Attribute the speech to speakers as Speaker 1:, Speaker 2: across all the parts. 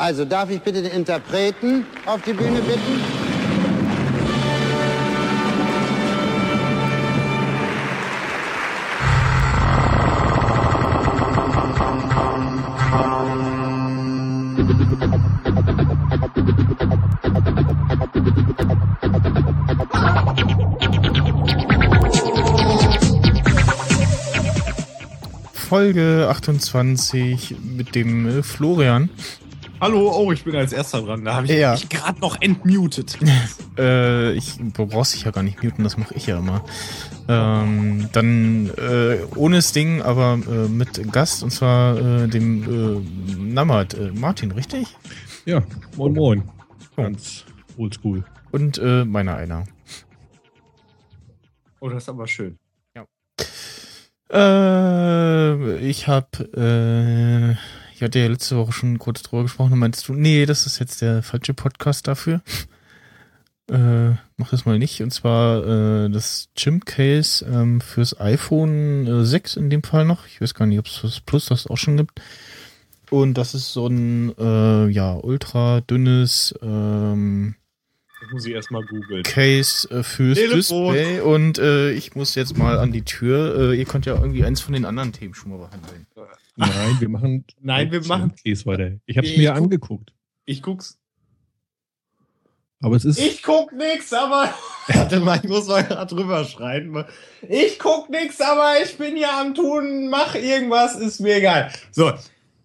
Speaker 1: Also darf ich bitte den Interpreten auf die Bühne bitten?
Speaker 2: Folge 28 mit dem äh, Florian.
Speaker 3: Hallo, oh, ich bin als erster dran. Da habe ich
Speaker 2: Ja.
Speaker 3: mich gerade noch entmutet.
Speaker 2: Äh, ich du brauchst dich ja gar nicht muten, das mache ich ja immer. Ähm, dann äh, ohne Sting, aber äh, mit Gast und zwar äh, dem äh, Namat, äh, Martin, richtig?
Speaker 4: Ja, moin moin.
Speaker 2: Oh.
Speaker 4: Ganz oldschool.
Speaker 2: Und äh, meiner einer.
Speaker 3: Oh, das ist aber schön.
Speaker 2: Äh, ich habe, äh, ich hatte ja letzte Woche schon kurz drüber gesprochen und meinst du, nee, das ist jetzt der falsche Podcast dafür. Äh, mach das mal nicht. Und zwar äh, das Chimp-Case ähm, fürs iPhone äh, 6 in dem Fall noch. Ich weiß gar nicht, ob es das Plus das auch schon gibt. Und das ist so ein, äh, ja, ultra dünnes ähm,
Speaker 3: Das muss ich erstmal googeln.
Speaker 2: Case äh, fürs
Speaker 3: Telefon.
Speaker 2: Display und äh, ich muss jetzt mal an die Tür. Äh, ihr könnt ja irgendwie eins von den anderen Themen schon mal behandeln.
Speaker 4: Nein, wir machen.
Speaker 3: Nein, wir machen-
Speaker 4: Käse weiter. Ich habe es mir ja
Speaker 3: guck-
Speaker 4: angeguckt.
Speaker 3: Ich guck's.
Speaker 4: Aber es ist.
Speaker 3: Ich guck nix, aber. Warte mal, ich muss mal gerade drüber schreiben. Ich guck nix, aber ich bin ja am Tun, mach irgendwas, ist mir egal. So,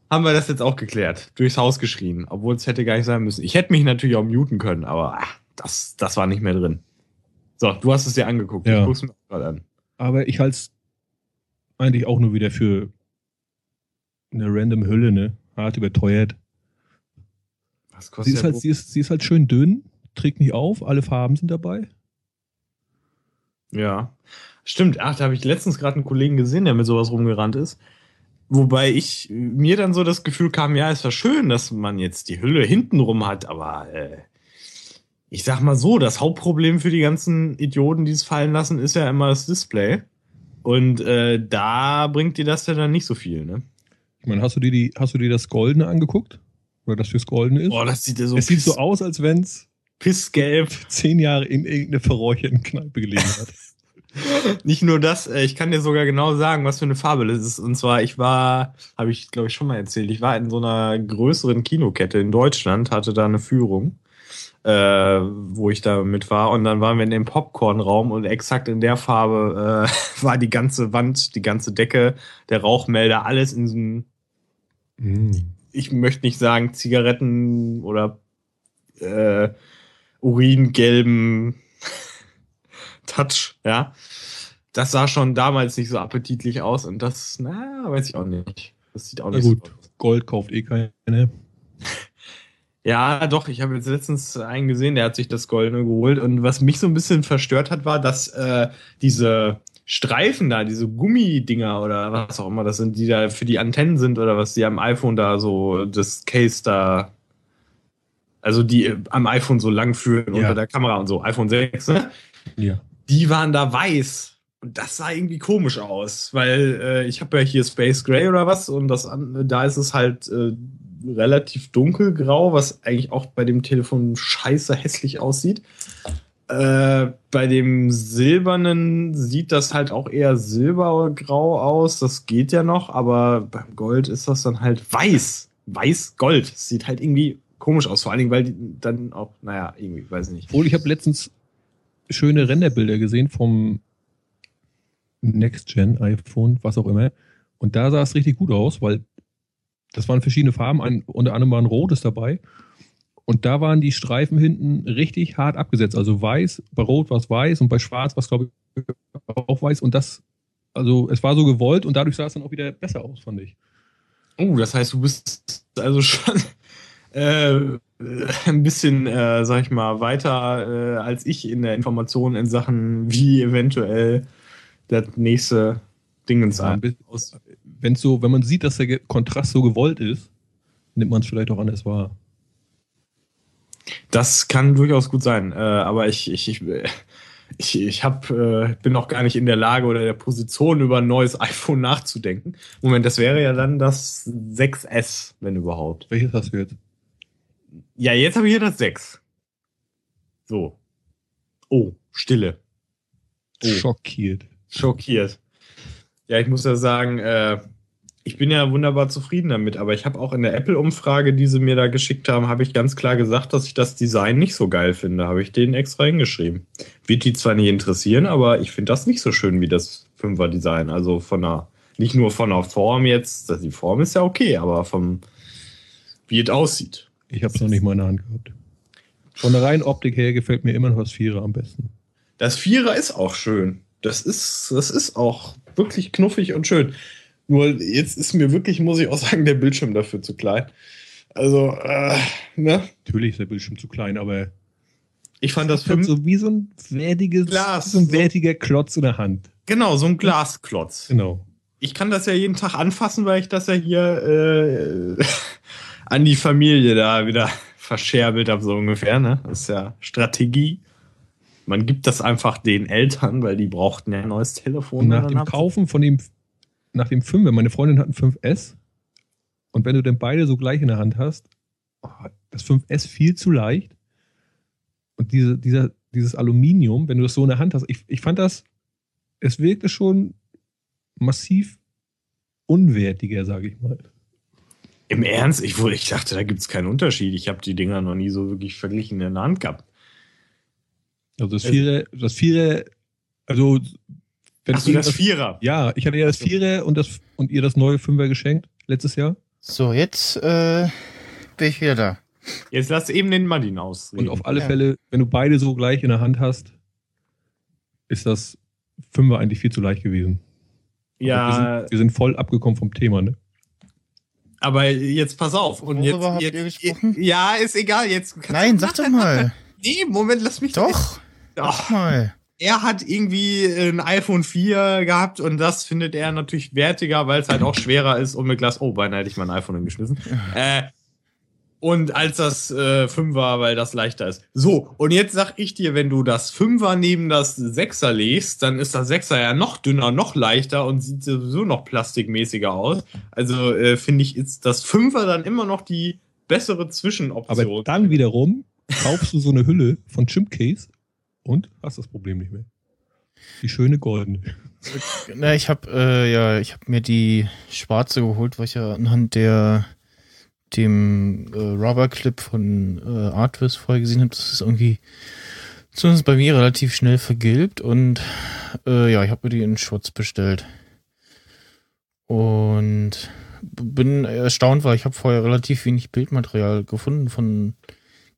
Speaker 3: haben wir das jetzt auch geklärt. Durchs Haus geschrien, obwohl es hätte gar nicht sein müssen. Ich hätte mich natürlich auch muten können, aber ah, das, das war nicht mehr drin. So, du hast es dir angeguckt.
Speaker 4: Ja.
Speaker 3: Ich guck's mir auch gerade an.
Speaker 4: aber ich halte es eigentlich auch nur wieder für eine random Hülle, ne? Hart überteuert.
Speaker 3: Was
Speaker 4: Sie
Speaker 3: kostet
Speaker 4: ist, halt, sie, ist, sie ist halt schön dünn, trägt nicht auf, alle Farben sind dabei.
Speaker 3: Ja. Stimmt, ach, da habe ich letztens gerade einen Kollegen gesehen, der mit sowas rumgerannt ist. Wobei ich mir dann so das Gefühl kam, ja, ist ja schön, dass man jetzt die Hülle hintenrum hat, aber äh, ich sag mal so, das Hauptproblem für die ganzen Idioten, die es fallen lassen, ist ja immer das Display. Und äh, da bringt dir das ja dann nicht so viel, ne?
Speaker 4: Ich meine, hast du dir die, hast du dir das Goldene angeguckt? Oder das fürs Goldene ist?
Speaker 3: Boah, das sieht ja so,
Speaker 4: es sieht so aus, als wenn es
Speaker 3: pissgelb.
Speaker 4: zehn Jahre in irgendeine verräucherte Kneipe gelegen hat.
Speaker 3: Nicht nur das, äh, ich kann dir sogar genau sagen, was für eine Farbe das ist. Und zwar, ich war, habe ich glaube ich schon mal erzählt, ich war in so einer größeren Kinokette in Deutschland, hatte da eine Führung, äh, wo ich da mit war. Und dann waren wir in dem Popcornraum und exakt in der Farbe äh, war die ganze Wand, die ganze Decke, der Rauchmelder, alles in so einem,
Speaker 4: Mm.
Speaker 3: ich möchte nicht sagen, Zigaretten oder äh, uringelben Touch, ja. Das sah schon damals nicht so appetitlich aus und das, na, weiß ich auch nicht. Das sieht auch
Speaker 4: Na
Speaker 3: nicht
Speaker 4: gut,
Speaker 3: so aus.
Speaker 4: Gold kauft eh keine.
Speaker 3: Ja, doch, ich habe jetzt letztens einen gesehen, der hat sich das Goldene geholt und was mich so ein bisschen verstört hat, war, dass äh, diese Streifen da, diese Gummidinger oder was auch immer das sind, die da für die Antennen sind oder was die am iPhone da so, das Case da, also die am iPhone so lang führen
Speaker 4: Ja.
Speaker 3: unter der Kamera und so, iPhone 6, ne?
Speaker 4: Ja.
Speaker 3: die waren da weiß. Und das sah irgendwie komisch aus, weil äh, ich habe ja hier Space Gray oder was und das da ist es halt äh, relativ dunkelgrau, was eigentlich auch bei dem Telefon scheiße hässlich aussieht. Äh, bei dem silbernen sieht das halt auch eher silbergrau aus, das geht ja noch, aber beim Gold ist das dann halt weiß. Weiß-Gold. Sieht halt irgendwie komisch aus, vor allen Dingen, weil dann auch, naja, irgendwie, weiß ich nicht.
Speaker 4: Obwohl, ich habe letztens schöne Renderbilder gesehen vom Next-Gen-iPhone, was auch immer. Und da sah es richtig gut aus, weil das waren verschiedene Farben, ein, unter anderem war ein rotes dabei. Und da waren die Streifen hinten richtig hart abgesetzt. Also weiß, bei Rot war es weiß und bei Schwarz war es, glaube ich, auch weiß. Und das, also es war so gewollt und dadurch sah es dann auch wieder besser aus, fand ich.
Speaker 3: Oh, das heißt, du bist also schon äh, ein bisschen, äh, sag ich mal, weiter äh, als ich in der Information in Sachen, wie eventuell das nächste Dingens
Speaker 4: Ja, ein bisschen- Wenn so, wenn man sieht, dass der Kontrast so gewollt ist, nimmt man es vielleicht auch anders wahr.
Speaker 3: Das kann durchaus gut sein, äh, aber ich, ich, ich, ich, ich hab, äh, bin auch gar nicht in der Lage oder der Position, über ein neues iPhone nachzudenken. Moment, das wäre ja dann das 6S, wenn überhaupt.
Speaker 4: Welches hast du jetzt?
Speaker 3: Ja, jetzt habe ich hier das 6. So. Oh, Stille. Oh.
Speaker 4: Schockiert.
Speaker 3: Schockiert. Ja, ich muss ja sagen, äh, ich bin ja wunderbar zufrieden damit, aber ich habe auch in der Apple-Umfrage, die sie mir da geschickt haben, habe ich ganz klar gesagt, dass ich das Design nicht so geil finde. Habe ich denen extra hingeschrieben. Wird die zwar nicht interessieren, aber ich finde das nicht so schön wie das 5er-Design. Also von der, nicht nur von der Form jetzt, die Form ist ja okay, aber vom, wie es aussieht.
Speaker 4: Ich habe es noch nicht mal in der Hand gehabt. Von der reinen Optik her gefällt mir immer noch das Vierer am besten.
Speaker 3: Das Vierer ist auch schön. Das ist, das ist auch wirklich knuffig und schön. Nur jetzt ist mir wirklich, muss ich auch sagen, der Bildschirm dafür zu klein. Also, äh, ne?
Speaker 4: Natürlich ist der Bildschirm zu klein, aber
Speaker 3: Ich fand das 5.
Speaker 4: so wie so ein wertiges,
Speaker 3: Glas.
Speaker 4: so ein wertiger Klotz in der Hand.
Speaker 3: Genau, so ein Glasklotz.
Speaker 4: Genau.
Speaker 3: Ich kann das ja jeden Tag anfassen, weil ich das ja hier äh, an die Familie da wieder verscherbelt habe, so ungefähr. Ne? Das ist ja Strategie. Man gibt das einfach den Eltern, weil die brauchten ja ein neues Telefon.
Speaker 4: Und nach dem Kaufen von dem, nach dem 5er, meine Freundin hat ein 5S. Und wenn du dann beide so gleich in der Hand hast, oh, das 5S viel zu leicht. Und diese, dieser, dieses Aluminium, wenn du das so in der Hand hast, ich, ich fand das, es wirkte schon massiv unwertiger, sage ich mal.
Speaker 3: Im Ernst? Ich, ich dachte, da gibt es keinen Unterschied. Ich habe die Dinger noch nie so wirklich verglichen in der Hand gehabt.
Speaker 4: Also das
Speaker 3: Es-
Speaker 4: Vierer, das Vierer, also wenn
Speaker 3: Hast du das Vierer?
Speaker 4: Ja, ich hatte ja das Vierer und das und ihr das neue Fünfer geschenkt letztes Jahr.
Speaker 2: So, jetzt äh, bin ich wieder da.
Speaker 3: Jetzt lass eben den Martin ausreden.
Speaker 4: Und auf alle
Speaker 2: Ja.
Speaker 4: Fälle, wenn du beide so gleich in der Hand hast, ist das Fünfer eigentlich viel zu leicht gewesen. Aber
Speaker 3: ja,
Speaker 4: wir sind, wir sind voll abgekommen vom Thema, ne?
Speaker 3: aber jetzt pass auf. Und jetzt,
Speaker 2: Worüber habt ihr
Speaker 3: jetzt,
Speaker 2: gesprochen?
Speaker 3: Ja, ist egal. Jetzt
Speaker 2: Nein, sag doch mal.
Speaker 3: Nee, Moment, lass mich
Speaker 2: Doch,
Speaker 3: Ach,
Speaker 2: sag mal.
Speaker 3: Er hat irgendwie ein iPhone 4 gehabt und das findet er natürlich wertiger, weil es halt auch schwerer ist und mit Glas. Oh, beinahe hätte ich mein iPhone hingeschmissen. Äh, und als das äh, 5er, weil das leichter ist. So, und jetzt sag ich dir, wenn du das 5er neben das 6er legst, dann ist das 6er ja noch dünner, noch leichter und sieht sowieso noch plastikmäßiger aus. Also äh, finde ich, ist das 5er dann immer noch die bessere
Speaker 4: Aber
Speaker 3: Zwischenoption.
Speaker 4: dann wiederum kaufst du so eine Hülle von Chipcase und hast das Problem nicht mehr. Die schöne goldene.
Speaker 2: Na, ich habe äh, ja, ich habe mir die schwarze geholt, weil ich ja anhand der dem äh, Rubber Clip von äh, Artvis vorher gesehen habe, das ist irgendwie zumindest bei mir relativ schnell vergilbt und äh, ja, ich habe mir die in Schutz bestellt und bin erstaunt, weil ich habe vorher relativ wenig Bildmaterial gefunden von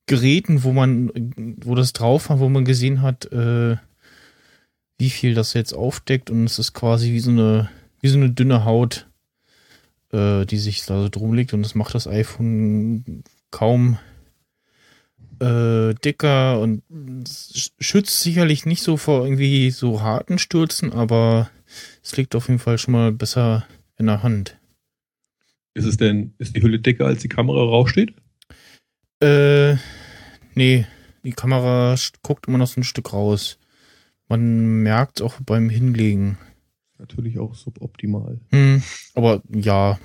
Speaker 2: Geräten, wo man, wo das drauf war, wo man gesehen hat, äh, wie viel das jetzt aufdeckt und es ist quasi wie so eine, wie so eine dünne Haut, äh, die sich da so drum liegt und das macht das iPhone kaum äh, dicker und schützt sicherlich nicht so vor irgendwie so harten Stürzen, aber es liegt auf jeden Fall schon mal besser in der Hand.
Speaker 4: Ist es denn, ist die Hülle dicker, als die Kamera raussteht?
Speaker 2: Äh, nee, die Kamera guckt immer noch so ein Stück raus. Man merkt auch beim Hinlegen.
Speaker 4: Natürlich auch suboptimal.
Speaker 2: Hm, aber ja,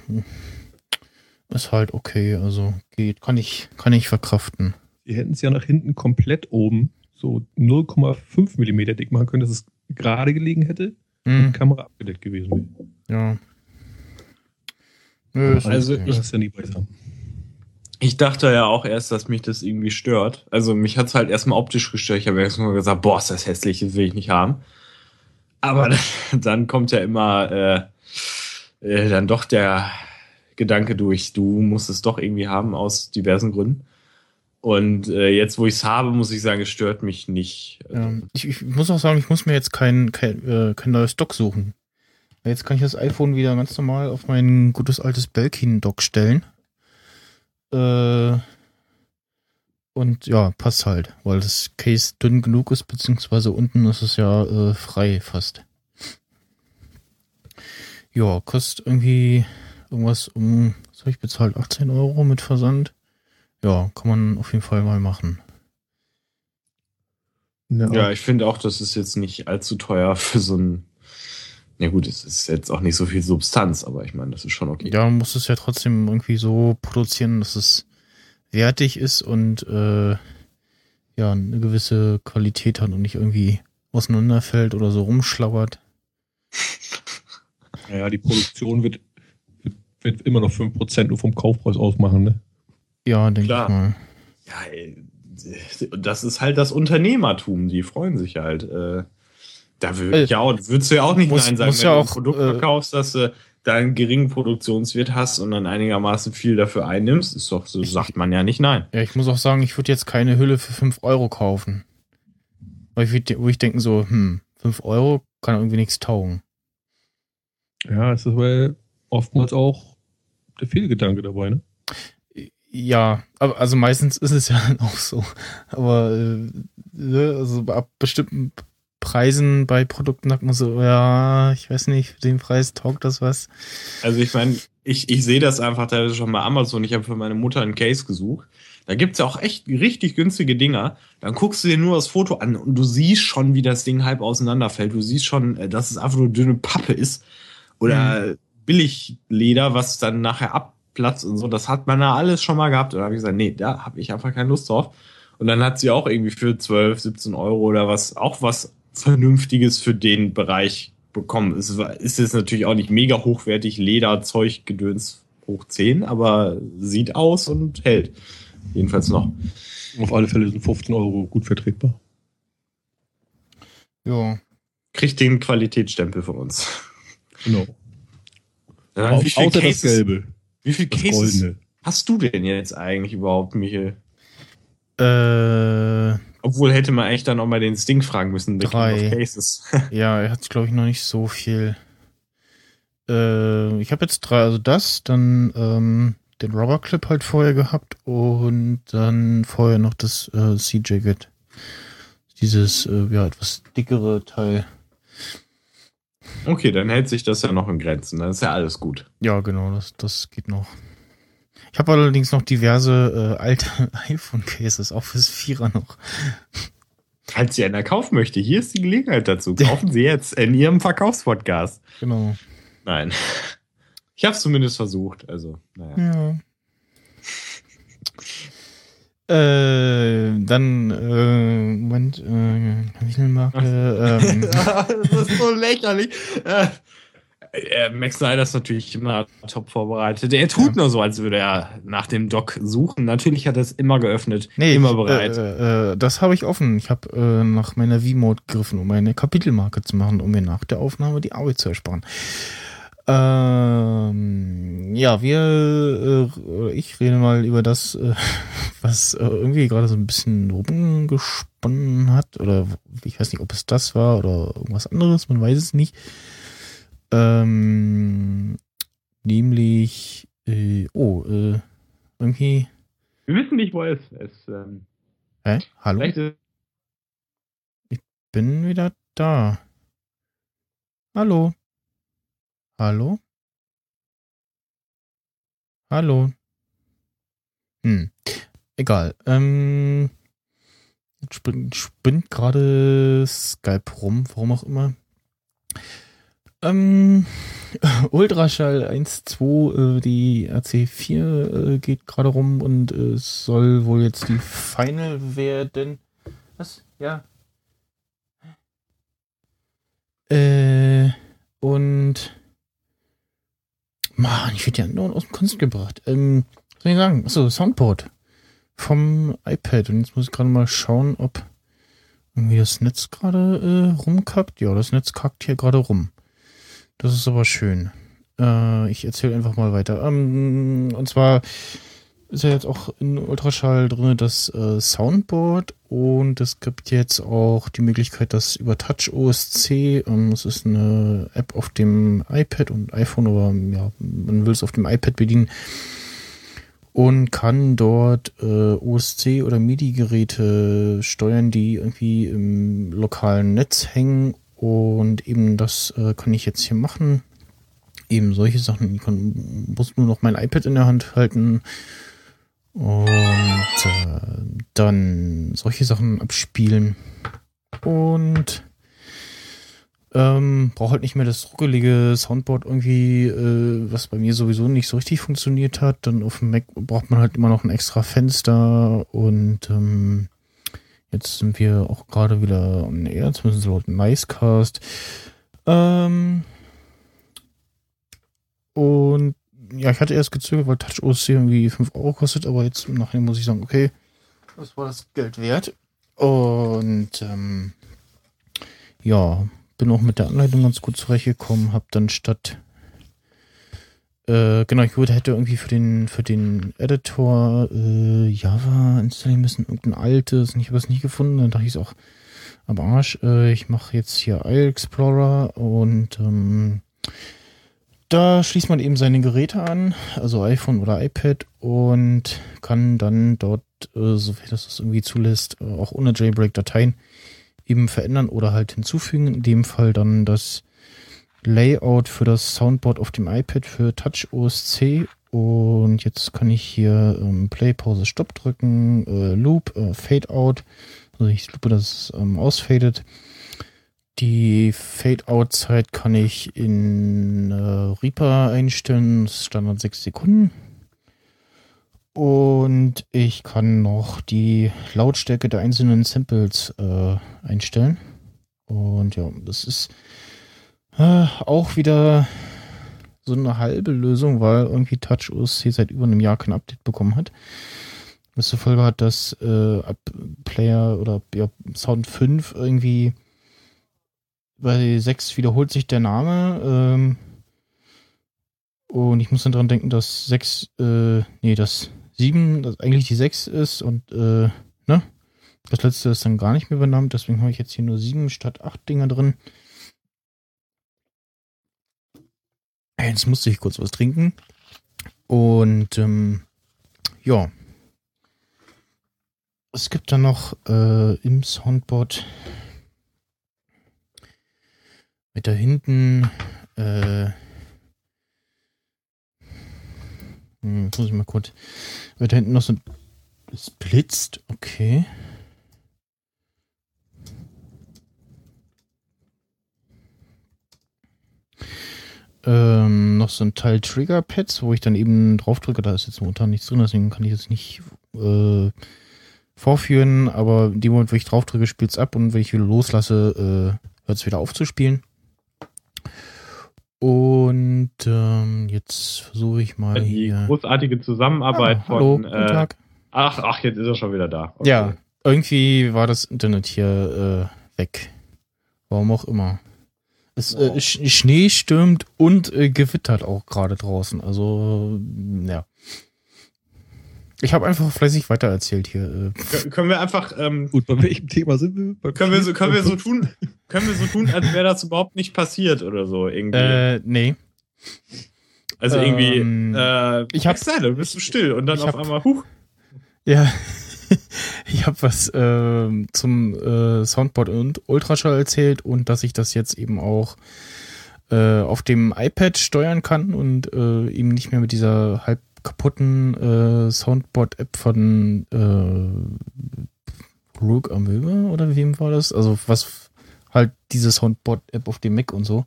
Speaker 2: ist halt okay, also geht, kann ich, kann ich verkraften.
Speaker 4: Sie hätten es ja nach hinten komplett oben so 0,5 Millimeter dick machen können, dass es gerade gelegen hätte und
Speaker 2: Hm,
Speaker 4: die Kamera abgedeckt gewesen wäre.
Speaker 2: ja. Nö,
Speaker 3: Also
Speaker 2: okay.
Speaker 4: Das ist ja nie besser.
Speaker 3: Ich dachte ja auch erst, dass mich das irgendwie stört. Also mich hat's halt erstmal optisch gestört. Ich habe erstmal gesagt, boah, ist das hässlich, das will ich nicht haben. Aber dann, dann kommt ja immer äh, äh, dann doch der Gedanke durch, du musst es doch irgendwie haben aus diversen Gründen. Und äh, jetzt, wo ich es habe, muss ich sagen, es stört mich nicht.
Speaker 2: Ja, ich, ich muss auch sagen, ich muss mir jetzt kein, kein, äh, kein neues Dock suchen. Jetzt kann ich das iPhone wieder ganz normal auf mein gutes altes Belkin-Dock stellen. Äh, und ja, passt halt, weil das Case dünn genug ist, beziehungsweise unten ist es ja äh, frei fast. Ja, kostet irgendwie irgendwas um, was habe ich bezahlt? 18 Euro mit Versand. Ja, kann man auf jeden Fall mal machen.
Speaker 3: ja, ich finde auch, das ist jetzt nicht allzu teuer für so ein. Na gut, es ist jetzt auch nicht so viel Substanz, aber ich meine, das ist schon okay.
Speaker 2: Ja, man muss es ja trotzdem irgendwie so produzieren, dass es wertig ist und äh, ja, eine gewisse Qualität hat und nicht irgendwie auseinanderfällt oder so rumschlauert.
Speaker 4: Naja, die Produktion wird, wird, wird immer noch 5% nur vom Kaufpreis ausmachen, ne?
Speaker 2: Ja, denke ich
Speaker 3: Klar.
Speaker 2: mal.
Speaker 3: Ja, ey, das ist halt das Unternehmertum. Die freuen sich halt. Äh, da würd,
Speaker 2: Äh,
Speaker 3: ja, auch- würdest du ja auch nicht
Speaker 2: muss-
Speaker 3: nein sagen,
Speaker 2: muss
Speaker 3: wenn
Speaker 2: ja
Speaker 3: du
Speaker 2: auch,
Speaker 3: ein Produkt
Speaker 2: äh,
Speaker 3: verkaufst, dass du da einen geringen Produktionswert hast und dann einigermaßen viel dafür einnimmst. Ist doch so, sagt man ja nicht nein.
Speaker 2: Ja, ich muss auch sagen, ich würde jetzt keine Hülle für 5 Euro kaufen. Weil ich, wo ich denke so, hm, 5 Euro kann irgendwie nichts taugen.
Speaker 4: Ja, es ist aber oftmals auch der Fehlgedanke dabei, ne?
Speaker 2: Ja, aber also meistens ist es ja dann auch so. Aber äh, ne, also ab bestimmten Preisen bei Produkten sagt man so, ja, ich weiß nicht, für den Preis taugt das was.
Speaker 3: Also ich meine, ich, ich sehe das einfach teilweise schon bei Amazon. Ich habe für meine Mutter einen Case gesucht. Da gibt's ja auch echt richtig günstige Dinger. Dann guckst du dir nur das Foto an und du siehst schon, wie das Ding halb auseinanderfällt. Du siehst schon, äh, dass es einfach nur dünne Pappe ist. Oder Billigleder, was dann nachher abplatzt und so. Das hat man da alles schon mal gehabt. Und da habe ich gesagt, nee, da habe ich einfach keine Lust drauf. Und dann hat sie auch irgendwie für 12, 17 Euro oder was, auch was Vernünftiges für den Bereich bekommen. Es ist jetzt natürlich auch nicht mega hochwertig, Lederzeug, Gedöns hoch 10, aber sieht aus und hält. Jedenfalls noch.
Speaker 4: Auf alle Fälle sind 15 Euro gut vertretbar.
Speaker 2: Ja.
Speaker 3: Kriegt den Qualitätsstempel von uns.
Speaker 4: Genau.
Speaker 3: Ja,
Speaker 4: Au- das
Speaker 3: Cases,
Speaker 4: Gelbe,
Speaker 3: wie viele
Speaker 4: das
Speaker 3: Cases
Speaker 4: Goldene.
Speaker 3: hast du denn jetzt eigentlich überhaupt, Michael?
Speaker 2: Äh,
Speaker 3: Obwohl hätte man eigentlich dann auch mal den Sting fragen müssen.
Speaker 2: Drei.
Speaker 3: Cases.
Speaker 2: ja, er hat, glaube ich, noch nicht so viel. Äh, ich habe jetzt drei, also das, dann ähm, den Rubber Clip halt vorher gehabt und dann vorher noch das äh, C-Jacket. Dieses, äh, ja, etwas dickere Teil.
Speaker 3: Okay, dann hält sich das ja noch in Grenzen. Dann ist ja alles gut.
Speaker 2: Ja, genau, das, das geht noch. Ich habe allerdings noch diverse äh, alte iPhone-Cases, auch fürs Vierer noch.
Speaker 3: Falls Sie einer kaufen möchte, hier ist die Gelegenheit dazu. Kaufen Sie jetzt in Ihrem Verkaufspodcast.
Speaker 2: Genau.
Speaker 3: Nein. Ich habe es zumindest versucht. Also, naja.
Speaker 2: Ja. Äh, dann, äh, Moment, äh, Kapitelmarke, ähm,
Speaker 3: das ist so lächerlich. Äh, äh, Max Snyder ist natürlich immer top vorbereitet. Er tut nur so, als würde er nach dem Doc suchen. Natürlich hat er es immer geöffnet,
Speaker 2: nee,
Speaker 3: immer
Speaker 2: ich,
Speaker 3: bereit.
Speaker 2: Äh, äh, das habe ich offen. Ich habe äh, nach meiner V-Mode gegriffen, um eine Kapitelmarke zu machen, um mir nach der Aufnahme die Arbeit zu ersparen. Ähm, ja, wir, äh, ich rede mal über das, äh, was äh, irgendwie gerade so ein bisschen rumgesponnen hat, oder ich weiß nicht, ob es das war oder irgendwas anderes, man weiß es nicht. Ähm, nämlich, äh, oh, äh, irgendwie,
Speaker 3: Wir wissen nicht, wo er ist. Ähm,
Speaker 2: hä? Hallo?
Speaker 3: ist
Speaker 2: bin wieder da. Hallo? Hallo? Hallo? Hm. Egal. Ähm, jetzt spinnt, spinnt gerade Skype rum, warum auch immer. Ähm, Ultraschall 1.2, äh, die RC4 äh, geht gerade rum und äh, es soll wohl jetzt die Final werden. Was? Ja. Äh, und Mann, ich werde ja nur aus dem Kunst gebracht. Ähm, was soll ich sagen? Achso, Soundboard vom iPad. Und jetzt muss ich gerade mal schauen, ob irgendwie das Netz gerade äh, rumkackt. Ja, das Netz kackt hier gerade rum. Das ist aber schön. Äh, ich erzähle einfach mal weiter. Ähm, und zwar ist ja jetzt auch in Ultraschall drin das äh, Soundboard und es gibt jetzt auch die Möglichkeit, das über Touch OSC, ähm, das ist eine App auf dem iPad und iPhone, aber ja, man will es auf dem iPad bedienen und kann dort äh, OSC oder MIDI-Geräte steuern, die irgendwie im lokalen Netz hängen und eben das äh, kann ich jetzt hier machen. Eben solche Sachen. Ich kann, muss nur noch mein iPad in der Hand halten und äh, dann solche Sachen abspielen. Und Ähm, braucht halt nicht mehr das ruckelige Soundboard irgendwie, äh, was bei mir sowieso nicht so richtig funktioniert hat. Dann auf dem Mac braucht man halt immer noch ein extra Fenster und ähm, jetzt sind wir auch gerade wieder on air, zumindest laut Nicecast. Ähm, und ja, ich hatte erst gezögert, weil Touch OC irgendwie 5 Euro kostet, aber jetzt im Nachhinein muss ich sagen, okay, das war das Geld wert. Und ähm, ja, bin auch mit der Anleitung ganz gut zurechtgekommen, habe dann statt äh, genau, ich würde hätte irgendwie für den für den Editor äh, Java installieren müssen, irgendein altes, und ich habe es nicht gefunden, dann dachte ich auch am Arsch. Äh, ich mache jetzt hier Isle Explorer und ähm, da schließt man eben seine Geräte an, also iPhone oder iPad und kann dann dort, äh, soweit das das irgendwie zulässt, äh, auch ohne Jailbreak Dateien eben verändern oder halt hinzufügen. In dem Fall dann das Layout für das Soundboard auf dem iPad für Touch OS C. Und jetzt kann ich hier ähm, Play, Pause, Stopp drücken, äh, Loop, äh, Fade Out. Also ich loope, dass es ähm, ausfadet. Die Fade-Out-Zeit kann ich in äh, Reaper einstellen, das Standard 6 Sekunden. Und ich kann noch die Lautstärke der einzelnen Samples äh, einstellen. Und ja, das ist äh, auch wieder so eine halbe Lösung, weil irgendwie Touch OS seit über einem Jahr kein Update bekommen hat. Was zur Folge hat, dass äh, Player oder ja, Sound 5 irgendwie bei 6 wiederholt sich der Name. Ähm, und ich muss dann dran denken, dass 6, äh, nee, dass 7 das eigentlich die 6 ist und äh, ne? Das letzte ist dann gar nicht mehr benannt, deswegen habe ich jetzt hier nur 7 statt 8 Dinger drin. Jetzt musste ich kurz was trinken. Und ähm, ja. Es gibt dann noch äh, im Soundboard mit da hinten äh, hm, muss ich mal kurz. Wird da hinten noch so. Es blitzt, okay. Ähm, noch so ein Teil Trigger-Pads, wo ich dann eben drauf drücke. Da ist jetzt momentan nichts drin, deswegen kann ich jetzt nicht äh, vorführen. Aber in dem Moment, wo ich drauf drücke, spielt es ab und wenn ich wieder loslasse, äh, hört es wieder auf zu spielen. Und ähm, jetzt versuche ich mal
Speaker 3: Die
Speaker 2: hier.
Speaker 3: großartige Zusammenarbeit
Speaker 2: Ah, hallo,
Speaker 3: von. Äh,
Speaker 2: Tag.
Speaker 3: ach, ach, jetzt ist er schon wieder da. Okay.
Speaker 2: Ja, irgendwie war das Internet hier äh, weg. Warum auch immer. Es äh,
Speaker 3: Wow.
Speaker 2: Sch Schnee stürmt und äh, gewittert auch gerade draußen. Also, ja. Ich habe einfach fleißig weitererzählt hier. Äh.
Speaker 3: Kö- Können wir einfach, ähm,
Speaker 4: Gut, bei welchem Thema sind wir? Bei
Speaker 3: können wir so, können wir so tun, können wir so tun, als wäre das überhaupt nicht passiert oder so irgendwie.
Speaker 2: Äh, nee.
Speaker 3: also irgendwie,
Speaker 2: ähm,
Speaker 3: äh,
Speaker 2: ich hab-
Speaker 3: du bist du still und dann auf
Speaker 2: hab-
Speaker 3: einmal, huch.
Speaker 2: Ja. ich habe was ähm, zum äh, Soundboard und Ultraschall erzählt und dass ich das jetzt eben auch äh, auf dem iPad steuern kann und äh, eben nicht mehr mit dieser halb kaputten äh, Soundboard-App von äh, Rook Amöbe oder wem war das? Also was halt diese Soundboard-App auf dem Mac und so.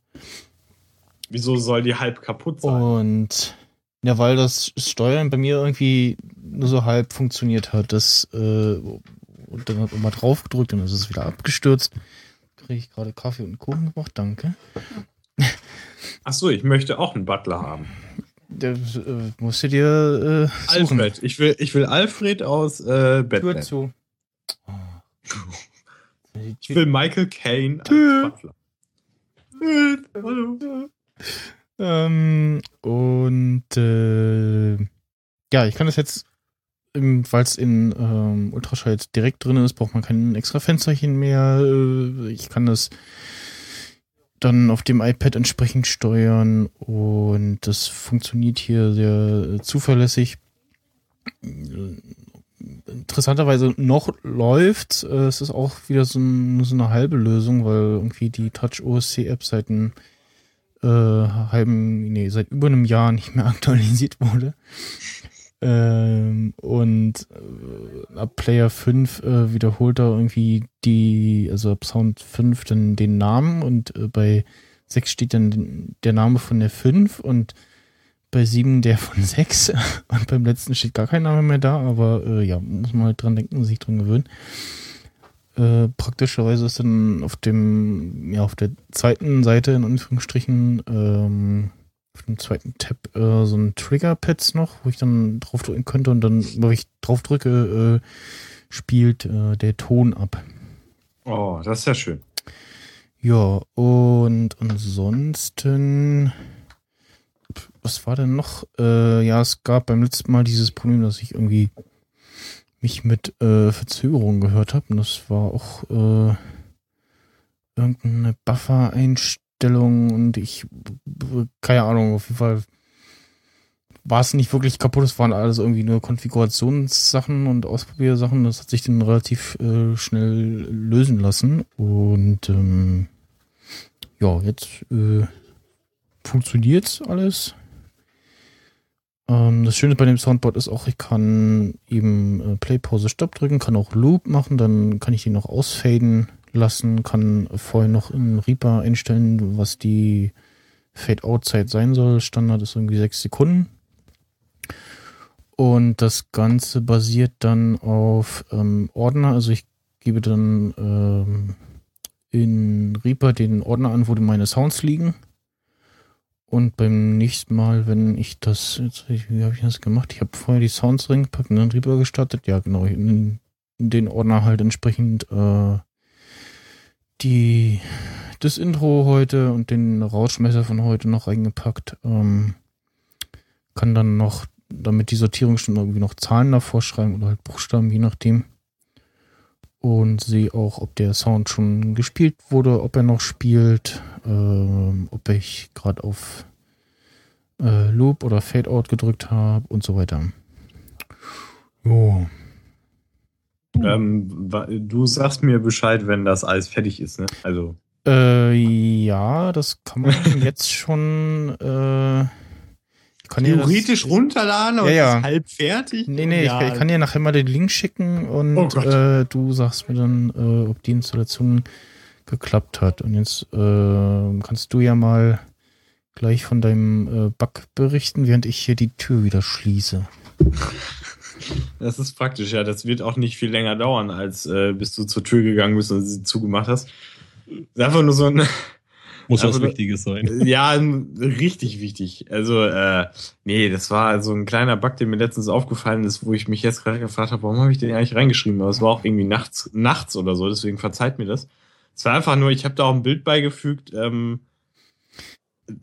Speaker 3: Wieso soll die halb kaputt sein?
Speaker 2: Und ja, weil das Steuern bei mir irgendwie nur so halb funktioniert hat. Das, äh, und dann hat man drauf gedrückt und dann ist es wieder abgestürzt. Kriege ich gerade Kaffee und Kuchen gemacht, danke.
Speaker 3: Ach so, ich möchte auch einen Butler haben.
Speaker 2: Der äh, musst du dir äh, suchen.
Speaker 3: Alfred. Ich will, ich will Alfred aus äh,
Speaker 2: Tür
Speaker 3: Batman.
Speaker 2: zu.
Speaker 3: Ich will Michael Caine als
Speaker 2: Tür.
Speaker 3: Butler. Hallo.
Speaker 2: Ähm, und äh, ja, ich kann das jetzt, weil es in ähm, Ultraschall direkt drin ist, braucht man kein extra Fensterchen mehr. Äh, Ich kann das dann auf dem iPad entsprechend steuern und das funktioniert hier sehr äh, zuverlässig. Interessanterweise noch läuft. äh, Es ist auch wieder so, ein, so eine halbe Lösung, weil irgendwie die Touch OSC App seit einem äh, halben, nee, seit über einem Jahr nicht mehr aktualisiert wurde. Ähm, und äh, ab Player 5 äh, wiederholt er irgendwie die, also ab Sound 5 dann den Namen und äh, bei 6 steht dann der Name von der 5 und bei 7 der von 6 und beim letzten steht gar kein Name mehr da, aber äh, ja, muss man halt dran denken, sich dran gewöhnen. Äh, praktischerweise ist dann auf dem, ja, auf der zweiten Seite in Anführungsstrichen, ähm, auf dem zweiten Tab äh, so ein Trigger-Pads noch, wo ich dann drauf drücken könnte und dann, wo ich drauf drücke, äh, spielt äh, der Ton ab.
Speaker 3: Oh, das ist ja schön.
Speaker 2: Ja, und ansonsten, was war denn noch? Äh, ja, es gab beim letzten Mal dieses Problem, dass ich irgendwie mich mit äh, Verzögerung gehört habe. Und das war auch äh, irgendeine Buffer-Einstellung und ich, keine Ahnung, auf jeden Fall war es nicht wirklich kaputt. Es waren alles irgendwie nur Konfigurationssachen und Ausprobiersachen. Das hat sich dann relativ äh, schnell lösen lassen. Und ähm, ja, jetzt äh, funktioniert alles. Ähm, das Schöne bei dem Soundboard ist auch, ich kann eben äh, Play, Pause, Stopp drücken, kann auch Loop machen, dann kann ich den noch ausfaden lassen, kann vorher noch in Reaper einstellen, was die Fade-Out-Zeit sein soll. Standard ist irgendwie sechs Sekunden. Und das Ganze basiert dann auf ähm, Ordner. Also ich gebe dann ähm, in Reaper den Ordner an, wo meine Sounds liegen. Und beim nächsten Mal, wenn ich das, jetzt, wie habe ich das gemacht? Ich habe vorher die Sounds reingepackt und dann Reaper gestartet. Ja, genau, in, in den Ordner halt entsprechend äh, die das Intro heute und den Rauschmesser von heute noch reingepackt. Ähm, kann dann noch, damit die Sortierung schon irgendwie noch Zahlen davor schreiben oder halt Buchstaben, je nachdem und sehe auch, ob der Sound schon gespielt wurde, ob er noch spielt, ähm, ob ich gerade auf äh, Loop oder Fade Out gedrückt habe und so weiter.
Speaker 3: Jo. Ähm, du sagst mir Bescheid, wenn das alles fertig ist, ne? Also.
Speaker 2: Äh, ja, das kann man jetzt schon äh,
Speaker 3: theoretisch das, runterladen und
Speaker 2: ja, ja.
Speaker 3: ist halb fertig.
Speaker 2: Nee, nee, ja. ich, ich, kann dir nachher mal den Link schicken und oh äh, du sagst mir dann, äh, ob die Installation geklappt hat. Und jetzt äh, kannst du ja mal gleich von deinem äh, Bug berichten, während ich hier die Tür wieder schließe.
Speaker 3: Das ist praktisch, ja. Das wird auch nicht viel länger dauern, als äh, bis du zur Tür gegangen bist und sie zugemacht hast. Das ist einfach nur so ein
Speaker 4: muss was also, Wichtiges sein.
Speaker 3: Ja, richtig wichtig. Also, äh, nee, das war so ein kleiner Bug, der mir letztens aufgefallen ist, wo ich mich jetzt gerade gefragt habe, warum habe ich den eigentlich reingeschrieben? Aber es war auch irgendwie nachts, nachts oder so, deswegen verzeiht mir das. Es war einfach nur, ich habe da auch ein Bild beigefügt, ähm,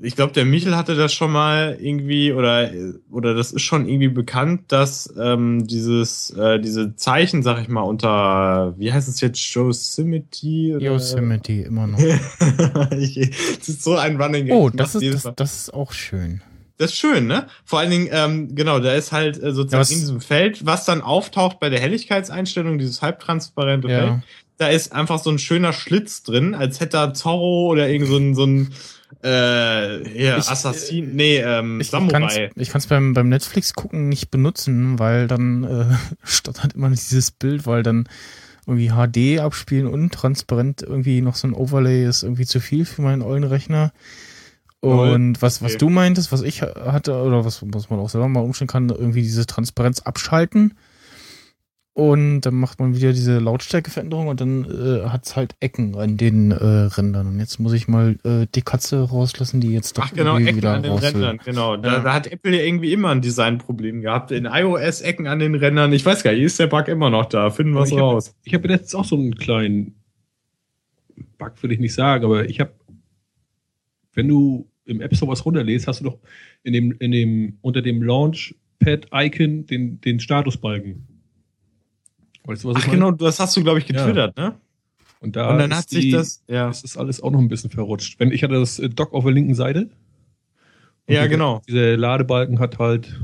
Speaker 3: ich glaube, der Michel hatte das schon mal irgendwie oder oder das ist schon irgendwie bekannt, dass ähm, dieses äh, diese Zeichen, sag ich mal, unter wie heißt es jetzt Yosemite?
Speaker 2: Yosemite immer noch.
Speaker 3: ich, das ist so ein Running.
Speaker 2: Oh, das ist das, das, ist auch schön.
Speaker 3: Das ist schön, ne? Vor allen Dingen, ähm, genau, da ist halt äh, sozusagen ja, in diesem Feld, was dann auftaucht bei der Helligkeitseinstellung, dieses halbtransparente ja. Feld, da ist einfach so ein schöner Schlitz drin, als hätte da Zorro oder irgend so ein, so ein äh, ja, ich, Assassin, nee, ähm,
Speaker 2: ich, Samurai. Ich kann es beim, beim Netflix gucken nicht benutzen, weil dann äh, stottert immer dieses Bild, weil dann irgendwie HD abspielen und transparent irgendwie noch so ein Overlay ist irgendwie zu viel für meinen ollen Rechner. Und was, was okay. du meintest, was ich hatte, oder was, was man auch selber mal umstellen kann, irgendwie diese Transparenz abschalten und dann macht man wieder diese Lautstärkeveränderung und dann äh, hat es halt Ecken an den äh, Rändern. Und jetzt muss ich mal äh, die Katze rauslassen, die jetzt
Speaker 3: doch Ach genau, Ecken wieder an den Rändern, genau. Da, ja. da, hat Apple ja irgendwie immer ein Designproblem gehabt. In iOS Ecken an den Rändern. Ich weiß gar nicht, ist der Bug immer noch da? Finden wir es raus.
Speaker 4: Hab, ich habe letztens auch so einen kleinen Bug, würde ich nicht sagen, aber ich habe, wenn du im App Store was runterlädst, hast du doch in dem, in dem, unter dem Launchpad-Icon den, den Statusbalken.
Speaker 3: Weißt du, was Ach genau, das hast du, glaube ich, getwittert, ja. ne?
Speaker 4: Und, da Und dann hat sich die, das, ja. Das ist alles auch noch ein bisschen verrutscht. Wenn ich hatte das äh, Dock auf der linken Seite.
Speaker 3: Ja, genau.
Speaker 4: Dieser Ladebalken hat halt,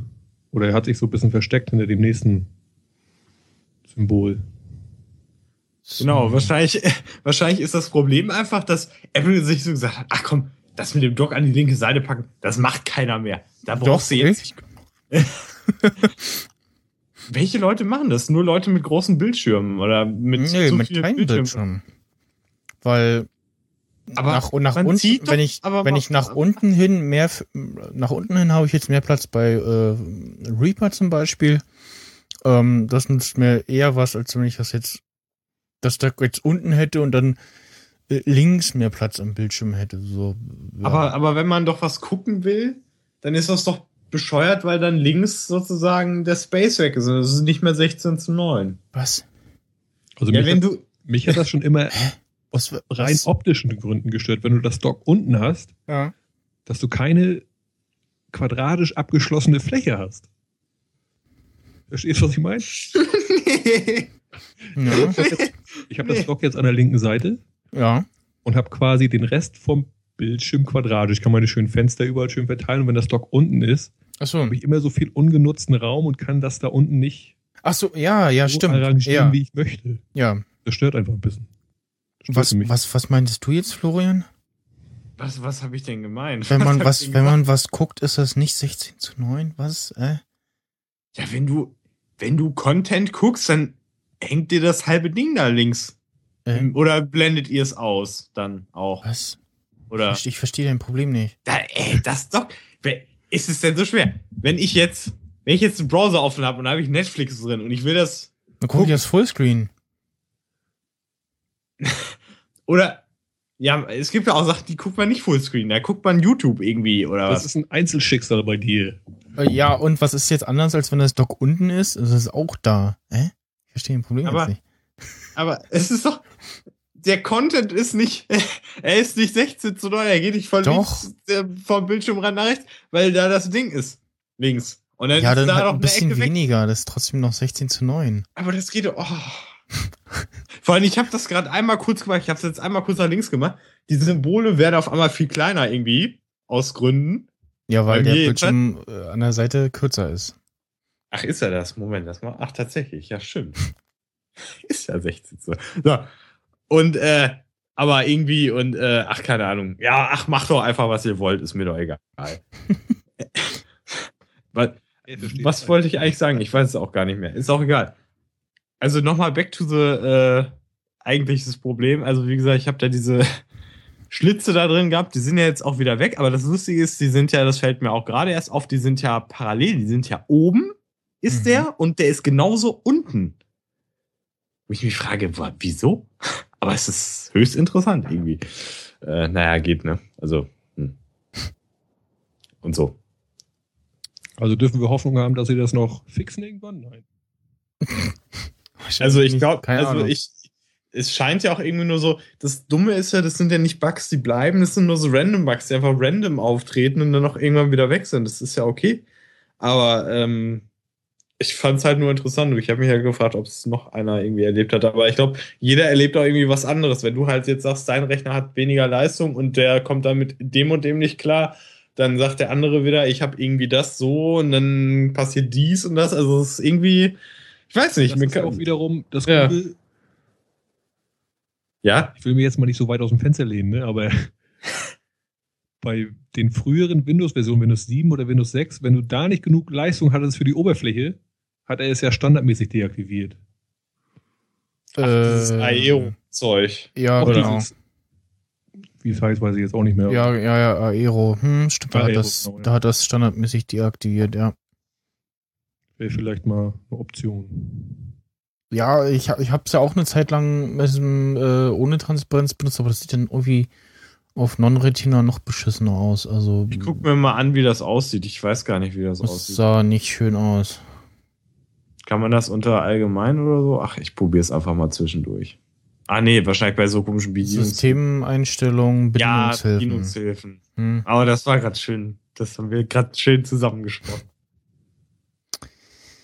Speaker 4: oder er hat sich so ein bisschen versteckt hinter dem nächsten Symbol.
Speaker 3: Genau, wahrscheinlich, wahrscheinlich ist das Problem einfach, dass Apple sich so gesagt hat, ach komm, das mit dem Dock an die linke Seite packen, das macht keiner mehr. Da brauchst Doch, du jetzt. welche Leute machen das? Nur Leute mit großen Bildschirmen oder mit
Speaker 2: nee,
Speaker 3: zu
Speaker 2: mit kleinen Bildschirmen. Weil
Speaker 3: Aber
Speaker 2: nach, nach
Speaker 3: man
Speaker 2: unten,
Speaker 3: doch-
Speaker 2: wenn ich,
Speaker 3: aber
Speaker 2: wenn ich nach unten hin mehr, nach unten hin habe ich jetzt mehr Platz bei äh, Reaper zum Beispiel. Ähm, das nützt mir eher was, als wenn ich das jetzt, das da jetzt unten hätte und dann äh, links mehr Platz am Bildschirm hätte. So, ja.
Speaker 3: Aber, aber wenn man doch was gucken will, dann ist das doch bescheuert, weil dann links sozusagen der Space weg ist. und Das ist nicht mehr 16 zu 9.
Speaker 2: was?
Speaker 4: Also
Speaker 3: Ja,
Speaker 4: mich,
Speaker 3: wenn
Speaker 4: hat,
Speaker 3: du.
Speaker 4: mich hat das schon immer
Speaker 2: Was,
Speaker 4: rein
Speaker 2: was?
Speaker 4: optischen Gründen gestört, wenn du das Dock unten hast,
Speaker 2: Ja.
Speaker 4: dass du keine quadratisch abgeschlossene Fläche hast. Verstehst du, was ich meine?
Speaker 2: Ja.
Speaker 4: Ich habe das Dock jetzt an der linken Seite
Speaker 2: ja.
Speaker 4: und habe quasi den Rest vom Bildschirm quadratisch. Ich kann meine schönen Fenster überall schön verteilen und wenn das Dock unten ist,
Speaker 2: Achso.
Speaker 4: habe ich immer so viel ungenutzten Raum und kann das da unten nicht
Speaker 2: Achso, ja, ja,
Speaker 4: so
Speaker 2: stimmt.
Speaker 4: arrangieren,
Speaker 2: Ja,
Speaker 4: wie ich möchte.
Speaker 2: ja.
Speaker 4: Das stört einfach ein bisschen.
Speaker 2: Was, was, was meintest du jetzt, Florian?
Speaker 3: Was, was habe ich denn gemeint?
Speaker 2: Wenn man was,
Speaker 3: denn
Speaker 2: wenn man was guckt, ist das nicht 16 zu 9? Was? Äh?
Speaker 3: Ja, wenn du, wenn du Content guckst, dann hängt dir das halbe Ding da links.
Speaker 2: äh
Speaker 3: Oder blendet ihr es aus dann auch?
Speaker 2: was?
Speaker 3: Oder?
Speaker 2: Ich, ich verstehe dein Problem nicht.
Speaker 3: Da, ey, das doch. Ist es denn so schwer? Wenn ich jetzt, wenn ich jetzt einen Browser offen habe und da habe ich Netflix drin und ich will das.
Speaker 2: Dann guck ich das Fullscreen.
Speaker 3: Oder. Ja, es gibt ja auch Sachen, die guckt man nicht Fullscreen. Da guckt man YouTube irgendwie oder
Speaker 4: Das
Speaker 3: was.
Speaker 4: ist ein Einzelschicksal bei dir.
Speaker 2: Äh, Ja, und was ist jetzt anders, als wenn das Dock unten ist? Es ist auch da. Äh? Ich verstehe dein Problem
Speaker 3: Aber-
Speaker 2: jetzt nicht.
Speaker 3: Aber es ist doch. Der Content ist nicht, er ist nicht 16 zu 9, er geht nicht von
Speaker 2: Doch.
Speaker 3: links äh, vom Bildschirmrand nach rechts, weil da das Ding ist. Links. Und dann
Speaker 2: Ja,
Speaker 3: ist
Speaker 2: dann
Speaker 3: da
Speaker 2: halt
Speaker 3: noch
Speaker 2: ein bisschen weniger. Das ist trotzdem noch 16 zu 9.
Speaker 3: Aber das geht doch. Oh. Vor allem, ich habe das gerade einmal kurz gemacht. Ich habe es jetzt einmal kurz nach links gemacht. Die Symbole werden auf einmal viel kleiner irgendwie. Aus Gründen.
Speaker 2: Ja, weil der Bildschirm äh, an der Seite kürzer ist.
Speaker 3: Ach, ist er das? Moment, das mal. Ach, tatsächlich. Ja, stimmt. ist ja 16 so. So. Und, äh, aber irgendwie und, äh, ach, keine Ahnung. Ja, ach, macht doch einfach, was ihr wollt. Ist mir doch egal. was, was wollte ich eigentlich sagen? Ich weiß es auch gar nicht mehr. Ist auch egal. Also nochmal back to the äh, eigentliches Problem. Also wie gesagt, ich habe da diese Schlitze da drin gehabt. Die sind ja jetzt auch wieder weg. Aber das Lustige ist, die sind ja, das fällt mir auch gerade erst auf, die sind ja parallel. Die sind ja oben, ist
Speaker 2: Mhm.
Speaker 3: der, und der ist genauso unten. Wo ich mich frage, wieso? Aber es ist höchst interessant irgendwie. Äh, naja, geht, ne? Also, hm. und so.
Speaker 4: Also dürfen wir Hoffnung haben, dass sie das noch fixen irgendwann? Nein.
Speaker 3: Also ich glaube,
Speaker 2: keine
Speaker 3: also
Speaker 2: Ahnung.
Speaker 3: ich, es scheint ja auch irgendwie nur so, das Dumme ist ja, das sind ja nicht Bugs, die bleiben, das sind nur so random Bugs, die einfach random auftreten und dann noch irgendwann wieder weg sind. Das ist ja okay. Aber ähm, ich fand es halt nur interessant und ich habe mich ja gefragt, ob es noch einer irgendwie erlebt hat. Aber ich glaube, jeder erlebt auch irgendwie was anderes. Wenn du halt jetzt sagst, dein Rechner hat weniger Leistung und der kommt dann mit dem und dem nicht klar, dann sagt der andere wieder, ich habe irgendwie das so und dann passiert dies und das. Also es ist irgendwie, ich weiß nicht.
Speaker 4: Das ist
Speaker 3: kann-
Speaker 4: auch wiederum das
Speaker 3: Ja.
Speaker 4: Gute.
Speaker 3: ja,
Speaker 4: Ich will mir jetzt mal nicht so weit aus dem Fenster lehnen, ne? aber bei den früheren Windows-Versionen, Windows 7 oder Windows 6, wenn du da nicht genug Leistung hattest für die Oberfläche, hat er es ja standardmäßig deaktiviert.
Speaker 3: Ach, dieses
Speaker 2: Äh,
Speaker 3: Aero-Zeug.
Speaker 2: Ja,
Speaker 4: Auch
Speaker 2: genau.
Speaker 4: dieses- Wie es heißt, weiß ich jetzt auch nicht mehr.
Speaker 2: Ja, ja, ja, Aero. Hm, stimmt, da,
Speaker 4: Aero,
Speaker 2: hat das,
Speaker 4: genau, ja.
Speaker 2: da hat das standardmäßig deaktiviert, ja.
Speaker 4: Wäre vielleicht mal eine Option.
Speaker 2: Ja, ich, ich habe es ja auch eine Zeit lang mit diesem, äh, ohne Transparenz benutzt, aber das sieht dann irgendwie auf Non-Retina noch beschissener aus. Also
Speaker 3: Ich guck mir mal an, wie das aussieht. Ich weiß gar nicht, wie das
Speaker 2: das
Speaker 3: aussieht.
Speaker 2: sah nicht schön aus.
Speaker 3: Kann man das unter allgemein oder so? Ach, ich probiere es einfach mal zwischendurch. Ah, nee, wahrscheinlich bei so komischen Bedienungs
Speaker 2: Systemeinstellungen,
Speaker 3: Ja,
Speaker 2: Bedienungshilfen.
Speaker 3: Bedienungshilfen.
Speaker 2: Hm.
Speaker 3: Aber das war gerade schön. Das haben wir gerade schön zusammengesprochen.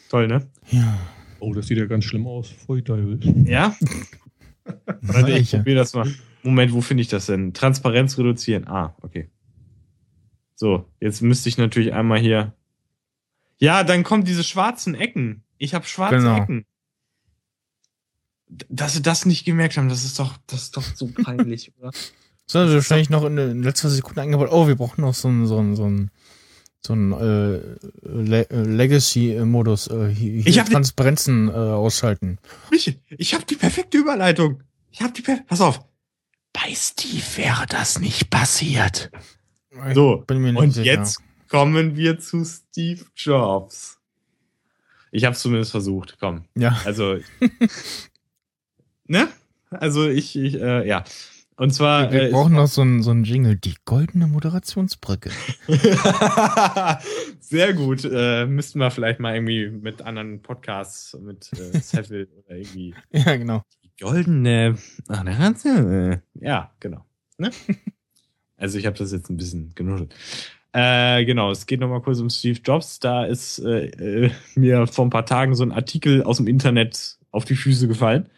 Speaker 3: Toll, ne?
Speaker 2: Ja.
Speaker 4: Oh, das sieht ja ganz schlimm aus. Teufel.
Speaker 3: Ja? Warte, ich probiere das mal. Moment, wo finde ich das denn? Transparenz reduzieren. Ah, okay. So, jetzt müsste ich natürlich einmal hier. Ja, dann kommen diese schwarzen Ecken. Ich habe schwarze
Speaker 2: Genau.
Speaker 3: Ecken. Dass sie das nicht gemerkt haben, das ist doch, das ist doch so peinlich, oder?
Speaker 2: So, also wahrscheinlich noch in, in letzter Sekunde eingebaut, oh, wir brauchen noch so ein, so ein, so ein, so ein äh, Le Legacy-Modus, äh, hier
Speaker 3: Ich hab die-
Speaker 2: Transparenzen äh, ausschalten.
Speaker 3: Michi, ich habe die perfekte Überleitung. Ich habe die per Pass auf. Bei Steve wäre das nicht passiert.
Speaker 2: Ich
Speaker 3: So,
Speaker 2: nicht
Speaker 3: und
Speaker 2: sicher.
Speaker 3: jetzt kommen wir zu Steve Jobs. Ich habe es zumindest versucht. Komm,
Speaker 2: Ja,
Speaker 3: also ne? Also ich, ich äh, ja. Und zwar
Speaker 2: wir
Speaker 3: äh,
Speaker 2: brauchen noch so einen so einen Jingle, die goldene Moderationsbrücke.
Speaker 3: Sehr gut. Äh, müssten wir vielleicht mal irgendwie mit anderen Podcasts, mit äh, Seville oder irgendwie
Speaker 2: Ja, genau.
Speaker 3: die goldene. Ach, ja. äh, Ja, genau. Ne? Also ich habe das jetzt ein bisschen genuschelt. Äh, genau, es geht nochmal kurz um Steve Jobs. Da ist äh, äh, mir vor ein paar Tagen so ein Artikel aus dem Internet auf die Füße gefallen.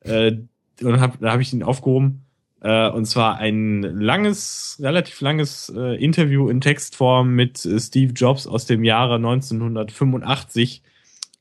Speaker 3: Äh, und hab, da habe ich ihn aufgehoben. Äh, und zwar ein langes, relativ langes äh, Interview in Textform mit äh, Steve Jobs aus dem Jahre 1985,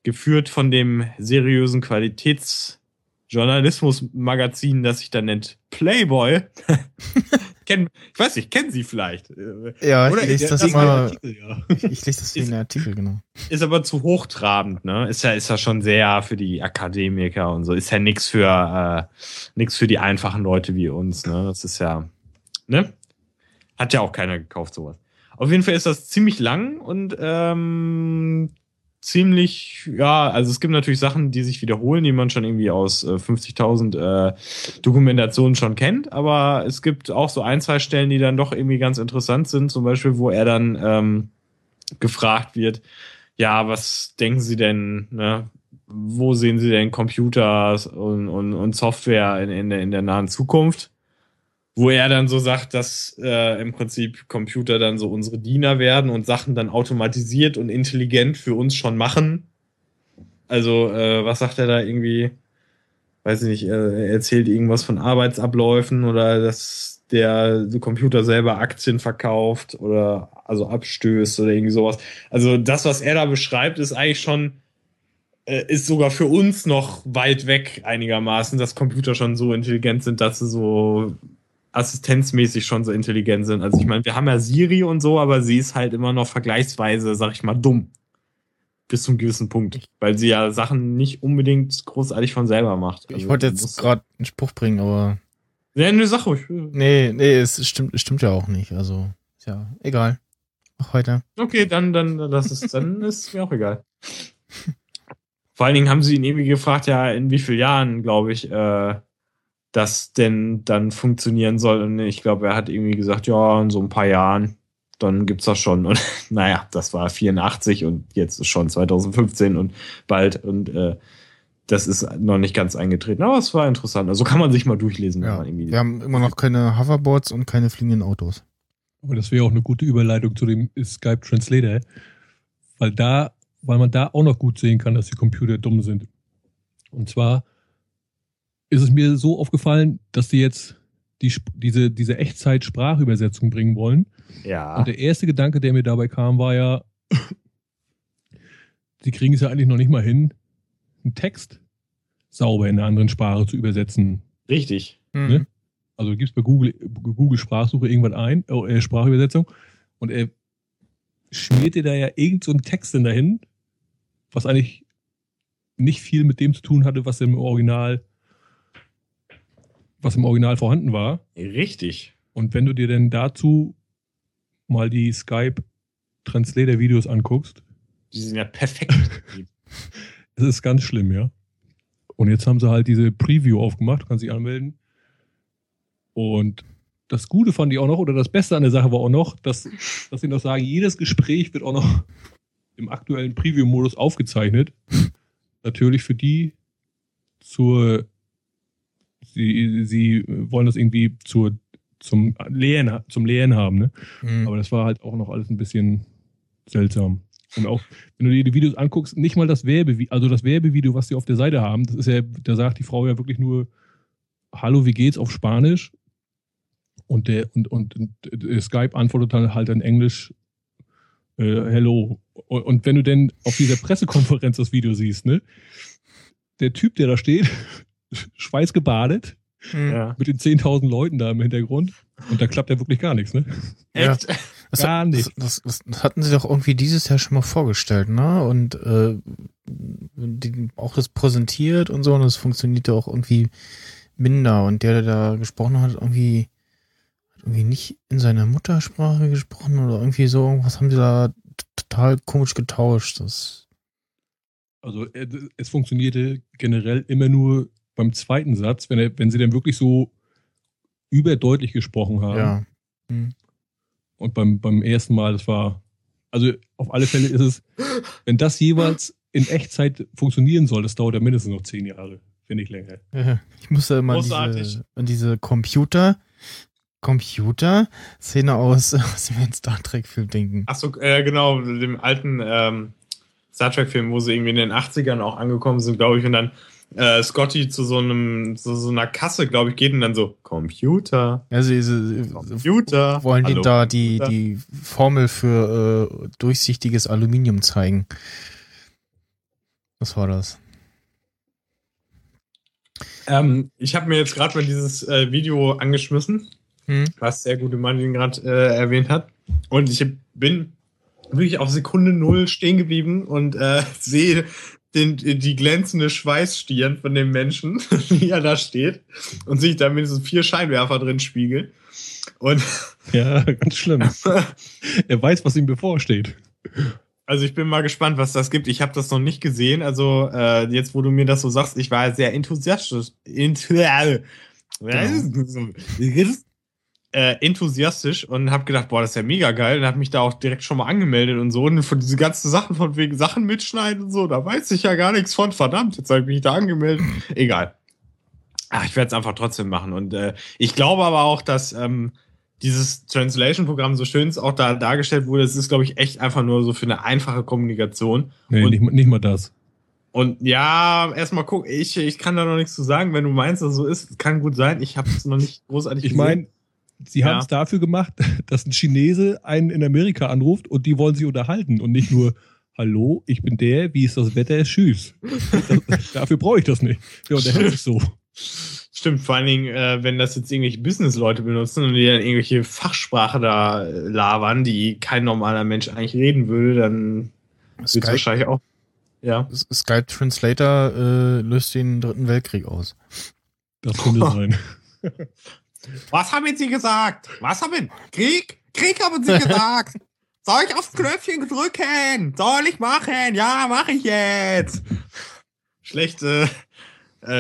Speaker 3: geführt von dem seriösen Qualitätsjournalismus-Magazin, das sich da nennt Playboy. Kennen, ich weiß nicht, kennen Sie vielleicht. Äh,
Speaker 2: Ja,
Speaker 3: Oder
Speaker 2: ich lese das
Speaker 3: das
Speaker 2: mal.
Speaker 4: Artikel, ja.
Speaker 2: Ich, ich lese das wegen der Artikel, genau.
Speaker 3: ist aber zu hochtrabend, ne? Ist ja, ist ja schon sehr für die Akademiker und so. Ist ja nix für, äh, nix für die einfachen Leute wie uns, ne? Das ist ja, ne? Hat ja auch keiner gekauft, sowas. Auf jeden Fall ist das ziemlich lang und ähm, ziemlich, ja, also es gibt natürlich Sachen, die sich wiederholen, die man schon irgendwie aus äh, 50.000 äh, Dokumentationen schon kennt, aber es gibt auch so ein, zwei Stellen, die dann doch irgendwie ganz interessant sind, zum Beispiel, wo er dann ähm, gefragt wird, ja, was denken Sie denn, ne, wo sehen Sie denn Computer und, und, und Software in, in, der, in der nahen Zukunft? Wo er dann so sagt, dass äh, im Prinzip Computer dann so unsere Diener werden und Sachen dann automatisiert und intelligent für uns schon machen. Also, äh, was sagt er da irgendwie? Weiß ich nicht, er erzählt irgendwas von Arbeitsabläufen oder dass der Computer selber Aktien verkauft oder also abstößt oder irgendwie sowas. Also das, was er da beschreibt, ist eigentlich schon, äh, ist sogar für uns noch weit weg einigermaßen, dass Computer schon so intelligent sind, dass sie so assistenzmäßig schon so intelligent sind. Also ich meine, wir haben ja Siri und so, aber sie ist halt immer noch vergleichsweise, sag ich mal, dumm. Bis zum gewissen Punkt. Weil sie ja Sachen nicht unbedingt großartig von selber macht.
Speaker 2: Ich
Speaker 3: Also,
Speaker 2: wollte
Speaker 3: du
Speaker 2: jetzt gerade einen Spruch bringen, aber
Speaker 3: Ja, ne, sag ruhig.
Speaker 2: nee, nee, es stimmt, es stimmt ja auch nicht. Also, ja, egal. Mach weiter.
Speaker 3: Okay, dann, dann, das ist, dann ist mir auch egal. Vor allen Dingen haben sie ihn irgendwie gefragt, ja, in wie vielen Jahren, glaube ich, äh, das denn dann funktionieren soll. Und ich glaube, er hat irgendwie gesagt, ja, in so ein paar Jahren, dann gibt's das schon. Und naja, das war 84 und jetzt ist schon 2015 und bald und äh, das ist noch nicht ganz eingetreten. Aber es war interessant. Also kann man sich mal durchlesen, wenn
Speaker 2: Ja,
Speaker 3: man irgendwie.
Speaker 2: wir haben immer noch keine Hoverboards und keine fliegenden Autos.
Speaker 4: Aber das wäre auch eine gute Überleitung zu dem Skype Translator, weil da, weil man da auch noch gut sehen kann, dass die Computer dumm sind. Und zwar ist es mir so aufgefallen, dass die jetzt die, diese, diese Echtzeit-Sprachübersetzung bringen wollen.
Speaker 3: Ja.
Speaker 4: Und der erste Gedanke, der mir dabei kam, war ja, sie kriegen es ja eigentlich noch nicht mal hin, einen Text sauber in einer anderen Sprache zu übersetzen.
Speaker 3: Richtig.
Speaker 2: Mhm.
Speaker 4: Ne? Also du gibst bei Google, Google Sprachsuche irgendwas ein, äh, Sprachübersetzung, und er schmiert dir da ja irgend so einen Text denn dahin, was eigentlich nicht viel mit dem zu tun hatte, was im Original, was im Original vorhanden war.
Speaker 3: Richtig.
Speaker 4: Und wenn du dir denn dazu mal die Skype Translator Videos anguckst,
Speaker 3: Die sind ja perfekt.
Speaker 4: es ist ganz schlimm, ja. Und jetzt haben sie halt diese Preview aufgemacht, du kannst dich anmelden. Und das Gute fand ich auch noch, oder das Beste an der Sache war auch noch, dass, dass sie noch sagen, jedes Gespräch wird auch noch im aktuellen Preview-Modus aufgezeichnet. Natürlich für die zur, sie, sie wollen das irgendwie zur, zum Lehren, zum Lehren haben, ne?
Speaker 2: Mhm.
Speaker 4: Aber das war halt auch noch alles ein bisschen seltsam. Und auch, wenn du dir die Videos anguckst, nicht mal das Werbevideo, also das Werbevideo, was sie auf der Seite haben, das ist ja, da sagt die Frau ja wirklich nur Hallo, wie geht's auf Spanisch. Und der, und, und, und äh, Skype antwortet dann halt in Englisch äh, Hello. Und, und wenn du denn auf dieser Pressekonferenz das Video siehst, ne, der Typ, der da steht, schweißgebadet,
Speaker 2: Mhm.
Speaker 3: ja.
Speaker 4: mit den 10.000 Leuten da im Hintergrund, und da klappt ja wirklich gar nichts, ne?
Speaker 2: Ja.
Speaker 3: Echt?
Speaker 2: Das,
Speaker 4: Gar
Speaker 2: hat-
Speaker 4: nicht.
Speaker 2: Das, das, das hatten sie doch irgendwie dieses Jahr schon mal vorgestellt, ne? Und äh, die, auch das präsentiert und so, und das funktionierte auch irgendwie minder. Und der, der da gesprochen hat, irgendwie, hat irgendwie nicht in seiner Muttersprache gesprochen oder irgendwie so. Irgendwas haben sie da total komisch getauscht. Das,
Speaker 4: Also äh, es funktionierte generell immer nur beim zweiten Satz, wenn, er, wenn sie dann wirklich so überdeutlich gesprochen haben.
Speaker 2: ja. Hm.
Speaker 4: Und beim, beim ersten Mal, das war, also auf alle Fälle ist es, wenn das jeweils in Echtzeit funktionieren soll, das dauert ja mindestens noch zehn Jahre, wenn nicht länger.
Speaker 2: Ja, Ich musste immer an
Speaker 3: Großartig.
Speaker 2: diese, an diese Computer, Computer-Szene aus, aus dem Star Trek-Film denken.
Speaker 3: Achso, äh, genau, dem alten ähm, Star Trek-Film, wo sie irgendwie in den 80ern auch angekommen sind, glaube ich, und dann äh, Scotty zu so einem, zu so einer Kasse, glaube ich, geht und dann so, Computer,
Speaker 2: Also diese,
Speaker 3: Computer.
Speaker 2: wollen die
Speaker 3: Hallo,
Speaker 2: da die, die Formel für äh, durchsichtiges Aluminium zeigen. Was war das?
Speaker 3: Ähm, ich habe mir jetzt gerade mal dieses äh, Video angeschmissen,
Speaker 2: Hm?
Speaker 3: was der gute Mann ihn gerade äh, erwähnt hat. Und ich bin wirklich auf Sekunde null stehen geblieben und äh, sehe den, die glänzende Schweißstirn von dem Menschen, wie er da steht und sich da mit diesen vier Scheinwerfer drin spiegelt. Und
Speaker 4: Ja, ganz schlimm. er weiß, was ihm bevorsteht.
Speaker 3: also ich bin mal gespannt, was das gibt. Ich habe das noch nicht gesehen. Also äh, jetzt, wo du mir das so sagst, ich war sehr enthusiastisch. Entu äh, enthusiastisch und habe gedacht, boah, das ist ja mega geil. Und habe mich da auch direkt schon mal angemeldet und so. Und von diese ganzen Sachen von wegen Sachen mitschneiden und so, da weiß ich ja gar nichts von. Verdammt, jetzt habe ich mich da angemeldet. Egal. Ach, ich werde es einfach trotzdem machen. Und äh, ich glaube aber auch, dass ähm, dieses Translation-Programm, so schön es auch da dargestellt wurde, es ist, glaube ich, echt einfach nur so für eine einfache Kommunikation.
Speaker 4: Nee,
Speaker 3: Und-
Speaker 4: nicht, mal- nicht mal das.
Speaker 3: Und ja, erstmal gucken, ich, ich kann da noch nichts zu sagen. Wenn du meinst, dass es so ist, kann gut sein. Ich habe es noch nicht großartig
Speaker 4: Ich meine, sie
Speaker 3: Ja.
Speaker 4: haben es dafür gemacht, dass ein Chinese einen in Amerika anruft und die wollen sich unterhalten und nicht nur, hallo, ich bin der, wie ist das Wetter, tschüss. Das, dafür brauche ich das nicht. Wir unterhalten sich so.
Speaker 3: Stimmt, vor allen Dingen, äh, wenn das jetzt irgendwelche Business-Leute benutzen und die dann irgendwelche Fachsprache da äh, labern, die kein normaler Mensch eigentlich reden würde, dann wird
Speaker 2: Skype,
Speaker 3: wahrscheinlich auch. Ja.
Speaker 2: Skype Translator äh, löst den dritten Weltkrieg aus.
Speaker 4: Das könnte sein.
Speaker 3: Was haben Sie gesagt? Was haben Krieg? Krieg haben Sie gesagt. Soll ich aufs Knöpfchen drücken? Soll ich machen? Ja, mache ich jetzt. Schlecht, äh,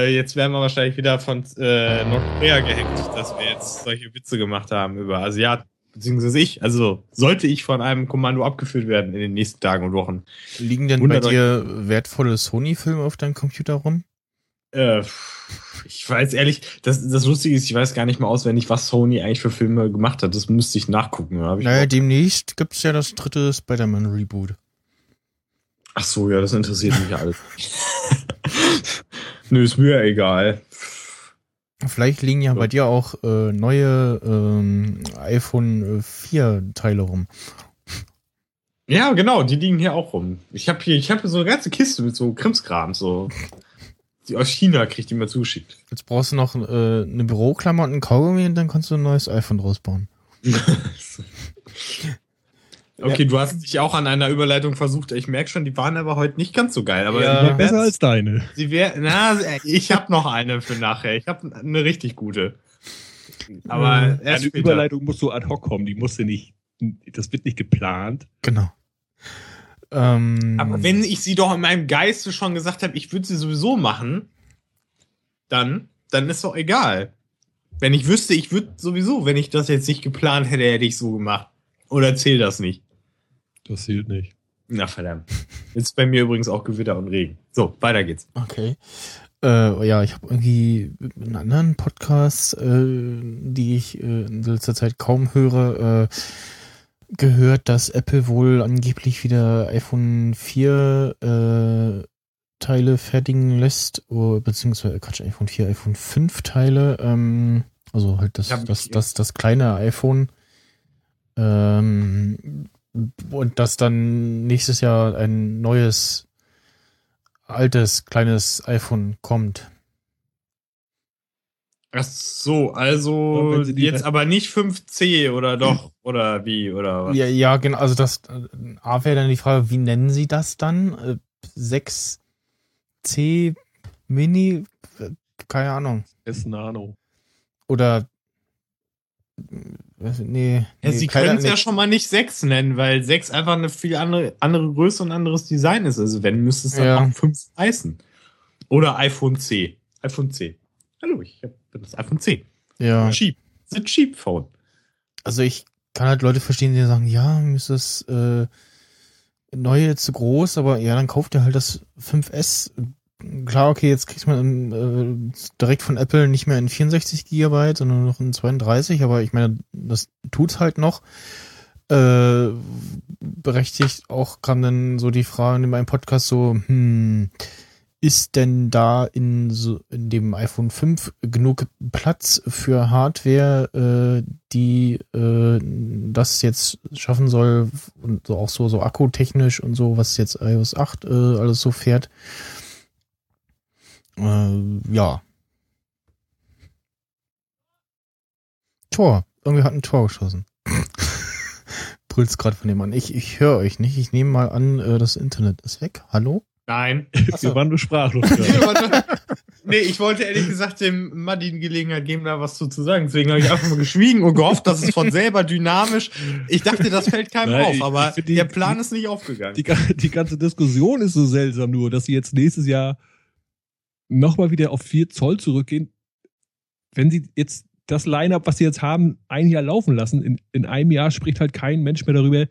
Speaker 3: jetzt werden wir wahrscheinlich wieder von äh, Nordkorea gehackt, dass wir jetzt solche Witze gemacht haben über Asiaten, beziehungsweise ich. Also sollte ich von einem Kommando abgeführt werden in den nächsten Tagen und Wochen.
Speaker 2: Liegen denn
Speaker 3: Wundert
Speaker 2: bei
Speaker 3: euch-
Speaker 2: dir wertvolle Sony-Filme auf deinem Computer rum?
Speaker 3: Äh, ich weiß ehrlich, das, das Lustige ist, ich weiß gar nicht mal auswendig, was Sony eigentlich für Filme gemacht hat. Das müsste ich nachgucken. Ich
Speaker 2: Naja,
Speaker 3: überhaupt-
Speaker 2: demnächst gibt's ja das dritte Spider-Man-Reboot.
Speaker 3: Ach so, ja, das interessiert mich alles. Nö, ist mir egal.
Speaker 2: Vielleicht liegen ja
Speaker 3: So.
Speaker 2: bei dir auch äh, neue ähm, iPhone 4 Teile rum.
Speaker 3: Ja, genau, die liegen hier auch rum. Ich habe hier, ich habe so eine ganze Kiste mit so Krimskram, so. Die aus China kriegt die mal zugeschickt.
Speaker 2: Jetzt brauchst du noch äh, eine Büroklammer und ein Kaugummi und dann kannst du ein neues iPhone draus bauen.
Speaker 3: Okay, du hast dich auch an einer Überleitung versucht. Ich merke schon, die waren aber heute nicht ganz so geil. Aber
Speaker 2: Ja.
Speaker 4: Besser als deine.
Speaker 3: sie wär, na, ich habe noch eine für nachher. Ich habe eine richtig gute. Aber erst
Speaker 4: Eine
Speaker 3: später.
Speaker 4: Überleitung muss so ad hoc kommen. Die musste nicht, das wird nicht geplant.
Speaker 2: Genau. Ähm,
Speaker 3: Aber wenn ich sie doch in meinem Geiste schon gesagt habe, ich würde sie sowieso machen, dann, dann ist doch egal. Wenn ich wüsste, ich würde sowieso, wenn ich das jetzt nicht geplant hätte, hätte ich so gemacht. Oder erzähl das nicht.
Speaker 4: Das zählt nicht.
Speaker 3: Na verdammt. Jetzt ist bei mir übrigens auch Gewitter und Regen. So, weiter geht's.
Speaker 2: Okay. Äh, ja, ich habe irgendwie in anderen Podcasts, äh, die ich äh, in letzter Zeit kaum höre, äh, gehört, dass Apple wohl angeblich wieder iPhone 4 äh, Teile fertigen lässt, oh, beziehungsweise Quatsch, iPhone 4, iPhone 5 Teile, ähm, also halt das,
Speaker 3: Ja,
Speaker 2: das, das, das kleine iPhone, ähm, und dass dann nächstes Jahr ein neues altes, kleines iPhone kommt.
Speaker 3: Ach so, also jetzt aber nicht 5C oder doch, oder wie, oder was?
Speaker 2: Ja, ja, genau. Also das äh, A wäre dann die Frage, wie nennen Sie das dann? Äh, 6C Mini? Äh, Keine Ahnung.
Speaker 4: S Nano.
Speaker 2: Oder äh, nee.
Speaker 3: Ja,
Speaker 2: nee,
Speaker 3: sie können es ja schon mal nicht 6 nennen, weil 6 einfach eine viel andere, andere Größe und anderes Design ist. Also wenn, müsste es dann
Speaker 2: Ja.
Speaker 3: auch 5 heißen. Oder iPhone C. iPhone C. Hallo, ich hab- bin das iPhone C.
Speaker 2: Ja.
Speaker 3: Cheap. Das ist ein Cheap Phone.
Speaker 2: Also ich kann halt Leute verstehen, die sagen, ja, mir ist das äh, neue zu groß, aber ja, dann kauft ihr halt das 5S. Klar, okay, jetzt kriegt man äh, direkt von Apple nicht mehr in 64 Gigabyte, sondern noch in 32, aber ich meine, das tut's halt noch. Äh, berechtigt auch kam dann so die Frage in meinem Podcast so, hm, ist denn da in so in dem iPhone 5 genug Platz für Hardware, äh, die äh, das jetzt schaffen soll und so auch so so akkutechnisch und so, was jetzt iOS 8 äh, alles so fährt? Äh, ja. Tor. Irgendwie hat ein Tor geschossen. Brüllt's gerade von dem an. Ich, ich höre euch nicht. Ich nehme mal an, äh, das Internet ist weg. Hallo?
Speaker 3: Nein.
Speaker 4: Wir waren nur sprachlos.
Speaker 3: Nee, ich wollte ehrlich gesagt dem Maddi die Gelegenheit geben, da was zu, zu sagen. Deswegen habe ich einfach mal geschwiegen und gehofft, dass es von selber dynamisch. Ich dachte, das fällt keinem
Speaker 4: Nein,
Speaker 3: auf,
Speaker 4: ich-
Speaker 3: aber
Speaker 4: ich die-
Speaker 3: der Plan ist nicht aufgegangen.
Speaker 4: die, die ganze Diskussion ist so seltsam nur, dass sie jetzt nächstes Jahr nochmal wieder auf 4 Zoll zurückgehen. Wenn sie jetzt das Line-Up, was sie jetzt haben, ein Jahr laufen lassen, in, in einem Jahr spricht halt kein Mensch mehr darüber,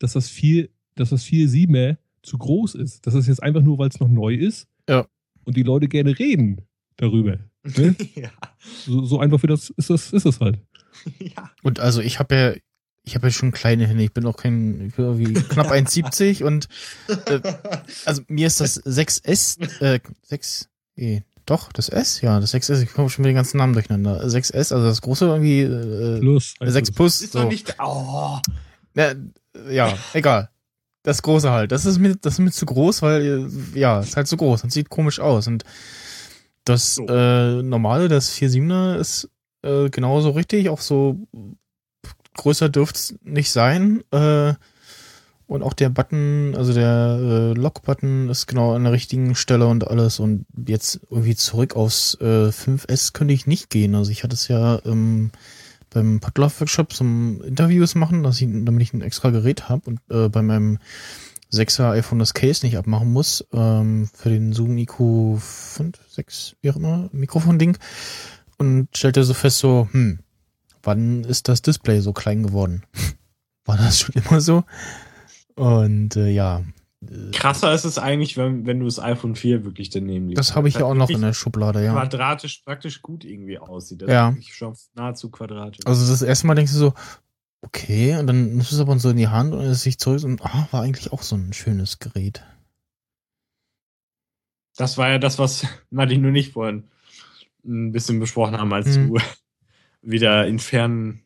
Speaker 4: dass das 4, dass das 4-7er zu groß ist. Das ist jetzt einfach nur, weil es noch neu ist.
Speaker 2: Ja.
Speaker 4: Und die Leute gerne reden darüber. Ne?
Speaker 3: ja.
Speaker 4: So, so einfach wie das ist das, ist das halt.
Speaker 3: ja.
Speaker 2: Und also ich habe ja, ich habe ja schon kleine Hände. Ich bin auch kein, ich bin irgendwie knapp 1,70 und äh, also mir ist das 6S, äh, 6, eh, doch, das S, ja, das 6S, ich komme schon mit den ganzen Namen durcheinander. 6S, also das große irgendwie, äh,
Speaker 4: Plus.
Speaker 2: 6 Plus,
Speaker 3: Ist
Speaker 2: so.
Speaker 3: doch nicht. Oh.
Speaker 2: Ja, ja, egal. Das große halt. Das ist mir, das ist mir zu groß, weil, ja, ist halt zu groß und sieht komisch aus. Und das
Speaker 3: So.
Speaker 2: äh, normale, das 4.7er ist äh, genauso richtig, auch so größer dürfte es nicht sein. Äh, und auch der Button, also der äh, Lock-Button ist genau an der richtigen Stelle und alles. Und jetzt irgendwie zurück aufs äh, 5S könnte ich nicht gehen. Also ich hatte es ja ähm, beim Podlove-Workshop zum Interviews machen, dass ich, damit ich ein extra Gerät habe und äh, bei meinem 6er iPhone das Case nicht abmachen muss, ähm, für den Zoom IQ 5, 6, wie auch immer, Mikrofon-Ding. Und stellte so fest, so, hm, wann ist das Display so klein geworden? War das schon immer so? Und äh, ja,
Speaker 3: Krasser ist es eigentlich, wenn, wenn du das iPhone 4 wirklich daneben liegst.
Speaker 2: das habe ich ja auch noch in der Schublade, ja.
Speaker 3: Quadratisch praktisch gut irgendwie aussieht. Das
Speaker 2: Ja.
Speaker 3: ist schon nahezu quadratisch.
Speaker 2: Also das erste Mal denkst du so, okay, und dann nimmst du es aber so in die Hand und es sich zurück und ah, war eigentlich auch so ein schönes Gerät.
Speaker 3: Das war ja das, was Martin und ich vorhin ein bisschen besprochen haben, als
Speaker 2: Mhm.
Speaker 3: du wieder in fernen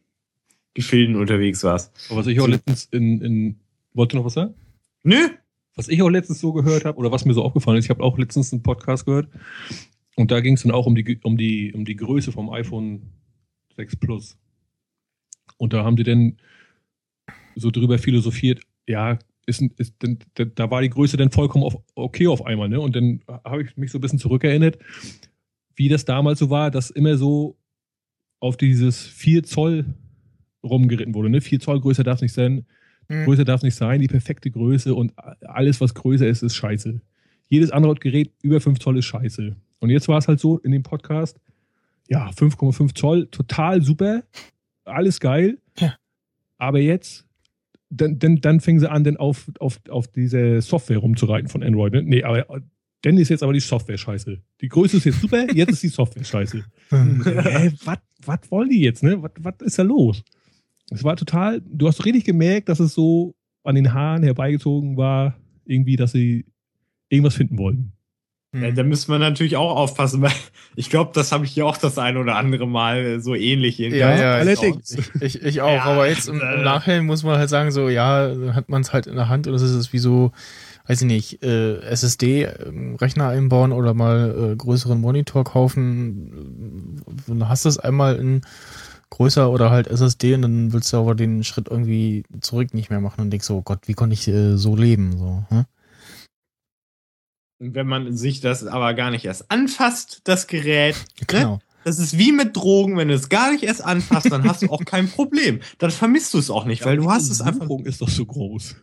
Speaker 3: Gefilden unterwegs warst.
Speaker 4: Aber was ich auch letztens in, in wollte noch was sagen?
Speaker 3: Nö,
Speaker 4: Was ich auch letztens so gehört habe, oder was mir so aufgefallen ist, ich habe auch letztens einen Podcast gehört und da ging es dann auch um die, um, die, um die Größe vom iPhone 6 Plus. Und da haben die dann so drüber philosophiert, ja, ist, ist, denn, da- da war die Größe dann vollkommen auf, okay auf einmal, ne? Und dann habe ich mich so ein bisschen zurückerinnert, wie das damals so war, dass immer so auf dieses 4 Zoll rumgeritten wurde, ne? 4 Zoll größer darf es nicht sein,
Speaker 2: Mhm.
Speaker 4: Größe darf nicht sein, die perfekte Größe und alles, was größer ist, ist scheiße. Jedes andere Gerät über 5 Zoll ist scheiße. Und jetzt war es halt so in dem Podcast, ja, 5,5 Zoll, total super, alles geil.
Speaker 2: Ja.
Speaker 4: Aber jetzt, dann, dann, dann fingen sie an, dann auf, auf, auf diese Software rumzureiten von Android. Ne? Nee, aber dann ist jetzt aber die Software scheiße. Die Größe ist jetzt super, jetzt ist die Software scheiße. Hä, was wollen die jetzt, ne? Was ist da los? Es war total, du hast richtig gemerkt, dass es so an den Haaren herbeigezogen war, irgendwie, dass sie irgendwas finden wollten.
Speaker 3: Ja, da müssen wir natürlich auch aufpassen, weil ich glaube, das habe ich ja auch das ein oder andere Mal so ähnlich. irgendwie
Speaker 2: Ja, ja,
Speaker 3: allerdings.
Speaker 2: Ich, ich auch,
Speaker 3: Ja,
Speaker 2: aber jetzt im,
Speaker 3: äh,
Speaker 2: im Nachhinein muss man halt sagen, so, ja, dann hat man es halt in der Hand und das ist es wie so, weiß ich nicht, äh, SSD-Rechner einbauen oder mal äh, größeren Monitor kaufen, du hast es einmal in größer oder halt SSD und dann willst du aber den Schritt irgendwie zurück nicht mehr machen und denkst so, oh Gott, wie konnte ich äh, so leben? So, hm?
Speaker 3: Und wenn man sich das aber gar nicht erst anfasst, das Gerät, ne?
Speaker 2: Genau.
Speaker 3: das ist wie mit Drogen, wenn du es gar nicht erst anfasst, dann hast du auch kein Problem. Dann vermisst du es auch nicht, weil du hast es einfach.
Speaker 4: Untersuchung ist doch so groß.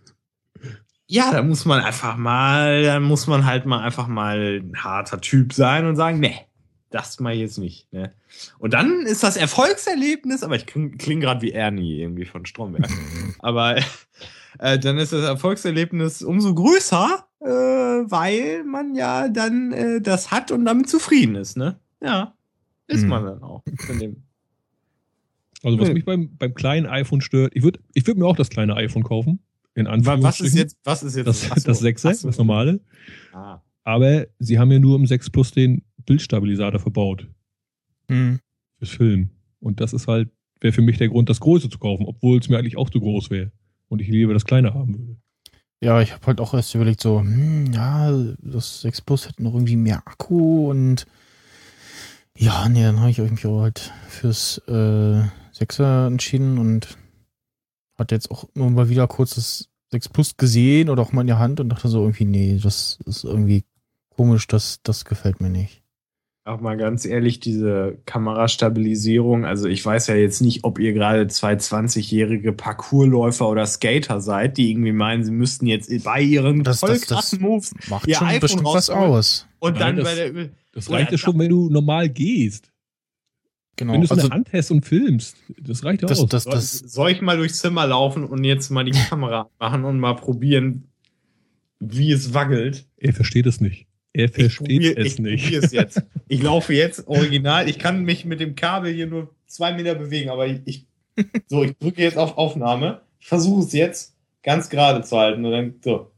Speaker 3: Ja, da muss man einfach mal, dann muss man halt mal einfach mal ein harter Typ sein und sagen, nee, das mal jetzt nicht. Ne? Und dann ist das Erfolgserlebnis, aber ich klinge kling gerade wie Ernie irgendwie von Stromberg. aber äh, dann ist das Erfolgserlebnis umso größer, äh, weil man ja dann äh, das hat und damit zufrieden ist. Ne? Ja, ist
Speaker 2: Hm.
Speaker 3: man dann auch.
Speaker 4: Also was mich beim, beim kleinen iPhone stört, ich würde ich würd mir auch das kleine iPhone kaufen. In Anführungsstrichen.
Speaker 3: Was ist jetzt, was ist jetzt
Speaker 4: Das, das 6er,
Speaker 3: ach so.
Speaker 4: das normale.
Speaker 3: Ah.
Speaker 4: Aber sie haben ja nur im 6 Plus den Bildstabilisator verbaut
Speaker 2: Hm.
Speaker 4: fürs Filmen. Und das ist halt, wäre für mich der Grund, das Große zu kaufen, obwohl es mir eigentlich auch zu groß wäre. Und ich lieber das Kleine haben würde.
Speaker 2: Ja, ich habe halt auch erst überlegt, so, hm, ja, das 6 Plus hätte noch irgendwie mehr Akku und ja, nee, dann habe ich mich auch halt fürs äh, 6er entschieden und hatte jetzt auch immer mal wieder kurz das 6 Plus gesehen oder auch mal in der Hand und dachte so irgendwie, nee, das ist irgendwie komisch, das, das gefällt mir nicht.
Speaker 3: Auch mal ganz ehrlich, diese Kamerastabilisierung, also ich weiß ja jetzt nicht, ob ihr gerade zwei 20-jährige Parkourläufer oder Skater seid, die irgendwie meinen, sie müssten jetzt bei ihren
Speaker 2: Das-
Speaker 3: voll
Speaker 2: das- das-
Speaker 3: krassen Moves
Speaker 2: Macht
Speaker 3: Ihr
Speaker 2: schon
Speaker 3: iPhone
Speaker 2: bestimmt was aus.
Speaker 3: und
Speaker 4: Nein,
Speaker 3: dann
Speaker 4: das-
Speaker 3: bei der
Speaker 4: Das reicht ja schon, wenn du normal gehst.
Speaker 2: Genau.
Speaker 4: wenn du es
Speaker 2: Also,
Speaker 4: in der Hand hast und filmst. Das reicht ja
Speaker 2: das,
Speaker 4: aus.
Speaker 2: das,
Speaker 3: soll,
Speaker 2: das,
Speaker 3: soll ich mal durchs Zimmer laufen und jetzt mal die Kamera machen und mal probieren, wie es wackelt?
Speaker 4: er versteht es nicht. Er
Speaker 3: Ich
Speaker 4: versteht
Speaker 3: probier-
Speaker 4: es
Speaker 3: ich
Speaker 4: nicht.
Speaker 3: probier es jetzt. Ich laufe jetzt original. Ich kann mich mit dem Kabel hier nur zwei Meter bewegen, aber ich, ich so, ich drücke jetzt auf Aufnahme. Ich versuche es jetzt ganz gerade zu halten und dann so.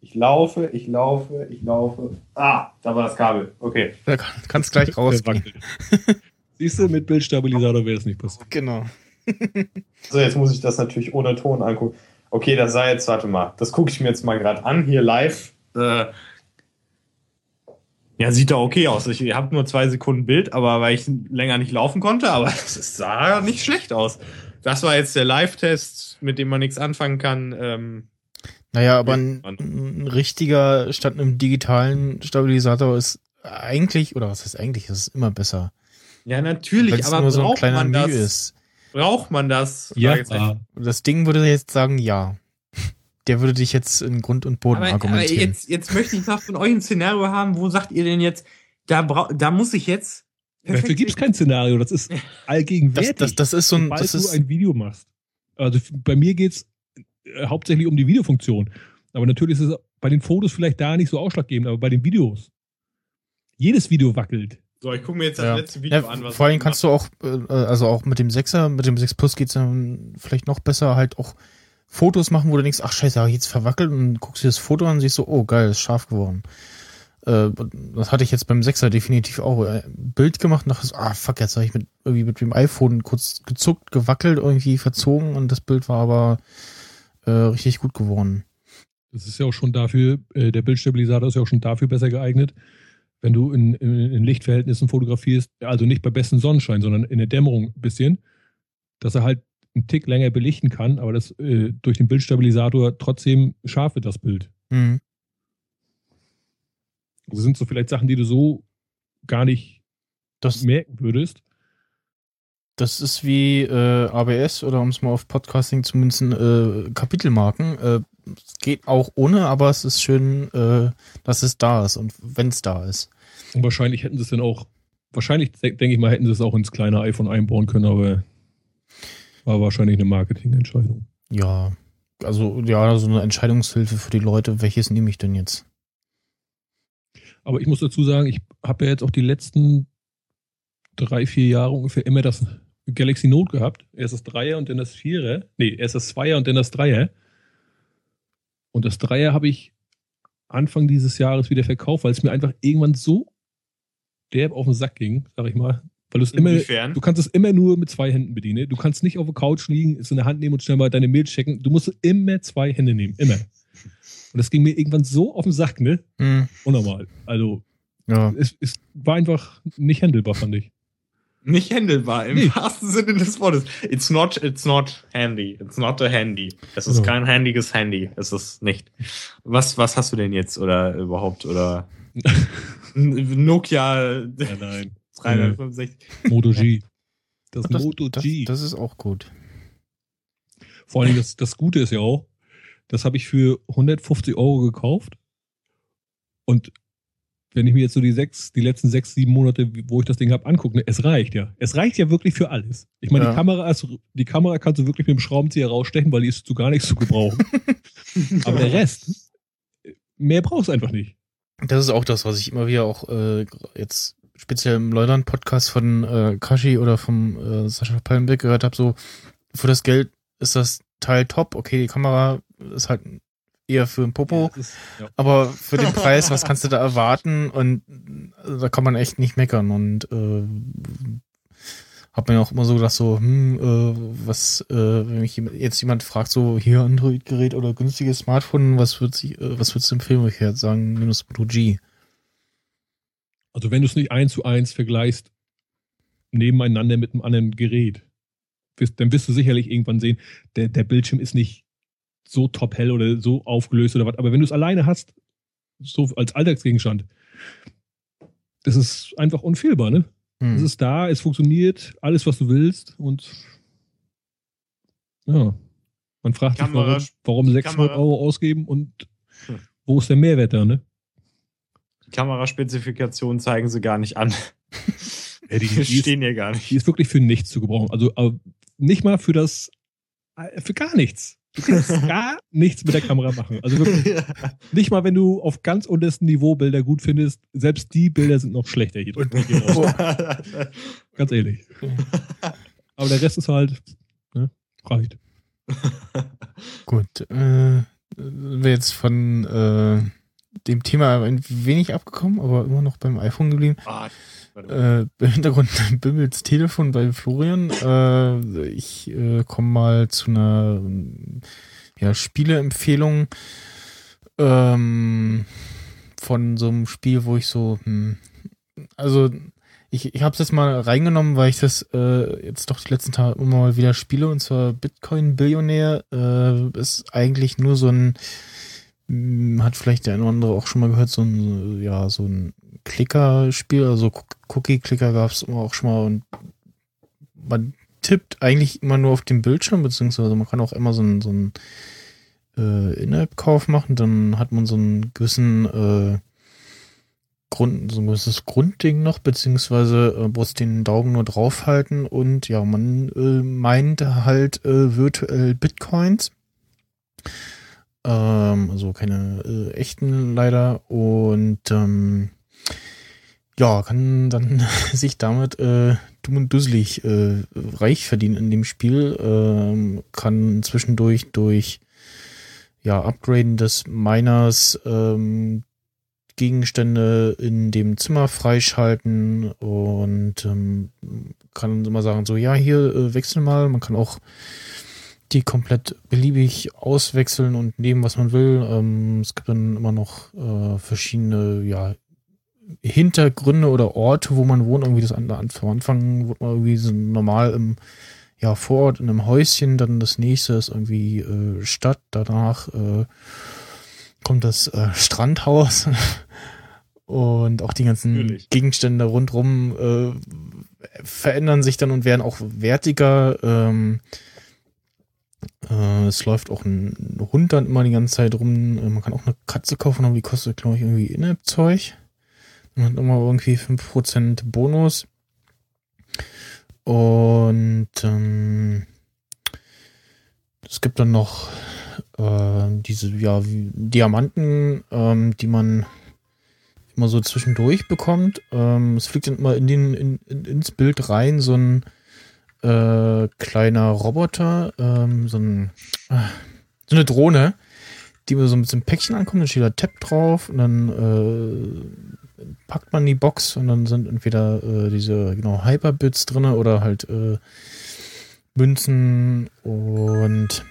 Speaker 3: Ich laufe, ich laufe, ich laufe. Ah, da war das Kabel. Okay.
Speaker 2: da kann, kannst gleich
Speaker 4: wackelt. Siehst du, mit Bildstabilisator wäre es nicht passiert.
Speaker 2: Genau.
Speaker 3: So, jetzt muss ich das natürlich ohne Ton angucken. Okay, das sei jetzt, warte mal, das gucke ich mir jetzt mal gerade an, hier live. Äh, ja, sieht da okay aus. Ich habe nur zwei Sekunden Bild, aber weil ich länger nicht laufen konnte, aber es sah nicht schlecht aus. Das war jetzt der Live-Test, mit dem man nichts anfangen kann. Ähm,
Speaker 2: Naja, aber ein, ein richtiger statt einem digitalen Stabilisator ist eigentlich, oder was heißt eigentlich, das ist immer besser.
Speaker 3: ja, natürlich,
Speaker 2: Weil es
Speaker 3: aber
Speaker 2: nur so ein
Speaker 3: braucht
Speaker 2: kleiner
Speaker 3: man das?
Speaker 2: Ist.
Speaker 3: Braucht man das?
Speaker 4: Ja.
Speaker 2: Das Ding würde jetzt sagen, ja. Der würde dich jetzt in Grund und Boden
Speaker 3: Aber, aber
Speaker 2: argumentieren.
Speaker 3: jetzt, jetzt möchte ich mal von euch ein Szenario haben, wo sagt ihr denn jetzt, da, brau da muss ich jetzt.
Speaker 4: Dafür gibt es kein Szenario. Das ist
Speaker 2: das,
Speaker 4: allgegenwärtig.
Speaker 2: das, das ist so ein,
Speaker 4: sobald
Speaker 2: das
Speaker 4: du
Speaker 2: ist,
Speaker 4: ein Video machst. Also bei mir geht's äh, hauptsächlich um die Videofunktion. Aber natürlich ist es bei den Fotos vielleicht da nicht so ausschlaggebend, aber bei den Videos. Jedes Video wackelt.
Speaker 3: So, ich gucke mir jetzt das
Speaker 2: ja.
Speaker 3: letzte Video
Speaker 2: ja,
Speaker 3: an. Was
Speaker 2: vor allem kannst du auch, äh, also auch mit dem 6er, mit dem 6 Plus geht's dann vielleicht noch besser, halt auch Fotos machen, wo du denkst, ach scheiße, hab ich jetzt verwackelt und guckst dir das Foto an und siehst so, oh geil, ist scharf geworden. Äh, das hatte ich jetzt beim 6er definitiv auch. Äh, Bild gemacht und dachte so, ah fuck, jetzt habe ich mit, irgendwie mit dem iPhone kurz gezuckt, gewackelt, irgendwie verzogen und das Bild war aber äh, richtig gut geworden.
Speaker 4: Das ist ja auch schon dafür, äh, der Bildstabilisator ist ja auch schon dafür besser geeignet, wenn du in, in, in Lichtverhältnissen fotografierst, also nicht bei bestem Sonnenschein, sondern in der Dämmerung ein bisschen, dass er halt einen Tick länger belichten kann, aber das äh, durch den Bildstabilisator trotzdem scharf wird, das Bild.
Speaker 2: Mhm.
Speaker 4: Das sind so vielleicht Sachen, die du so gar nicht
Speaker 2: Das,
Speaker 4: merken würdest.
Speaker 2: Das ist wie äh, ABS oder um es mal auf Podcasting zu münzen, äh, Kapitelmarken. Äh, es geht auch ohne, aber es ist schön, äh, dass es da ist und wenn es da ist.
Speaker 4: Und wahrscheinlich hätten sie es dann auch, wahrscheinlich de- denke ich mal, hätten sie es auch ins kleine iPhone einbauen können, aber war wahrscheinlich eine Marketingentscheidung.
Speaker 2: Ja, also ja, so eine Entscheidungshilfe für die Leute, welches nehme ich denn jetzt?
Speaker 4: Aber ich muss dazu sagen, ich habe ja jetzt auch die letzten drei, vier Jahre ungefähr immer das Galaxy Note gehabt. Erst das Dreier und dann das Vierer. Nee, erst das Zweier und dann das Dreier. Und das Dreier habe ich Anfang dieses Jahres wieder verkauft, weil es mir einfach irgendwann so derb auf den Sack ging, sag ich mal. Weil du es immer, du kannst es immer nur mit zwei Händen bedienen. Du kannst nicht auf der Couch liegen, es in der Hand nehmen und schnell mal deine Mail checken. Du musst immer zwei Hände nehmen, immer. Und das ging mir irgendwann so auf den Sack, ne?
Speaker 2: Hm,
Speaker 4: Unnormal. Also
Speaker 2: ja,
Speaker 4: es, es war einfach nicht handelbar, fand ich.
Speaker 3: Nicht händelbar, im
Speaker 4: Nee.
Speaker 3: wahrsten Sinne des Wortes. It's not, it's not handy. It's not a handy. Es ist
Speaker 4: Genau.
Speaker 3: kein handiges Handy. Es ist nicht. Was, was hast du denn jetzt oder überhaupt oder Nokia
Speaker 4: Ja, nein.
Speaker 3: 365?
Speaker 4: Moto G. Das,
Speaker 2: Das,
Speaker 4: Moto
Speaker 2: das,
Speaker 4: G.
Speaker 2: das ist auch gut.
Speaker 4: Vor allem das, das Gute ist ja auch, das habe ich für 150 Euro gekauft. Und wenn ich mir jetzt so die sechs, die letzten sechs, sieben Monate, wo ich das Ding habe, angucke, ne, es reicht ja. Es reicht ja wirklich für alles. Ich meine,
Speaker 2: Ja.
Speaker 4: die Kamera ist, die Kamera kannst du wirklich mit dem Schraubenzieher rausstechen, weil die ist zu gar nichts zu gebrauchen. Aber der Rest, mehr brauchst du einfach nicht.
Speaker 2: Das ist auch das, was ich immer wieder auch äh, jetzt speziell im Leutnant-Podcast von äh, Kashi oder vom äh, Sascha Pallenbeck gehört habe, so für das Geld ist das Teil top, okay, die Kamera ist halt eher für ein Popo,
Speaker 4: Das ist, ja.
Speaker 2: aber für den Preis, was kannst du da erwarten? Und äh, da kann man echt nicht meckern und äh, hab mir auch immer so gedacht, so, hm, äh, was, äh, wenn mich jetzt jemand fragt, so, hier Android-Gerät oder günstiges Smartphone, was würdest du, äh, was würdest du empfehlen? Würde ich jetzt sagen, minus Moto G.
Speaker 4: Also wenn du es nicht eins zu eins vergleichst, nebeneinander mit einem anderen Gerät, dann wirst du sicherlich irgendwann sehen, der, der Bildschirm ist nicht so top hell oder so aufgelöst oder was. Aber wenn du es alleine hast, so als Alltagsgegenstand, das ist einfach unfehlbar, ne?
Speaker 2: Hm.
Speaker 4: Es ist da, es funktioniert, alles, was du willst und ja. Man fragt sich,
Speaker 3: Kamera-
Speaker 4: warum, warum 600
Speaker 3: Kamera-
Speaker 4: Euro ausgeben und
Speaker 3: Hm.
Speaker 4: wo ist der Mehrwert da, ne?
Speaker 3: Die Kameraspezifikationen zeigen sie gar nicht an.
Speaker 4: Ja, die-
Speaker 3: Die,
Speaker 4: die ist-
Speaker 3: stehen hier gar
Speaker 4: Die
Speaker 3: nicht.
Speaker 4: ist wirklich für nichts zu gebrauchen. Also äh, nicht mal für das, äh, für gar nichts. Du kannst gar nichts mit der Kamera machen. Also wirklich, nicht mal, wenn du auf ganz unterstem Niveau Bilder gut findest, selbst die Bilder sind noch schlechter hier drin. Ganz ehrlich. Aber der Rest ist halt, ne, reicht.
Speaker 2: Gut, äh, wir jetzt von äh, dem Thema ein wenig abgekommen, aber immer noch beim iPhone geblieben.
Speaker 3: Ah.
Speaker 2: Äh, Im Hintergrund bimmels Telefon bei Florian. Äh, ich äh, komme mal zu einer ähm, ja, Spieleempfehlung ähm, von so einem Spiel, wo ich so, hm, also ich, ich habe es jetzt mal reingenommen, weil ich das äh, jetzt doch die letzten Tage immer mal wieder spiele und zwar Bitcoin Billionär äh, ist eigentlich nur so ein hat vielleicht der eine oder andere auch schon mal gehört, so ein, ja, so ein Klickerspiel, also Cookie-Clicker gab es auch schon mal und man tippt eigentlich immer nur auf dem Bildschirm, beziehungsweise man kann auch immer so einen, so einen äh, In-App-Kauf machen, dann hat man so einen gewissen äh, Grund, so ein gewisses Grundding noch, beziehungsweise äh, muss den Daumen nur draufhalten und ja, man äh, meint halt äh, virtuell Bitcoins. Ähm, also keine äh, echten leider. Und ähm, ja, kann dann sich damit äh, dumm und dusselig äh, reich verdienen in dem Spiel. Ähm, kann zwischendurch durch ja, Upgraden des Miners ähm, Gegenstände in dem Zimmer freischalten und ähm, kann immer sagen, so ja, hier äh, wechsel mal. Man kann auch die komplett beliebig auswechseln und nehmen, was man will. Ähm, es gibt dann immer noch äh, verschiedene, ja, Hintergründe oder Orte, wo man wohnt. Irgendwie das an, an, am Anfang wohnt man irgendwie so normal im ja, Vorort in einem Häuschen, dann das nächste ist irgendwie äh, Stadt, danach äh, kommt das äh, Strandhaus und auch die ganzen
Speaker 3: Natürlich.
Speaker 2: Gegenstände rundrum äh, verändern sich dann und werden auch wertiger. Ähm, äh, es läuft auch ein Hund dann immer die ganze Zeit rum. Äh, Man kann auch eine Katze kaufen, aber die kostet, glaube ich, irgendwie In-App-Zeug. Man hat immer irgendwie 5% Bonus. Und ähm, es gibt dann noch äh, diese ja, Diamanten, ähm, die man immer so zwischendurch bekommt. Ähm, es fliegt dann immer in den, in, in, ins Bild rein, so ein äh, kleiner Roboter, ähm, so, ein, äh, so eine Drohne, die so mit so einem Päckchen ankommt, dann steht da Tab drauf und dann äh, packt man die Box und dann sind entweder äh, diese genau Hyperbits drin oder halt äh, Münzen und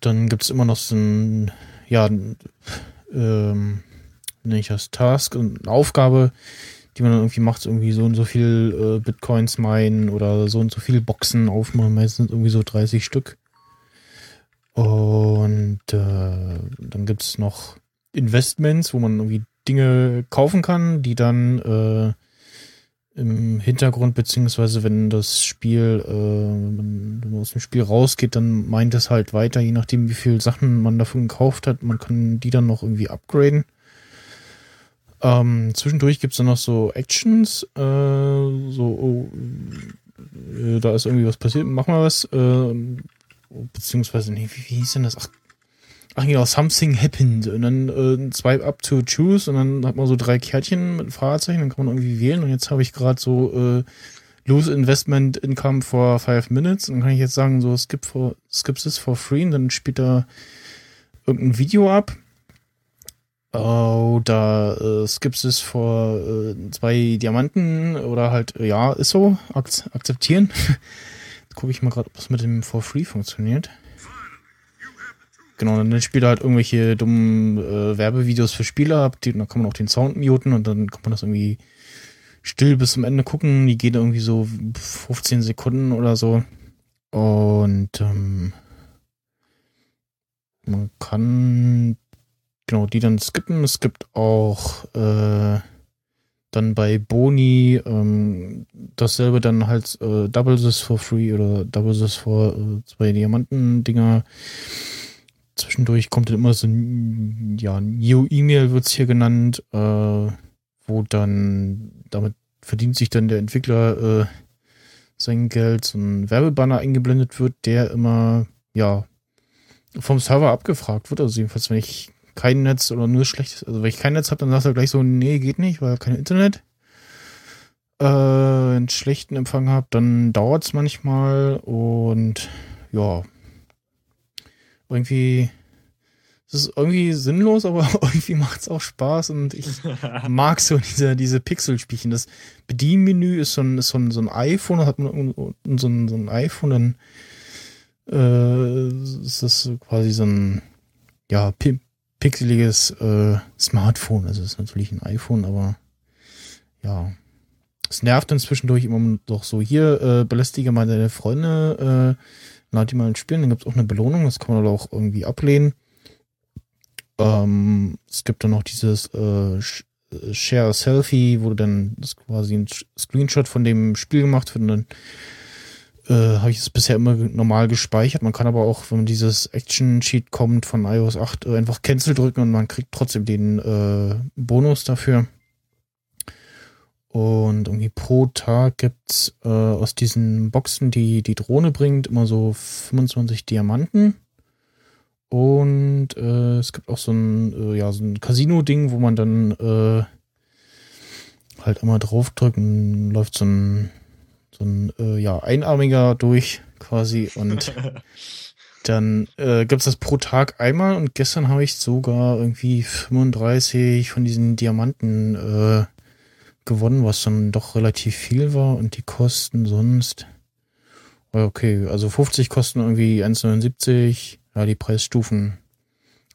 Speaker 2: dann gibt es immer noch so ein, ja, ähm, nenne ich das Task und Aufgabe, die man dann irgendwie macht, irgendwie so und so viel äh, Bitcoins meinen oder so und so viele Boxen aufmachen, meistens irgendwie so 30 Stück. Und äh, dann gibt's noch Investments, wo man irgendwie Dinge kaufen kann, die dann äh, im Hintergrund, beziehungsweise wenn das Spiel, äh, wenn man aus dem Spiel rausgeht, dann meint es halt weiter, je nachdem, wie viel Sachen man davon gekauft hat. Man kann die dann noch irgendwie upgraden. Ähm, zwischendurch gibt's dann noch so Actions, äh, so, oh, äh, da ist irgendwie was passiert, mach mal was, äh, beziehungsweise, nee, wie, wie hieß denn das? Ach, ach genau, something happened. Und dann äh, swipe up to choose und dann hat man so drei Kärtchen mit Fahrzeichen, dann kann man irgendwie wählen. Und jetzt habe ich gerade so äh, lose investment income for five minutes. Und dann kann ich jetzt sagen, so skip for skip this for free und dann spielt er irgendein Video ab. Da äh, skips es vor äh, zwei Diamanten oder halt, ja, ist so, ak akzeptieren. gucke ich mal gerade, ob das mit dem For Free funktioniert. Genau, dann spielt er halt irgendwelche dummen äh, Werbevideos für Spiele ab, die, dann kann man auch den Sound muten und dann kann man das irgendwie still bis zum Ende gucken. Die geht irgendwie so 15 Sekunden oder so. Und ähm, man kann genau die dann skippen. Es gibt auch äh, dann bei Boni ähm, dasselbe dann halt äh, Double this for free oder Double this for äh, zwei Diamanten-Dinger. Zwischendurch kommt dann immer so ein ja, New E-Mail wird's hier genannt, äh, wo dann damit verdient sich dann der Entwickler äh, sein Geld, so ein Werbebanner eingeblendet wird, der immer ja vom Server abgefragt wird. Also jedenfalls, wenn ich kein Netz oder nur schlechtes, also wenn ich kein Netz habe, dann sagt er gleich so, nee, geht nicht, weil kein Internet. Äh, einen schlechten Empfang habe, dann dauert es manchmal und ja, irgendwie es ist irgendwie sinnlos, aber irgendwie macht es auch Spaß und ich mag so diese, diese Pixelspielchen. Das Bedienmenü ist so ein, ist so ein, so ein iPhone, da hat man so ein, so ein iPhone, dann äh, ist das quasi so ein ja, pixeliges äh, Smartphone. Also es ist natürlich ein iPhone, aber ja. Es nervt dann zwischendurch immer doch so, hier, äh, belästige mal deine Freunde, äh, lad die mal ins Spielen, dann gibt es auch eine Belohnung, das kann man auch irgendwie ablehnen. Ähm, es gibt dann noch dieses äh, Share a Selfie, wo dann das quasi ein Screenshot von dem Spiel gemacht wird und dann äh, habe ich es bisher immer normal gespeichert. Man kann aber auch, wenn dieses Action-Sheet kommt von iOS 8, äh, einfach Cancel drücken und man kriegt trotzdem den äh, Bonus dafür. Und irgendwie pro Tag gibt's äh, aus diesen Boxen, die die Drohne bringt, immer so 25 Diamanten. Und äh, es gibt auch so ein, äh, ja, so ein Casino-Ding, wo man dann äh, halt einmal draufdrückt und läuft so ein so ein äh, ja, Einarmiger durch quasi und dann äh, gibt es das pro Tag einmal und gestern habe ich sogar irgendwie 35 von diesen Diamanten äh, gewonnen, was dann doch relativ viel war und die kosten sonst okay, also 50 kosten irgendwie 1,79, ja, die Preisstufen.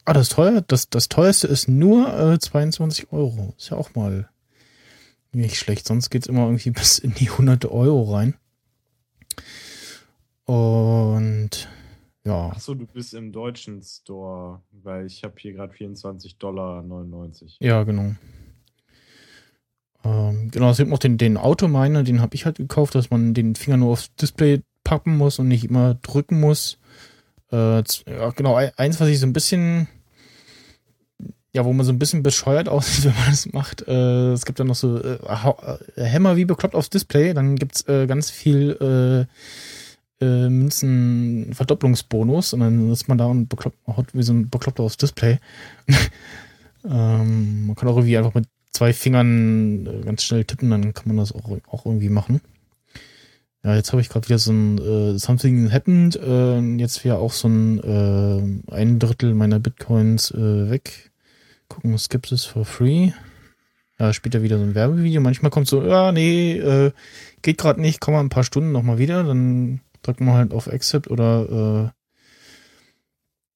Speaker 2: Ah, das teuer, das, das teuerste ist nur äh, 22 Euro. Ist ja auch mal nicht schlecht, sonst geht's immer irgendwie bis in die hunderte Euro rein. Und ja.
Speaker 3: Achso, du bist im deutschen Store, weil ich habe hier gerade 24,99 Dollar.
Speaker 2: Ja, genau. Ähm, genau, es gibt noch den, den Autominer, den habe ich halt gekauft, dass man den Finger nur aufs Display pappen muss und nicht immer drücken muss. Äh, ja, genau, eins, was ich so ein bisschen ja, wo man so ein bisschen bescheuert aussieht, wenn man das macht. Äh, es gibt dann noch so äh, äh, Hämmer wie bekloppt aufs Display, dann gibt's äh, ganz viel äh, äh, Münzen Verdopplungsbonus und dann ist man da und bekloppt, haut wie so ein bekloppter aufs Display. ähm, man kann auch irgendwie einfach mit zwei Fingern äh, ganz schnell tippen, dann kann man das auch, auch irgendwie machen. Ja, jetzt habe ich gerade wieder so ein äh, Something Happened, äh, jetzt wäre auch so ein äh, ein Drittel meiner Bitcoins äh, weg Gucken, Skepsis for free. Ja, später wieder so ein Werbevideo. Manchmal kommt so, ja, nee, äh, geht gerade nicht, komm mal ein paar Stunden nochmal wieder. Dann drückt man halt auf Accept oder äh,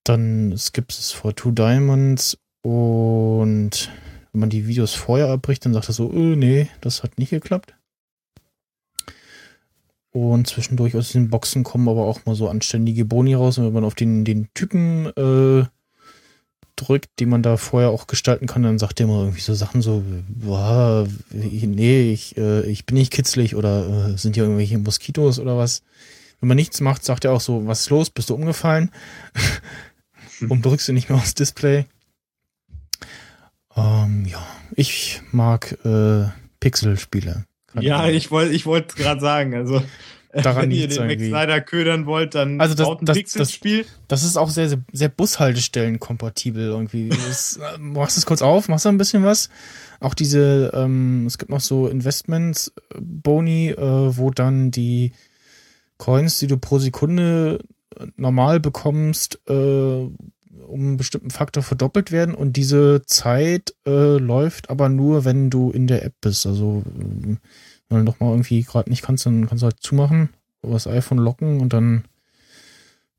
Speaker 2: dann Skepsis for two diamonds und wenn man die Videos vorher abbricht, dann sagt er so, äh, nee, das hat nicht geklappt. Und zwischendurch aus den Boxen kommen aber auch mal so anständige Boni raus. Und wenn man auf den, den Typen äh, drückt, die man da vorher auch gestalten kann, dann sagt der immer irgendwie so Sachen so, boah, nee, ich, äh, ich bin nicht kitzlig oder äh, sind hier irgendwelche Moskitos oder was. Wenn man nichts macht, sagt er auch so, was ist los, bist du umgefallen? Und drückst du nicht mehr aufs Display. Ähm, ja, ich mag äh, Pixel-Spiele.
Speaker 3: Ja, ich wollte ich wollte gerade sagen, also
Speaker 2: Daran
Speaker 3: wenn ihr den Max. Snyder ködern wollt, dann
Speaker 2: Also das-
Speaker 3: baut ein
Speaker 2: das-
Speaker 3: Pixel-Spiel.
Speaker 2: Das ist auch sehr, sehr, sehr Bushaltestellen-kompatibel irgendwie. Das, äh, machst es kurz auf, machst da ein bisschen was. Auch diese, ähm, es gibt noch so Investments, äh, Boni, äh, wo dann die Coins, die du pro Sekunde äh, normal bekommst, äh, um einen bestimmten Faktor verdoppelt werden und diese Zeit äh, läuft aber nur, wenn du in der App bist. Also ähm, wenn du doch mal irgendwie gerade nicht kannst, dann kannst du halt zumachen, das iPhone locken und dann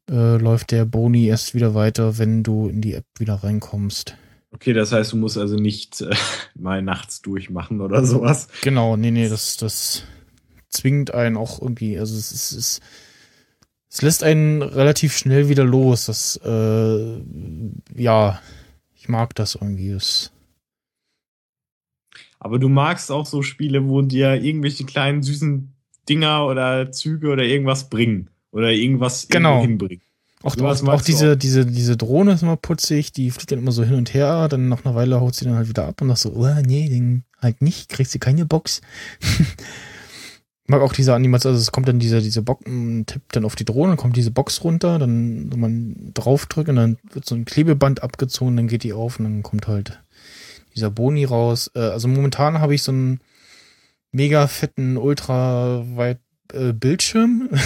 Speaker 2: äh, läuft der Boni erst wieder weiter, wenn du in die App wieder reinkommst.
Speaker 3: Okay, das heißt, du musst also nicht äh, mal nachts durchmachen oder sowas.
Speaker 2: Genau, nee, nee, das, das zwingt einen auch irgendwie, also es ist, es, es lässt einen relativ schnell wieder los. Das, äh, ja, ich mag das irgendwie. Das,
Speaker 3: Aber du magst auch so Spiele, wo dir irgendwelche kleinen süßen Dinger oder Züge oder irgendwas bringen. Oder irgendwas
Speaker 2: Genau.
Speaker 3: hinbringen.
Speaker 2: auch, auch, auch diese,
Speaker 3: auch.
Speaker 2: diese, diese Drohne ist immer putzig, die fliegt dann immer so hin und her, dann nach einer Weile haut sie dann halt wieder ab und sagt so, oh, nee, den halt nicht, kriegst du keine Box. Mag auch diese Animation, also es kommt dann dieser, diese Box, man tippt dann auf die Drohne, dann kommt diese Box runter, dann wenn man draufdrückt und dann wird so ein Klebeband abgezogen, dann geht die auf und dann kommt halt dieser Boni raus. Äh, also momentan habe ich so einen mega fetten, ultra weit äh, Bildschirm.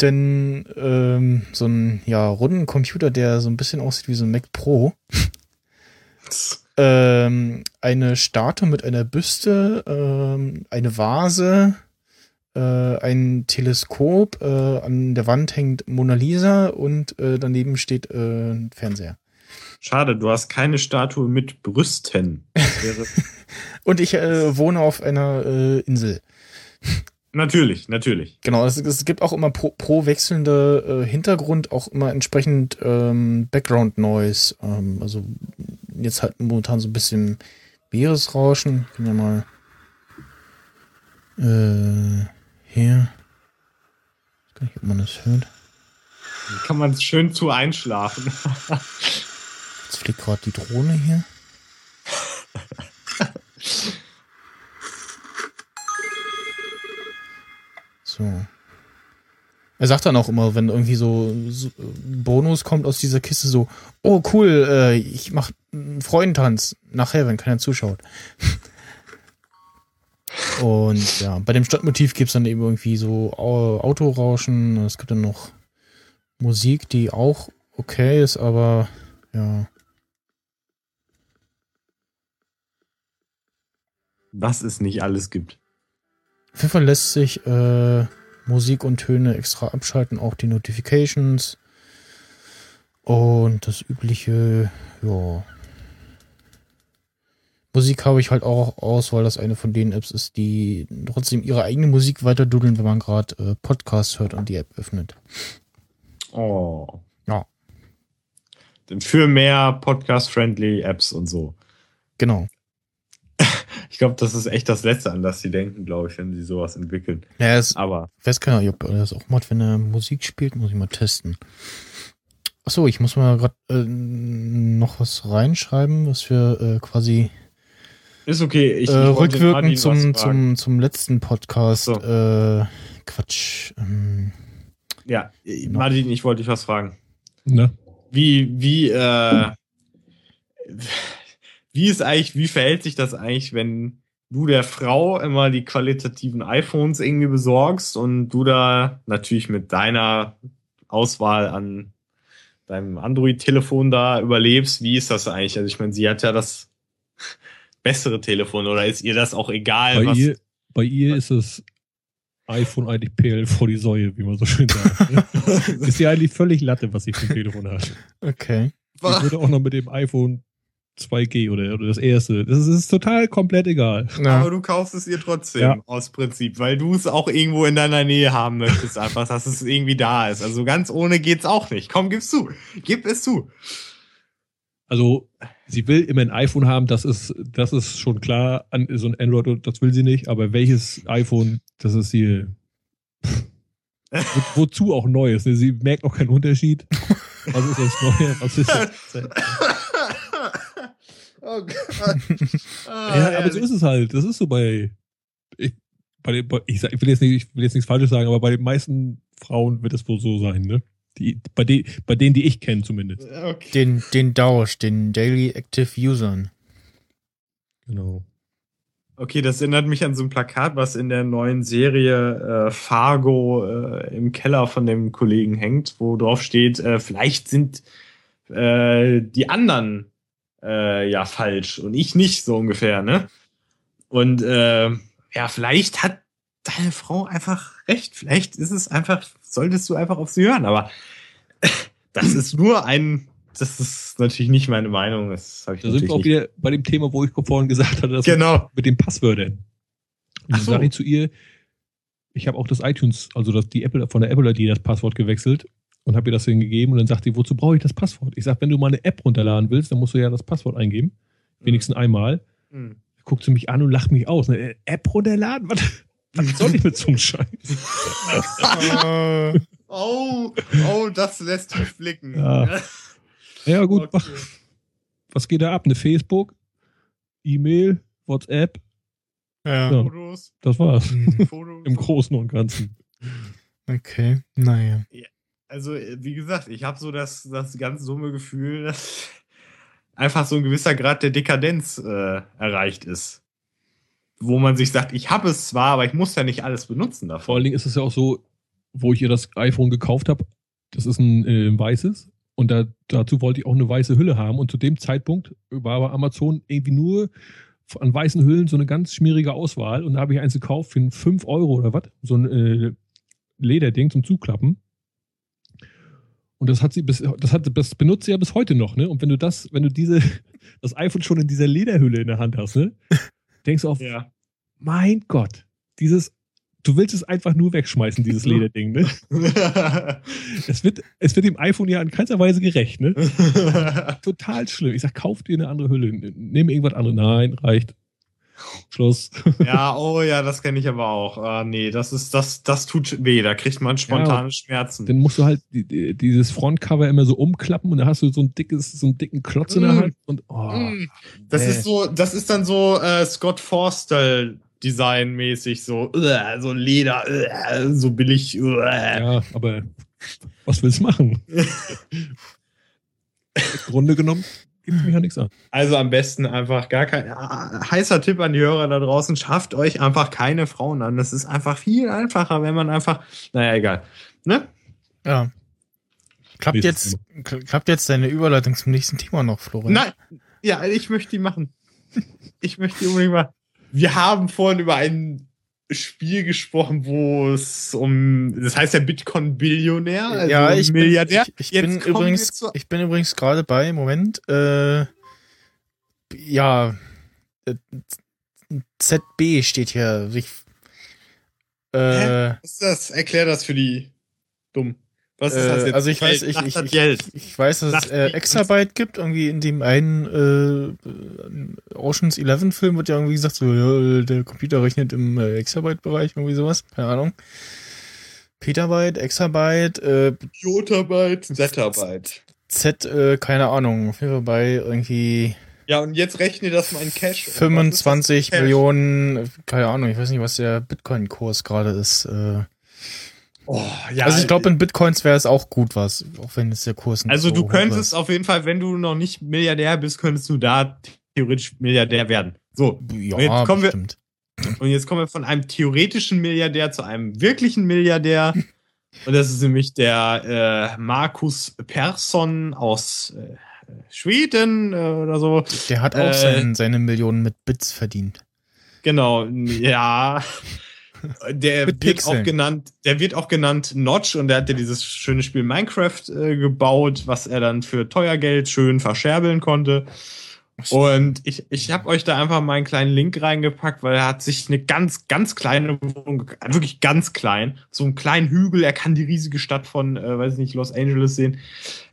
Speaker 2: Denn ähm, so ein ja, runden Computer, der so ein bisschen aussieht wie so ein Mac Pro, ähm, eine Statue mit einer Büste, ähm, eine Vase, äh, ein Teleskop, äh, an der Wand hängt Mona Lisa und äh, daneben steht äh, ein Fernseher.
Speaker 3: Schade, du hast keine Statue mit Brüsten.
Speaker 2: Und ich äh, wohne auf einer äh, Insel.
Speaker 3: natürlich, natürlich.
Speaker 2: Genau, es, es gibt auch immer pro, pro wechselnde äh, Hintergrund auch immer entsprechend ähm, Background Noise. Ähm, also jetzt halt momentan so ein bisschen Meeresrauschen. Kann ja mal äh, hier. Ich weiß gar nicht, ob man das hört.
Speaker 3: Kann man schön zu einschlafen.
Speaker 2: Jetzt fliegt gerade die Drohne hier. So. Er sagt dann auch immer, wenn irgendwie so, so Bonus kommt aus dieser Kiste, so, oh cool, äh, ich mach einen Freudentanz nachher, wenn keiner zuschaut. Und ja, bei dem Stadtmotiv gibt's dann eben irgendwie so Au- Autorauschen. Es gibt dann noch Musik, die auch okay ist, aber ja.
Speaker 3: Was es nicht alles gibt.
Speaker 2: Auf jeden Fall lässt sich äh, Musik und Töne extra abschalten, auch die Notifications. Und das übliche, ja. Musik habe ich halt auch aus, weil das eine von den Apps ist, die trotzdem ihre eigene Musik weiter dudeln, wenn man gerade äh, Podcasts hört und die App öffnet.
Speaker 3: Oh.
Speaker 2: Ja.
Speaker 3: Denn für mehr Podcast-friendly Apps und so.
Speaker 2: Genau.
Speaker 3: Ich glaube, das ist echt das Letzte, an das sie denken, glaube ich, wenn sie sowas entwickeln.
Speaker 2: Naja, es
Speaker 3: Aber
Speaker 2: Ich weiß gar nicht, ob er das auch macht, wenn er Musik spielt, muss ich mal testen. Achso, ich muss mal gerade äh, noch was reinschreiben, was wir äh, quasi
Speaker 3: ist okay. Ich,
Speaker 2: äh,
Speaker 3: ich
Speaker 2: rückwirkend zum, zum, zum letzten Podcast.
Speaker 3: So.
Speaker 2: Äh, Quatsch. Ähm,
Speaker 3: Ja, äh, Martin, ich wollte dich was fragen.
Speaker 4: Ne?
Speaker 3: Wie, wie, äh, wie ist eigentlich, wie verhält sich das eigentlich, wenn du der Frau immer die qualitativen iPhones irgendwie besorgst und du da natürlich mit deiner Auswahl an deinem Android-Telefon da überlebst? Wie ist das eigentlich? Also ich meine, sie hat ja das bessere Telefon oder ist ihr das auch egal?
Speaker 4: Bei
Speaker 3: was,
Speaker 4: ihr, bei ihr ist das iPhone eigentlich PL vor die Säue, wie man so schön sagt. ne? ist ihr eigentlich völlig Latte, was sie für ein Telefon hat.
Speaker 2: okay.
Speaker 4: Ich würde auch noch mit dem iPhone 2G oder, oder das erste. Das ist, das ist total komplett egal.
Speaker 2: Ja.
Speaker 3: Aber du kaufst es ihr trotzdem
Speaker 4: Ja.
Speaker 3: aus Prinzip, weil du es auch irgendwo in deiner Nähe haben möchtest, einfach, dass es irgendwie da ist. Also ganz ohne geht's auch nicht. Komm, gib's zu. Gib es zu.
Speaker 4: Also, sie will immer ein iPhone haben, das ist, das ist schon klar. An, so ein Android, das will sie nicht, aber welches iPhone, das ist sie. Wo, wozu auch Neues? Ne? Sie merkt auch keinen Unterschied. Was ist das Neue? Was ist das?
Speaker 3: oh Gott. Ah,
Speaker 4: Ja, aber so ist es halt. Das ist so bei. Ich, bei den, bei, ich, sag, ich, will jetzt nicht, ich will jetzt nichts Falsches sagen, aber bei den meisten Frauen wird es wohl so sein, ne? Die, bei, den, bei denen, die ich kenne zumindest.
Speaker 3: Okay.
Speaker 2: Den, den Dausch, den Daily Active Usern.
Speaker 4: Genau.
Speaker 3: Okay, das erinnert mich an so ein Plakat, was in der neuen Serie äh, Fargo äh, im Keller von dem Kollegen hängt, wo drauf steht, äh, vielleicht sind äh, die anderen äh, ja falsch und ich nicht, so ungefähr, ne? Und äh, ja, vielleicht hat deine Frau einfach recht. Vielleicht ist es einfach, solltest du einfach auf sie hören, aber das ist nur ein, das ist natürlich nicht meine Meinung. Das ich
Speaker 4: Da sind wir auch
Speaker 3: nicht.
Speaker 4: wieder bei dem Thema, wo ich vorhin gesagt hatte, dass
Speaker 3: Genau.
Speaker 4: mit den Passwörtern. Und
Speaker 3: Ach
Speaker 4: dann
Speaker 3: so.
Speaker 4: sage ich zu ihr, ich habe auch das iTunes, also das, die Apple, von der Apple ID das Passwort gewechselt und habe ihr das hingegeben und dann sagt sie, wozu brauche ich das Passwort? Ich sage, wenn du mal eine App runterladen willst, dann musst du ja das Passwort eingeben. Wenigstens einmal.
Speaker 3: Hm.
Speaker 4: Guckt sie mich an und lacht mich aus. Ne? Äh, App runterladen? Was, was soll ich mit so einem Scheiß?
Speaker 2: Äh,
Speaker 3: Oh, oh, das lässt mich blicken.
Speaker 4: Ja. Ja gut,
Speaker 3: Okay.
Speaker 4: mach, was geht da ab? Eine Facebook, E-Mail, WhatsApp,
Speaker 2: ja.
Speaker 4: Ja.
Speaker 3: Fotos,
Speaker 4: das war's.
Speaker 2: Hm,
Speaker 3: Fotos.
Speaker 4: Im Großen und Ganzen.
Speaker 2: Okay, naja.
Speaker 3: Also, äh, wie gesagt, ich habe so das, das ganz dumme Gefühl, dass einfach so ein gewisser Grad der Dekadenz äh, erreicht ist. Wo man sich sagt, ich habe es zwar, aber ich muss ja nicht alles benutzen
Speaker 4: Vor
Speaker 3: davon.
Speaker 4: allen Dingen ist es ja auch so, wo ich ihr das iPhone gekauft habe, das ist ein äh, weißes und da, dazu wollte ich auch eine weiße Hülle haben und zu dem Zeitpunkt war bei Amazon irgendwie nur an weißen Hüllen so eine ganz schmierige Auswahl und da habe ich eins gekauft für 5 Euro oder was, so ein äh, Lederding zum Zuklappen. Und das hat sie bis, das hat, das benutzt sie ja bis heute noch, ne? Und wenn du das, wenn du diese, das iPhone schon in dieser Lederhülle in der Hand hast, ne? Denkst du auf,
Speaker 3: Ja.
Speaker 4: mein Gott, dieses, du willst es einfach nur wegschmeißen, dieses Lederding, ne? Es wird, es wird dem iPhone ja in keinster Weise gerecht, ne? Total schlimm. Ich sag, kauf dir eine andere Hülle. Nimm irgendwas anderes. Nein, reicht. Schluss.
Speaker 3: ja, oh ja, das kenne ich aber auch. Ah, nee, das ist, das, das tut weh, da kriegt man spontane Schmerzen.
Speaker 4: Dann musst du halt die, die, dieses Frontcover immer so umklappen und dann hast du so ein dickes, so einen dicken Klotz in der
Speaker 3: Mm.
Speaker 4: Hand und oh,
Speaker 3: Mm, Das
Speaker 4: nee.
Speaker 3: ist so, das ist dann so äh, Scott Forstall Design-mäßig, so, äh, so Leder, äh, so billig. Äh.
Speaker 4: ja, aber was willst du machen? Im Grunde genommen gibt mich ja nichts an.
Speaker 3: Also am besten einfach gar kein heißer Tipp an die Hörer da draußen, schafft euch einfach keine Frauen an. Das ist einfach viel einfacher, wenn man einfach, naja, egal. Ne?
Speaker 2: Ja. Klappt jetzt, kl- klappt jetzt deine Überleitung zum nächsten Thema noch, Florian?
Speaker 3: Nein, ja, ich möchte die machen. Ich möchte die unbedingt machen. Wir haben vorhin über ein Spiel gesprochen, wo es um, das heißt ja Bitcoin-Billionär, also
Speaker 2: ja, ich bin,
Speaker 3: Milliardär.
Speaker 2: ich, ich
Speaker 3: Jetzt
Speaker 2: bin übrigens,
Speaker 3: zu-
Speaker 2: ich bin übrigens gerade bei, Moment, äh, ja, äh, ZB steht hier. Ich, äh,
Speaker 3: Was ist das? Erklär das für die dumm. Was ist das
Speaker 2: äh,
Speaker 3: jetzt?
Speaker 2: also ich weiß, ich, ich, ich,
Speaker 3: Geld.
Speaker 2: ich weiß, dass es äh, Exabyte gibt, irgendwie in dem einen äh, Oceans 11 Film wird ja irgendwie gesagt, so, ja, der Computer rechnet im äh, Exabyte-Bereich, irgendwie sowas, keine Ahnung. Petabyte, Exabyte, äh,
Speaker 3: Jotabyte, Zettabyte.
Speaker 2: Z, äh, keine Ahnung, auf jeden Fall bei irgendwie
Speaker 3: Ja, und jetzt rechne das mal in Cash.
Speaker 2: 25
Speaker 3: Cash?
Speaker 2: Millionen, keine Ahnung, ich weiß nicht, was der Bitcoin-Kurs gerade ist. Äh,
Speaker 3: Oh, ja,
Speaker 2: also ich glaube, in Bitcoins wäre es auch gut was, auch wenn es der Kurs nicht
Speaker 3: Also
Speaker 2: so
Speaker 3: du könntest auf jeden Fall, wenn du noch nicht Milliardär bist, könntest du da theoretisch Milliardär werden. So,
Speaker 2: Ja,
Speaker 3: und jetzt kommen wir-
Speaker 2: bestimmt.
Speaker 3: und jetzt kommen wir von einem theoretischen Milliardär zu einem wirklichen Milliardär. Und das ist nämlich der äh, Markus Persson aus äh, Schweden äh, oder so.
Speaker 2: Der hat auch
Speaker 3: Äh,
Speaker 2: sein, seine Millionen mit Bits verdient.
Speaker 3: Genau, ja. Der wird
Speaker 2: Pixeln.
Speaker 3: auch genannt, der wird auch genannt Notch und der hat ja dieses schöne Spiel Minecraft äh, gebaut, was er dann für teuer Geld schön verscherbeln konnte. Und ich, ich habe euch da einfach mal einen kleinen Link reingepackt, weil er hat sich eine ganz, ganz kleine Wohnung, wirklich ganz klein, so einen kleinen Hügel, er kann die riesige Stadt von, äh, weiß ich nicht, Los Angeles sehen.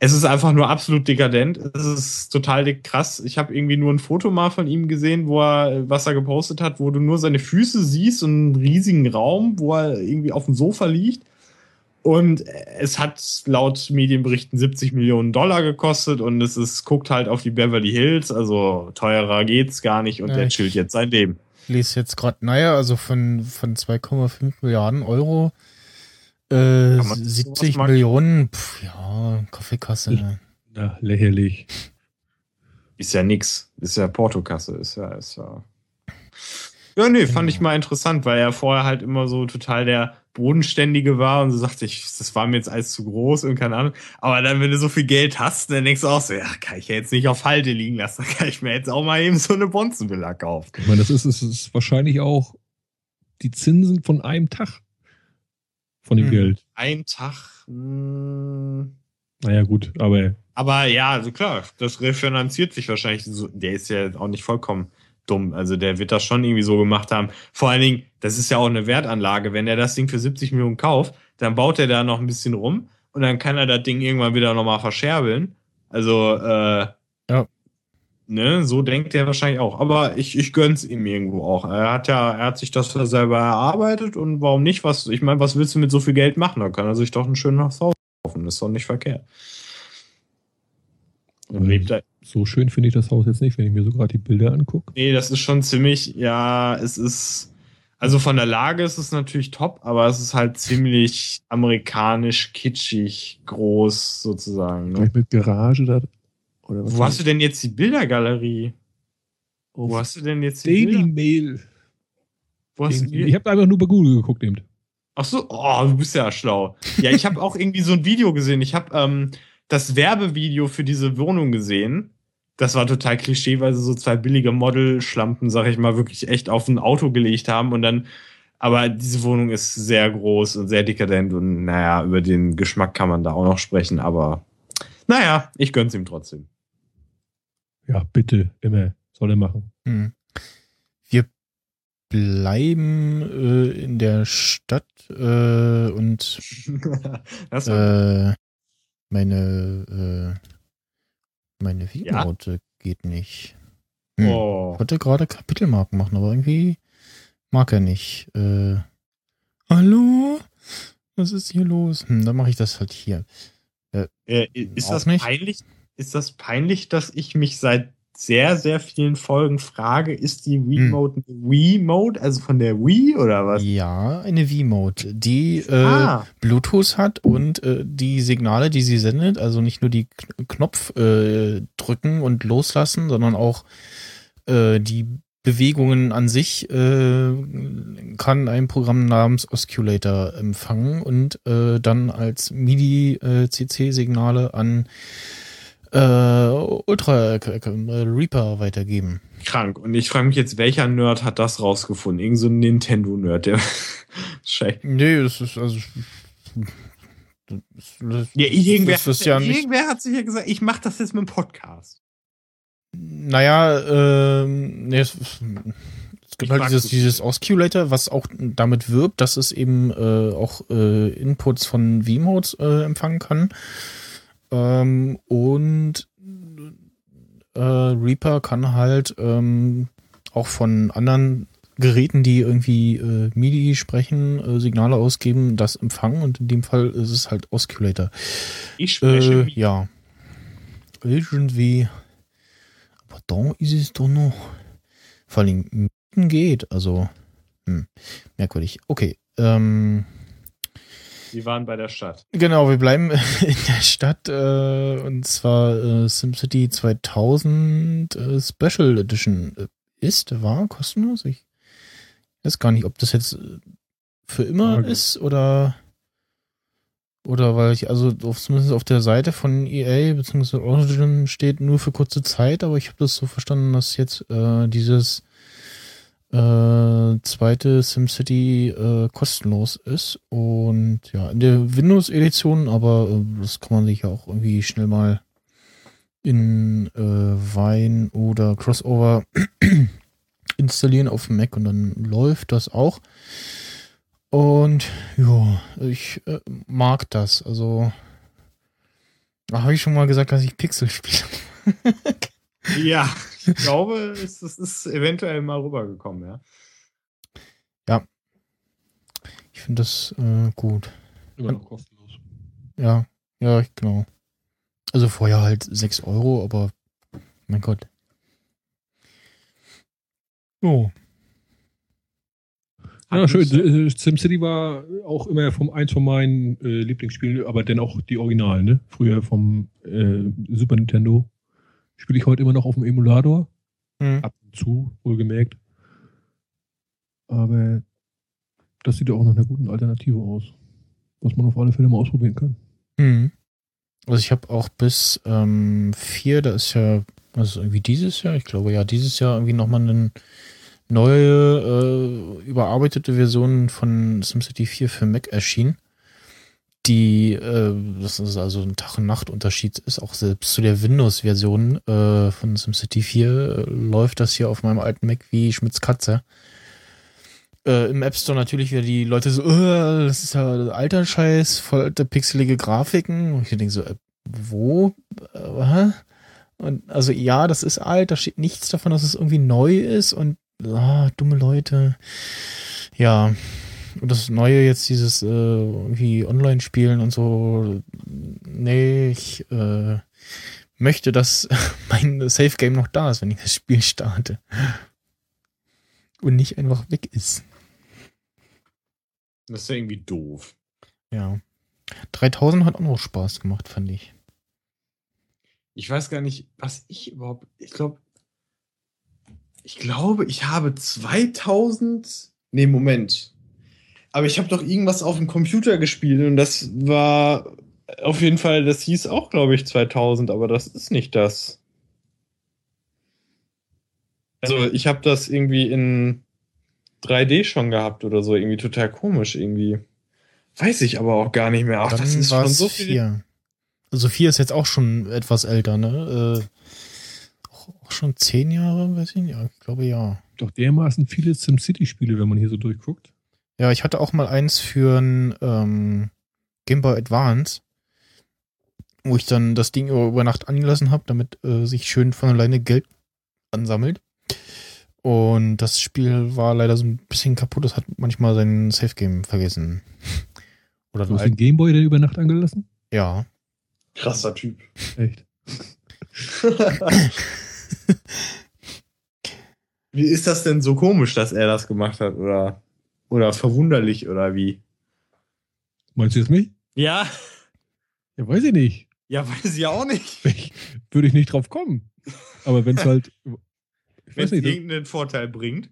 Speaker 3: Es ist einfach nur absolut dekadent. Es ist total krass. Ich habe irgendwie nur ein Foto mal von ihm gesehen, wo er, was er gepostet hat, wo du nur seine Füße siehst und einen riesigen Raum, wo er irgendwie auf dem Sofa liegt. Und es hat laut Medienberichten 70 Millionen Dollar gekostet und es ist, guckt halt auf die Beverly Hills, also teurer geht's gar nicht und
Speaker 2: Ja,
Speaker 3: der chillt jetzt sein Leben.
Speaker 2: Ich lese jetzt gerade, naja, also von, von 2,5 Milliarden Euro äh,
Speaker 3: Kann man sowas
Speaker 2: 70
Speaker 3: mal-
Speaker 2: Millionen, pff, ja, Kaffeekasse.
Speaker 4: Na, lächerlich.
Speaker 3: Ist ja nix. Ist ja Portokasse, ist ja, ist ja. Ja, nee, fand ich mal interessant, weil er vorher halt immer so total der Bodenständige war und so sagte ich, das war mir jetzt alles zu groß und keine Ahnung. Aber dann, wenn du so viel Geld hast, dann denkst du auch so, ja, kann ich ja jetzt nicht auf Halde liegen lassen, dann kann ich mir jetzt auch mal eben so eine Bonzenvilla kaufen.
Speaker 4: Ich meine, das ist, das ist wahrscheinlich auch die Zinsen von einem Tag von dem
Speaker 2: Hm.
Speaker 4: Geld.
Speaker 3: Ein Tag, mh,
Speaker 4: Naja, gut, aber
Speaker 3: Aber ja, also klar, das refinanziert sich wahrscheinlich. So, der ist ja auch nicht vollkommen dumm. Also der wird das schon irgendwie so gemacht haben. Vor allen Dingen, das ist ja auch eine Wertanlage. Wenn er das Ding für 70 Millionen kauft, dann baut er da noch ein bisschen rum und dann kann er das Ding irgendwann wieder nochmal verscherbeln. Also, äh,
Speaker 2: Ja.
Speaker 3: Ne, so denkt er wahrscheinlich auch. Aber ich, ich gönn's ihm irgendwo auch. Er hat ja, er hat sich das ja selber erarbeitet und warum nicht? Was, ich meine, was willst du mit so viel Geld machen? Da kann er sich doch ein schönes Haus kaufen. Das ist doch nicht verkehrt. Und lebt da
Speaker 4: so schön finde ich das Haus jetzt nicht, wenn ich mir so gerade die Bilder angucke.
Speaker 3: Nee, das ist schon ziemlich, ja, es ist, also von der Lage ist es natürlich top, aber es ist halt ziemlich amerikanisch, kitschig, groß sozusagen. Ne?
Speaker 4: Vielleicht mit Garage da. Oder was
Speaker 3: Wo hast du denn jetzt die Bildergalerie?
Speaker 4: Auf
Speaker 3: Wo hast du denn jetzt die
Speaker 4: Daily
Speaker 3: Bilder?
Speaker 4: Mail.
Speaker 3: Wo hast du?
Speaker 4: Ich habe einfach nur bei Google geguckt eben.
Speaker 3: Ach so, oh, du bist ja schlau. Ja, ich habe auch irgendwie so ein Video gesehen. Ich habe ähm, das Werbevideo für diese Wohnung gesehen. Das war total klischee, weil sie so zwei billige Model-Schlampen, sag ich mal, wirklich echt auf ein Auto gelegt haben und dann. Aber diese Wohnung ist sehr groß und sehr dekadent und naja, über den Geschmack kann man da auch noch sprechen, aber naja, ich gönn's ihm trotzdem.
Speaker 4: Ja, bitte, immer. Soll er machen.
Speaker 2: Hm. Wir bleiben äh, in der Stadt äh, und äh, meine äh, meine Videonote geht nicht. Hm.
Speaker 3: oh.
Speaker 2: Ich wollte gerade Kapitelmarken machen, aber irgendwie mag er nicht. Äh, hallo? Was ist hier los? Hm, dann mache ich das halt hier.
Speaker 3: Äh, ist
Speaker 2: Auch
Speaker 3: das
Speaker 2: nicht?
Speaker 3: peinlich? Ist das peinlich, dass ich mich seit sehr, sehr vielen Folgen frage, ist die Wii-Mode
Speaker 2: Hm.
Speaker 3: eine Wii-Mode, also von der Wii oder was?
Speaker 2: Ja, eine V-Mode, die äh,
Speaker 3: ah,
Speaker 2: Bluetooth hat und äh, die Signale, die sie sendet, also nicht nur die Kn Knopf äh, drücken und loslassen, sondern auch äh, die Bewegungen an sich äh, kann ein Programm namens Osculator empfangen und äh, dann als MIDI-CC-Signale an äh, Ultra äh, Reaper weitergeben.
Speaker 3: krank. Und ich frage mich jetzt, welcher Nerd hat das rausgefunden? Irgend so ein Nintendo-Nerd, der Scheiße.
Speaker 2: Nee, das ist also das, das,
Speaker 3: Ja, irgendwer,
Speaker 2: das ja nicht
Speaker 3: irgendwer hat sich ja gesagt, ich mache das jetzt mit dem Podcast.
Speaker 2: Naja, ähm, nee, es, es gibt
Speaker 3: Ich
Speaker 2: halt dieses, dieses Osculator, was auch damit wirbt, dass es eben äh, auch äh, Inputs von V-Modes äh, empfangen kann. Ähm, und äh, Reaper kann halt ähm, auch von anderen Geräten, die irgendwie äh, MIDI sprechen, äh, Signale ausgeben, das empfangen und in dem Fall ist es halt Osculator.
Speaker 3: Ich spreche
Speaker 2: Äh, ja. Irgendwie. Aber da ist es doch noch. Vor allem geht. Also. Hm, merkwürdig. Okay. Ähm,
Speaker 3: Sie waren bei der Stadt.
Speaker 2: genau, wir bleiben in der Stadt. Äh, und zwar äh, SimCity 2000 äh, Special Edition. Äh, ist, war kostenlos? Ich weiß gar nicht, ob das jetzt äh, für immer
Speaker 4: Frage.
Speaker 2: ist oder. Oder weil ich, also auf, zumindest auf der Seite von EA bzw. Origin steht nur für kurze Zeit, aber ich habe das so verstanden, dass jetzt äh, dieses äh, zweite SimCity äh, kostenlos ist. Und ja, in der Windows-Edition, aber äh, das kann man sich ja auch irgendwie schnell mal in äh, Wine oder Crossover installieren auf dem Mac und dann läuft das auch. Und ja, ich äh, mag das. Also habe ich schon mal gesagt, dass ich Pixel spiele.
Speaker 3: Ja, ich glaube, es, es ist eventuell mal rübergekommen, ja.
Speaker 2: Ich finde das äh, gut.
Speaker 4: Immer noch kostenlos.
Speaker 2: Ja, ja, genau. Also vorher halt 6 Euro, aber mein Gott. Oh,
Speaker 4: Ja, schön. Äh, SimCity war auch immer vom eins von meinen äh, Lieblingsspielen, aber dennoch die Originalen, ne? Früher vom äh, Super Nintendo. Spiele ich heute immer noch auf dem Emulator.
Speaker 2: hm.
Speaker 4: Ab und zu, wohlgemerkt. Aber das sieht ja auch nach einer guten Alternative aus. Was man auf alle Fälle mal ausprobieren kann.
Speaker 2: Hm. Also ich habe auch bis ähm, 4, da ist ja, also irgendwie dieses Jahr, ich glaube ja, dieses Jahr irgendwie nochmal eine neue, äh, überarbeitete Version von SimCity 4 für Mac erschienen. Die, äh, das ist also ein Tag- und Nacht-Unterschied ist, auch selbst zu der Windows-Version äh, von SimCity 4 äh, läuft das hier auf meinem alten Mac wie Schmitz Katze. Äh, Im App Store natürlich wieder die Leute so, äh, das ist ja alter Scheiß, voll alte pixelige Grafiken. Und ich denke so, äh, wo? Äh? Und also ja, das ist alt, da steht nichts davon, dass es irgendwie neu ist und ah, dumme Leute. Ja. Und das Neue jetzt, dieses äh, irgendwie Online-Spielen und so, nee, ich äh, möchte, dass mein Safe-Game noch da ist, wenn ich das Spiel starte. Und nicht einfach weg ist.
Speaker 3: Das ist ja irgendwie doof.
Speaker 2: Ja. 3000 hat auch noch Spaß gemacht, fand ich.
Speaker 3: Ich weiß gar nicht, was ich überhaupt. Ich glaube, ich glaube, ich habe 2000. Nee, Moment. Aber ich habe doch irgendwas auf dem Computer gespielt und das war auf jeden Fall, das hieß auch, glaube ich, 2000, aber das ist nicht das. Also, ich habe das irgendwie in 3D schon gehabt oder so, irgendwie total komisch irgendwie. Weiß ich aber auch gar nicht mehr. Ach, das
Speaker 2: Dann
Speaker 3: ist schon so viel.
Speaker 2: vier. Also vier ist jetzt auch schon etwas älter, ne? Äh, auch, auch schon zehn Jahre, weiß ich nicht. Ja, ich glaube ja.
Speaker 4: Doch dermaßen viele SimCity-Spiele, wenn man hier so durchguckt.
Speaker 2: Ja, ich hatte auch mal eins für ein ähm, Game Boy Advance, wo ich dann das Ding über, Nacht angelassen habe, damit äh, sich schön von alleine Geld ansammelt. Und das Spiel war leider so ein bisschen kaputt. Das hat manchmal sein Safe Game vergessen. Oder
Speaker 4: Du
Speaker 2: den
Speaker 4: hast den. Gameboy denn über Nacht angelassen?
Speaker 2: Ja.
Speaker 3: Krasser Typ.
Speaker 4: Echt?
Speaker 3: Wie ist das denn so komisch, dass er das gemacht hat? Oder, oder verwunderlich oder wie?
Speaker 4: Meinst du jetzt mich?
Speaker 3: Ja,
Speaker 4: Ja, weiß ich nicht.
Speaker 3: ja, weiß ich auch nicht.
Speaker 4: Ich, würde ich nicht drauf kommen. Aber wenn es halt.
Speaker 3: Wenn es
Speaker 4: nicht,
Speaker 3: irgendeinen Vorteil bringt.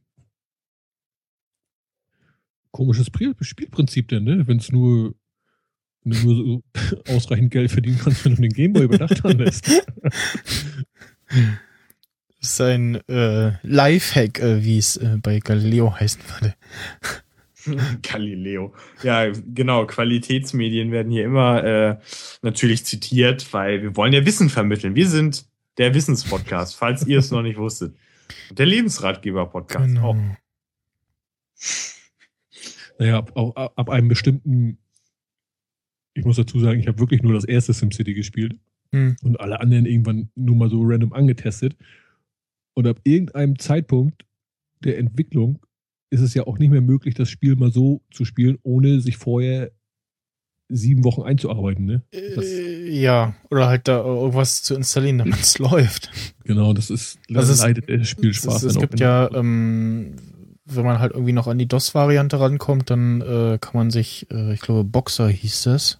Speaker 4: komisches Pri- Spielprinzip denn, ne? Wenn es nur, wenn du nur so ausreichend Geld verdienen kannst, wenn du den Gameboy über Nacht anlässt.
Speaker 2: Das ist ein äh, Lifehack, äh, wie es äh, bei Galileo heißen würde.
Speaker 3: Galileo. Ja, genau. Qualitätsmedien werden hier immer äh, natürlich zitiert, weil wir wollen ja Wissen vermitteln. Wir sind der Wissenspodcast, falls ihr es noch nicht wusstet. Und der Lebensratgeber-Podcast auch.
Speaker 2: Genau.
Speaker 4: Naja, ab, ab, ab einem bestimmten. Ich muss dazu sagen, ich habe wirklich nur das erste SimCity gespielt
Speaker 2: Hm.
Speaker 4: und alle anderen irgendwann nur mal so random angetestet. Und ab irgendeinem Zeitpunkt der Entwicklung ist es ja auch nicht mehr möglich, das Spiel mal so zu spielen, ohne sich vorher sieben Wochen einzuarbeiten. Ne? Das,
Speaker 2: Äh, ja, oder halt da irgendwas zu installieren, damit es läuft.
Speaker 4: genau, das ist
Speaker 2: Das ist-
Speaker 4: leidet der
Speaker 2: Es,
Speaker 4: Spielspaß.
Speaker 2: es
Speaker 4: auch
Speaker 2: gibt ja, ähm, wenn man halt irgendwie noch an die DOS-Variante rankommt, dann äh, kann man sich, äh, ich glaube, Boxer hieß das.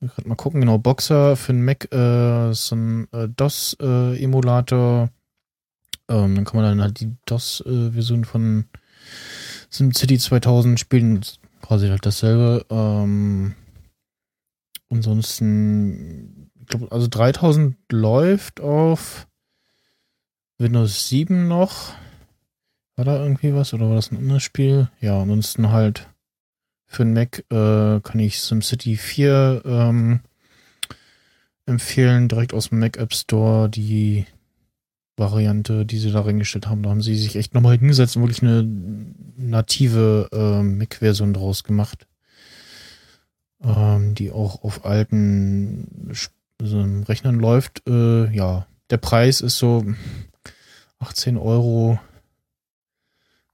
Speaker 2: Kann mal gucken, genau, Boxer für den Mac, äh, so ein äh, DOS-Emulator. ähm, dann kann man dann halt die DOS-Version von SimCity 2000 spielen. Quasi halt dasselbe. Ähm, ansonsten, ich glaube, also 3000 läuft auf Windows 7 noch. War da irgendwie was oder war das ein anderes Spiel? Ja, ansonsten halt für den Mac äh, kann ich SimCity 4 ähm, empfehlen, direkt aus dem Mac App Store die Variante, die sie da reingestellt haben. Da haben sie sich echt nochmal hingesetzt und wirklich eine native äh, Mac-Version draus gemacht. Ähm, die auch auf alten so Rechnern läuft. Äh, ja, der Preis ist so 18 Euro.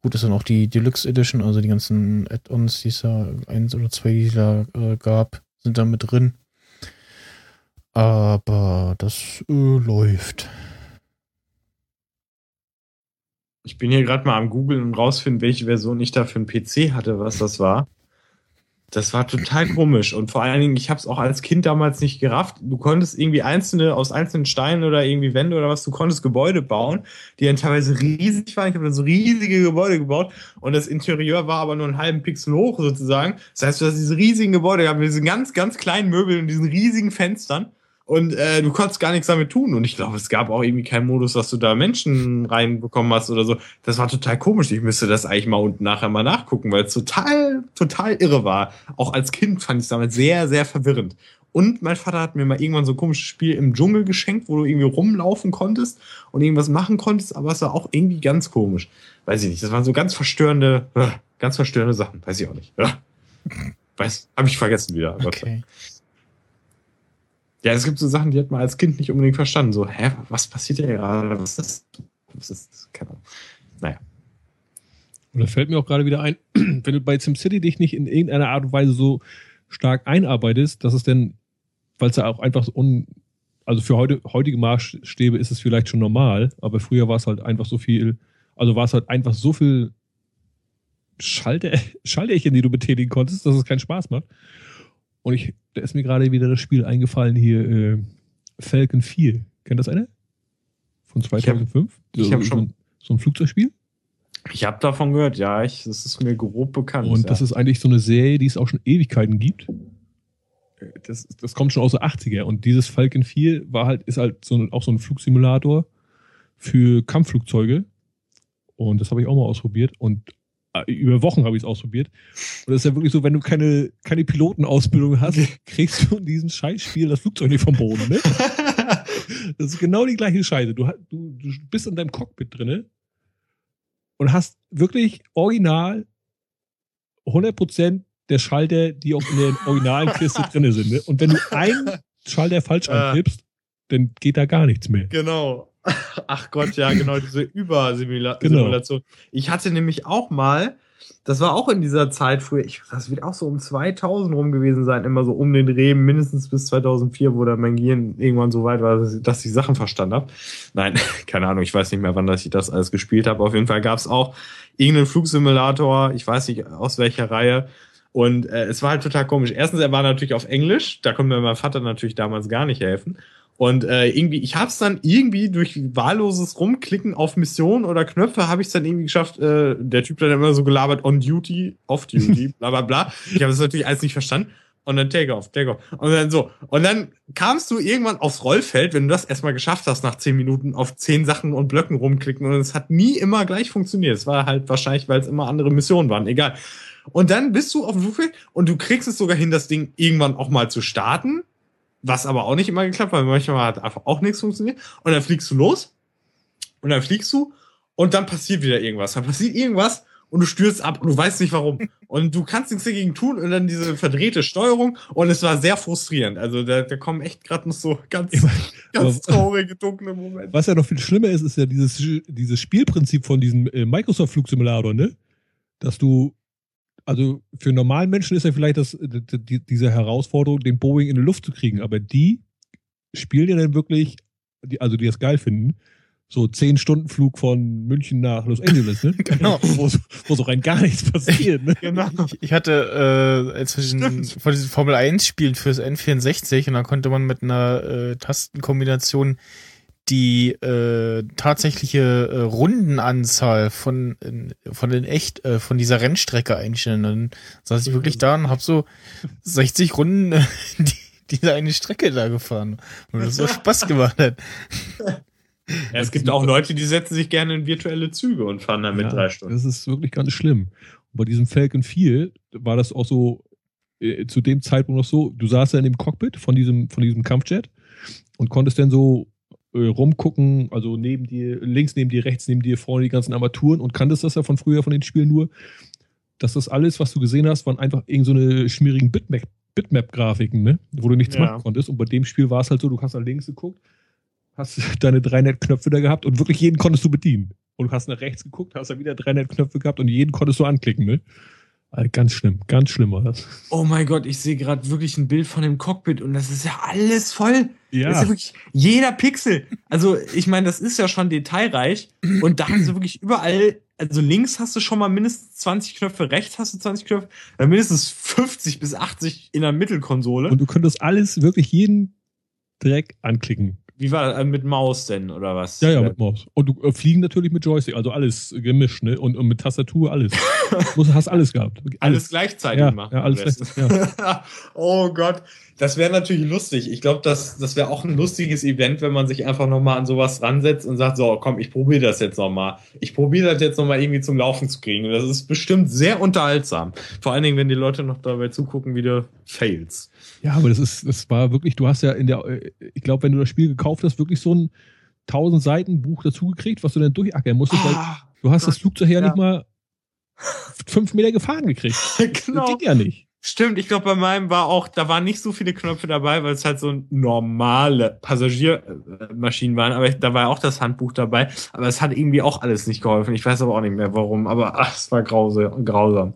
Speaker 2: Gut, ist dann auch die Deluxe Edition, also die ganzen Add-ons, die es da, eins oder zwei, die da äh, gab, sind da mit drin. Aber das äh, läuft.
Speaker 3: Ich bin hier gerade mal am Googeln und rausfinden, welche Version ich da für einen PC hatte, was das war. Das war total komisch. Und vor allen Dingen, ich habe es auch als Kind damals nicht gerafft. Du konntest irgendwie einzelne, aus einzelnen Steinen oder irgendwie Wände oder was, du konntest Gebäude bauen, die dann teilweise riesig waren. Ich habe dann so riesige Gebäude gebaut und das Interieur war aber nur einen halben Pixel hoch sozusagen. Das heißt, du hast diese riesigen Gebäude gehabt mit diesen ganz, ganz kleinen Möbeln und diesen riesigen Fenstern. Und äh, du konntest gar nichts damit tun. Und ich glaube, es gab auch irgendwie keinen Modus, dass du da Menschen reinbekommen hast oder so. Das war total komisch. Ich müsste das eigentlich mal unten nachher mal nachgucken, weil es total, total irre war. Auch als Kind fand ich es damals sehr, sehr verwirrend. Und mein Vater hat mir mal irgendwann so ein komisches Spiel im Dschungel geschenkt, wo du irgendwie rumlaufen konntest und irgendwas machen konntest, aber es war auch irgendwie ganz komisch. Weiß ich nicht. Das waren so ganz verstörende, äh, ganz verstörende Sachen. Weiß ich auch nicht. Weiß, habe ich vergessen wieder.
Speaker 2: Okay.
Speaker 3: Ja, es gibt so Sachen, die hat man als Kind nicht unbedingt verstanden. So, hä, was passiert hier gerade? Was ist das? Was ist das? Keine Ahnung. Naja.
Speaker 4: Und da fällt mir auch gerade wieder ein, wenn du bei SimCity dich nicht in irgendeiner Art und Weise so stark einarbeitest, dass es denn, weil es ja auch einfach so un, also für heute, heutige Maßstäbe ist es vielleicht schon normal, aber früher war es halt einfach so viel, also war es halt einfach so viel Schalter, Schalterchen, die du betätigen konntest, dass es keinen Spaß macht. Und ich, da ist mir gerade wieder das Spiel eingefallen hier, äh, Falcon 4. Kennt das einer? Von 2005?
Speaker 3: Ich habe hab
Speaker 4: so,
Speaker 3: schon.
Speaker 4: so ein, so ein Flugzeugspiel.
Speaker 3: Ich habe davon gehört, ja, ich, das ist mir grob bekannt.
Speaker 4: Und
Speaker 3: ja.
Speaker 4: das ist eigentlich so eine Serie, die es auch schon Ewigkeiten gibt. Das, das kommt schon aus den 80er. Und dieses Falcon 4 war halt, ist halt so auch so ein Flugsimulator für Kampfflugzeuge. Und das habe ich auch mal ausprobiert. Und über Wochen habe ich es ausprobiert. Und das ist ja wirklich so, wenn du keine, keine Pilotenausbildung hast, kriegst du in diesem Scheißspiel das Flugzeug nicht vom Boden. Ne? Das ist genau die gleiche Scheiße. Du, du, du bist in deinem Cockpit drinne und hast wirklich original 100% der Schalter, die auch in der originalen Kiste drinne sind. Ne? Und wenn du einen Schalter falsch anklippst, dann geht da gar nichts mehr.
Speaker 3: Genau. Ach Gott, ja, genau, diese Übersimulation.
Speaker 4: Genau.
Speaker 3: Ich hatte nämlich auch mal, das war auch in dieser Zeit früher, ich, das wird auch so um 2000 rum gewesen sein, immer so um den Dreh, mindestens bis 2004, wo dann mein Gehirn irgendwann so weit war, dass ich, dass ich Sachen verstanden habe. Nein, keine Ahnung, ich weiß nicht mehr, wann dass ich das alles gespielt habe. Auf jeden Fall gab es auch irgendeinen Flugsimulator, ich weiß nicht aus welcher Reihe. Und äh, es war halt total komisch. Erstens, er war natürlich auf Englisch, da konnte mir mein Vater natürlich damals gar nicht helfen. Und äh, irgendwie, ich habe es dann irgendwie durch wahlloses Rumklicken auf Mission oder Knöpfe habe ich es dann irgendwie geschafft. Äh, der Typ dann immer so gelabert, on duty, off duty, bla bla bla. Ich habe es natürlich alles nicht verstanden. Und dann take off, take off. Und dann so. Und dann kamst du irgendwann aufs Rollfeld, wenn du das erstmal geschafft hast, nach zehn Minuten auf zehn Sachen und Blöcken rumklicken. Und es hat nie immer gleich funktioniert. Es war halt wahrscheinlich, weil es immer andere Missionen waren. Egal. Und dann bist du auf dem Flugfeld und du kriegst es sogar hin, das Ding irgendwann auch mal zu starten. Was aber auch nicht immer geklappt, weil manchmal hat einfach auch nichts funktioniert. Und dann fliegst du los. Und dann fliegst du. Und dann passiert wieder irgendwas. Dann passiert irgendwas und du stürzt ab und du weißt nicht warum. Und du kannst nichts dagegen tun und dann diese verdrehte Steuerung. Und es war sehr frustrierend. Also da, da kommen echt gerade noch so ganz, ganz traurige, dunkle Momente.
Speaker 4: Was ja noch viel schlimmer ist, ist ja dieses, dieses Spielprinzip von diesem äh, Microsoft-Flugsimulator, ne? Dass du, also für normalen Menschen ist ja vielleicht das, die, die, diese Herausforderung, den Boeing in die Luft zu kriegen, aber die spielen ja dann wirklich, die, also die das geil finden, so 10 Stunden Flug von München nach Los Angeles, ne?
Speaker 2: Genau.
Speaker 4: wo, so- wo so rein gar nichts passiert, ne?
Speaker 3: Genau.
Speaker 2: Ich, ich hatte äh, inzwischen von diesen Formel 1 Spielen fürs N64 und da konnte man mit einer äh, Tastenkombination die äh, tatsächliche äh, Rundenanzahl von von den echt äh, von dieser Rennstrecke einstellen. Dann saß ich wirklich da und hab so 60 Runden äh, die, diese eine Strecke da gefahren. Und das so Spaß gemacht hat.
Speaker 3: Ja, es gibt auch Leute, die setzen sich gerne in virtuelle Züge und fahren damit
Speaker 4: Ja,
Speaker 3: drei Stunden.
Speaker 4: Das ist wirklich ganz schlimm. Und bei diesem Falcon 4 war das auch so, äh, zu dem Zeitpunkt noch so, du saßt ja in dem Cockpit von diesem, von diesem Kampfjet und konntest dann so äh, rumgucken, also neben dir, links neben dir, rechts neben dir, vorne die ganzen Armaturen und kanntest das ja von früher von den Spielen nur, dass das alles, was du gesehen hast, waren einfach irgend so eine schmierigen Bitmap, Bitmap-Grafiken, ne? wo du nichts
Speaker 3: Ja.
Speaker 4: machen konntest. Und bei dem Spiel war es halt so, du hast nach links geguckt, hast deine drei Net-Knöpfe da gehabt und wirklich jeden konntest du bedienen. Und du hast nach rechts geguckt, hast da wieder drei Net-Knöpfe gehabt und jeden konntest du anklicken, ne? Also ganz schlimm, ganz schlimm war das.
Speaker 3: Oh mein Gott, ich sehe gerade wirklich ein Bild von dem Cockpit und das ist ja alles voll. Das ist ja
Speaker 4: Ja,
Speaker 3: wirklich jeder Pixel. Also, ich meine, das ist ja schon detailreich und da haben sie wirklich überall, also links hast du schon mal mindestens 20 Knöpfe, rechts hast du 20 Knöpfe, dann mindestens 50 bis 80 in der Mittelkonsole.
Speaker 4: und du könntest alles, wirklich jeden Dreck anklicken.
Speaker 3: Wie war das? Äh, Mit Maus denn, oder was?
Speaker 4: Ja, ja, mit Maus. Und du äh, fliegen natürlich mit Joystick, also alles gemischt, ne? Und, und mit Tastatur alles. Du hast alles gehabt.
Speaker 3: alles gleichzeitig
Speaker 4: Ja,
Speaker 3: machen.
Speaker 4: ja, alles
Speaker 3: am besten.
Speaker 4: gleich-
Speaker 3: oh Gott, das wäre natürlich lustig. Ich glaube, das, das wäre auch ein lustiges Event, wenn man sich einfach nochmal an sowas ransetzt und sagt, so, komm, ich probiere das jetzt nochmal. Ich probiere das jetzt nochmal irgendwie zum Laufen zu kriegen. Und das ist bestimmt sehr unterhaltsam. Vor allen Dingen, wenn die Leute noch dabei zugucken, wie du fails.
Speaker 4: Ja, aber das ist, das war wirklich, du hast ja in der, äh, ich glaube, wenn du das Spiel gekauft hast, wirklich so ein 1000 Seiten Buch dazu gekriegt, was du dann durchackern musstest, weil
Speaker 3: Ah,
Speaker 4: du hast das Flugzeug ja,
Speaker 3: ja.
Speaker 4: nicht mal fünf Meter gefahren gekriegt. Das
Speaker 3: genau.
Speaker 4: ging ja nicht.
Speaker 3: Stimmt, ich glaube, bei meinem war auch, da waren nicht so viele Knöpfe dabei, weil es halt so normale Passagiermaschinen waren, aber ich, da war auch das Handbuch dabei, aber es hat irgendwie auch alles nicht geholfen. Ich weiß aber auch nicht mehr warum, aber ach, es war grause, grausam.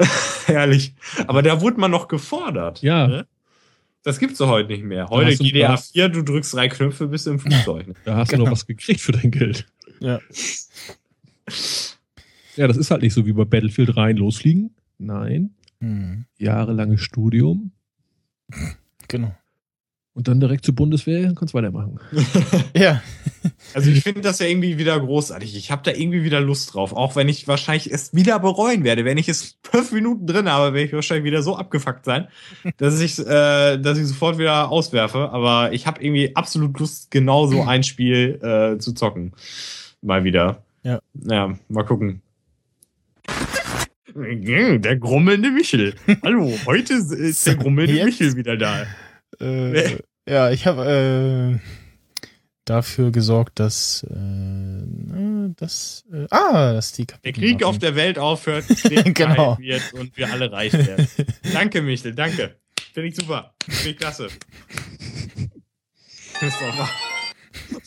Speaker 3: Herrlich. Aber da wurde man noch gefordert.
Speaker 4: Ja.
Speaker 3: Ne? Das gibt's doch heute nicht mehr. Heute
Speaker 4: du
Speaker 3: GDA
Speaker 4: was.
Speaker 3: 4, du drückst drei Knöpfe, bist im Flugzeug. Ne?
Speaker 4: Da hast du
Speaker 2: Genau.
Speaker 4: noch was gekriegt für dein Geld.
Speaker 2: Ja.
Speaker 4: Ja, das ist halt nicht so wie bei Battlefield rein losfliegen. Nein.
Speaker 2: Hm.
Speaker 4: Jahrelanges Studium
Speaker 2: Genau.
Speaker 4: Und dann direkt zur Bundeswehr und kannst weitermachen.
Speaker 2: Ja.
Speaker 3: Also ich finde das ja irgendwie wieder großartig. Ich habe da irgendwie wieder Lust drauf. Auch wenn ich wahrscheinlich es wieder bereuen werde. Wenn ich es fünf Minuten drin habe, werde ich wahrscheinlich wieder so abgefuckt sein, dass ich äh, dass ich sofort wieder auswerfe. Aber ich habe irgendwie absolut Lust, genau so ein Spiel äh, zu zocken. Mal wieder.
Speaker 2: Ja.
Speaker 3: Ja, mal gucken. Der grummelnde Michel. Hallo, heute ist der grummelnde
Speaker 2: Jetzt?
Speaker 3: Michel wieder da.
Speaker 2: Äh, ja, ich habe äh, dafür gesorgt, dass, äh, dass äh, ah, dass die
Speaker 3: Der
Speaker 2: Kapitel
Speaker 3: Krieg auf der Welt aufhört,
Speaker 2: Genau.
Speaker 3: wird und wir alle reich werden. danke, Michel, danke. Finde ich super. Finde ich klasse.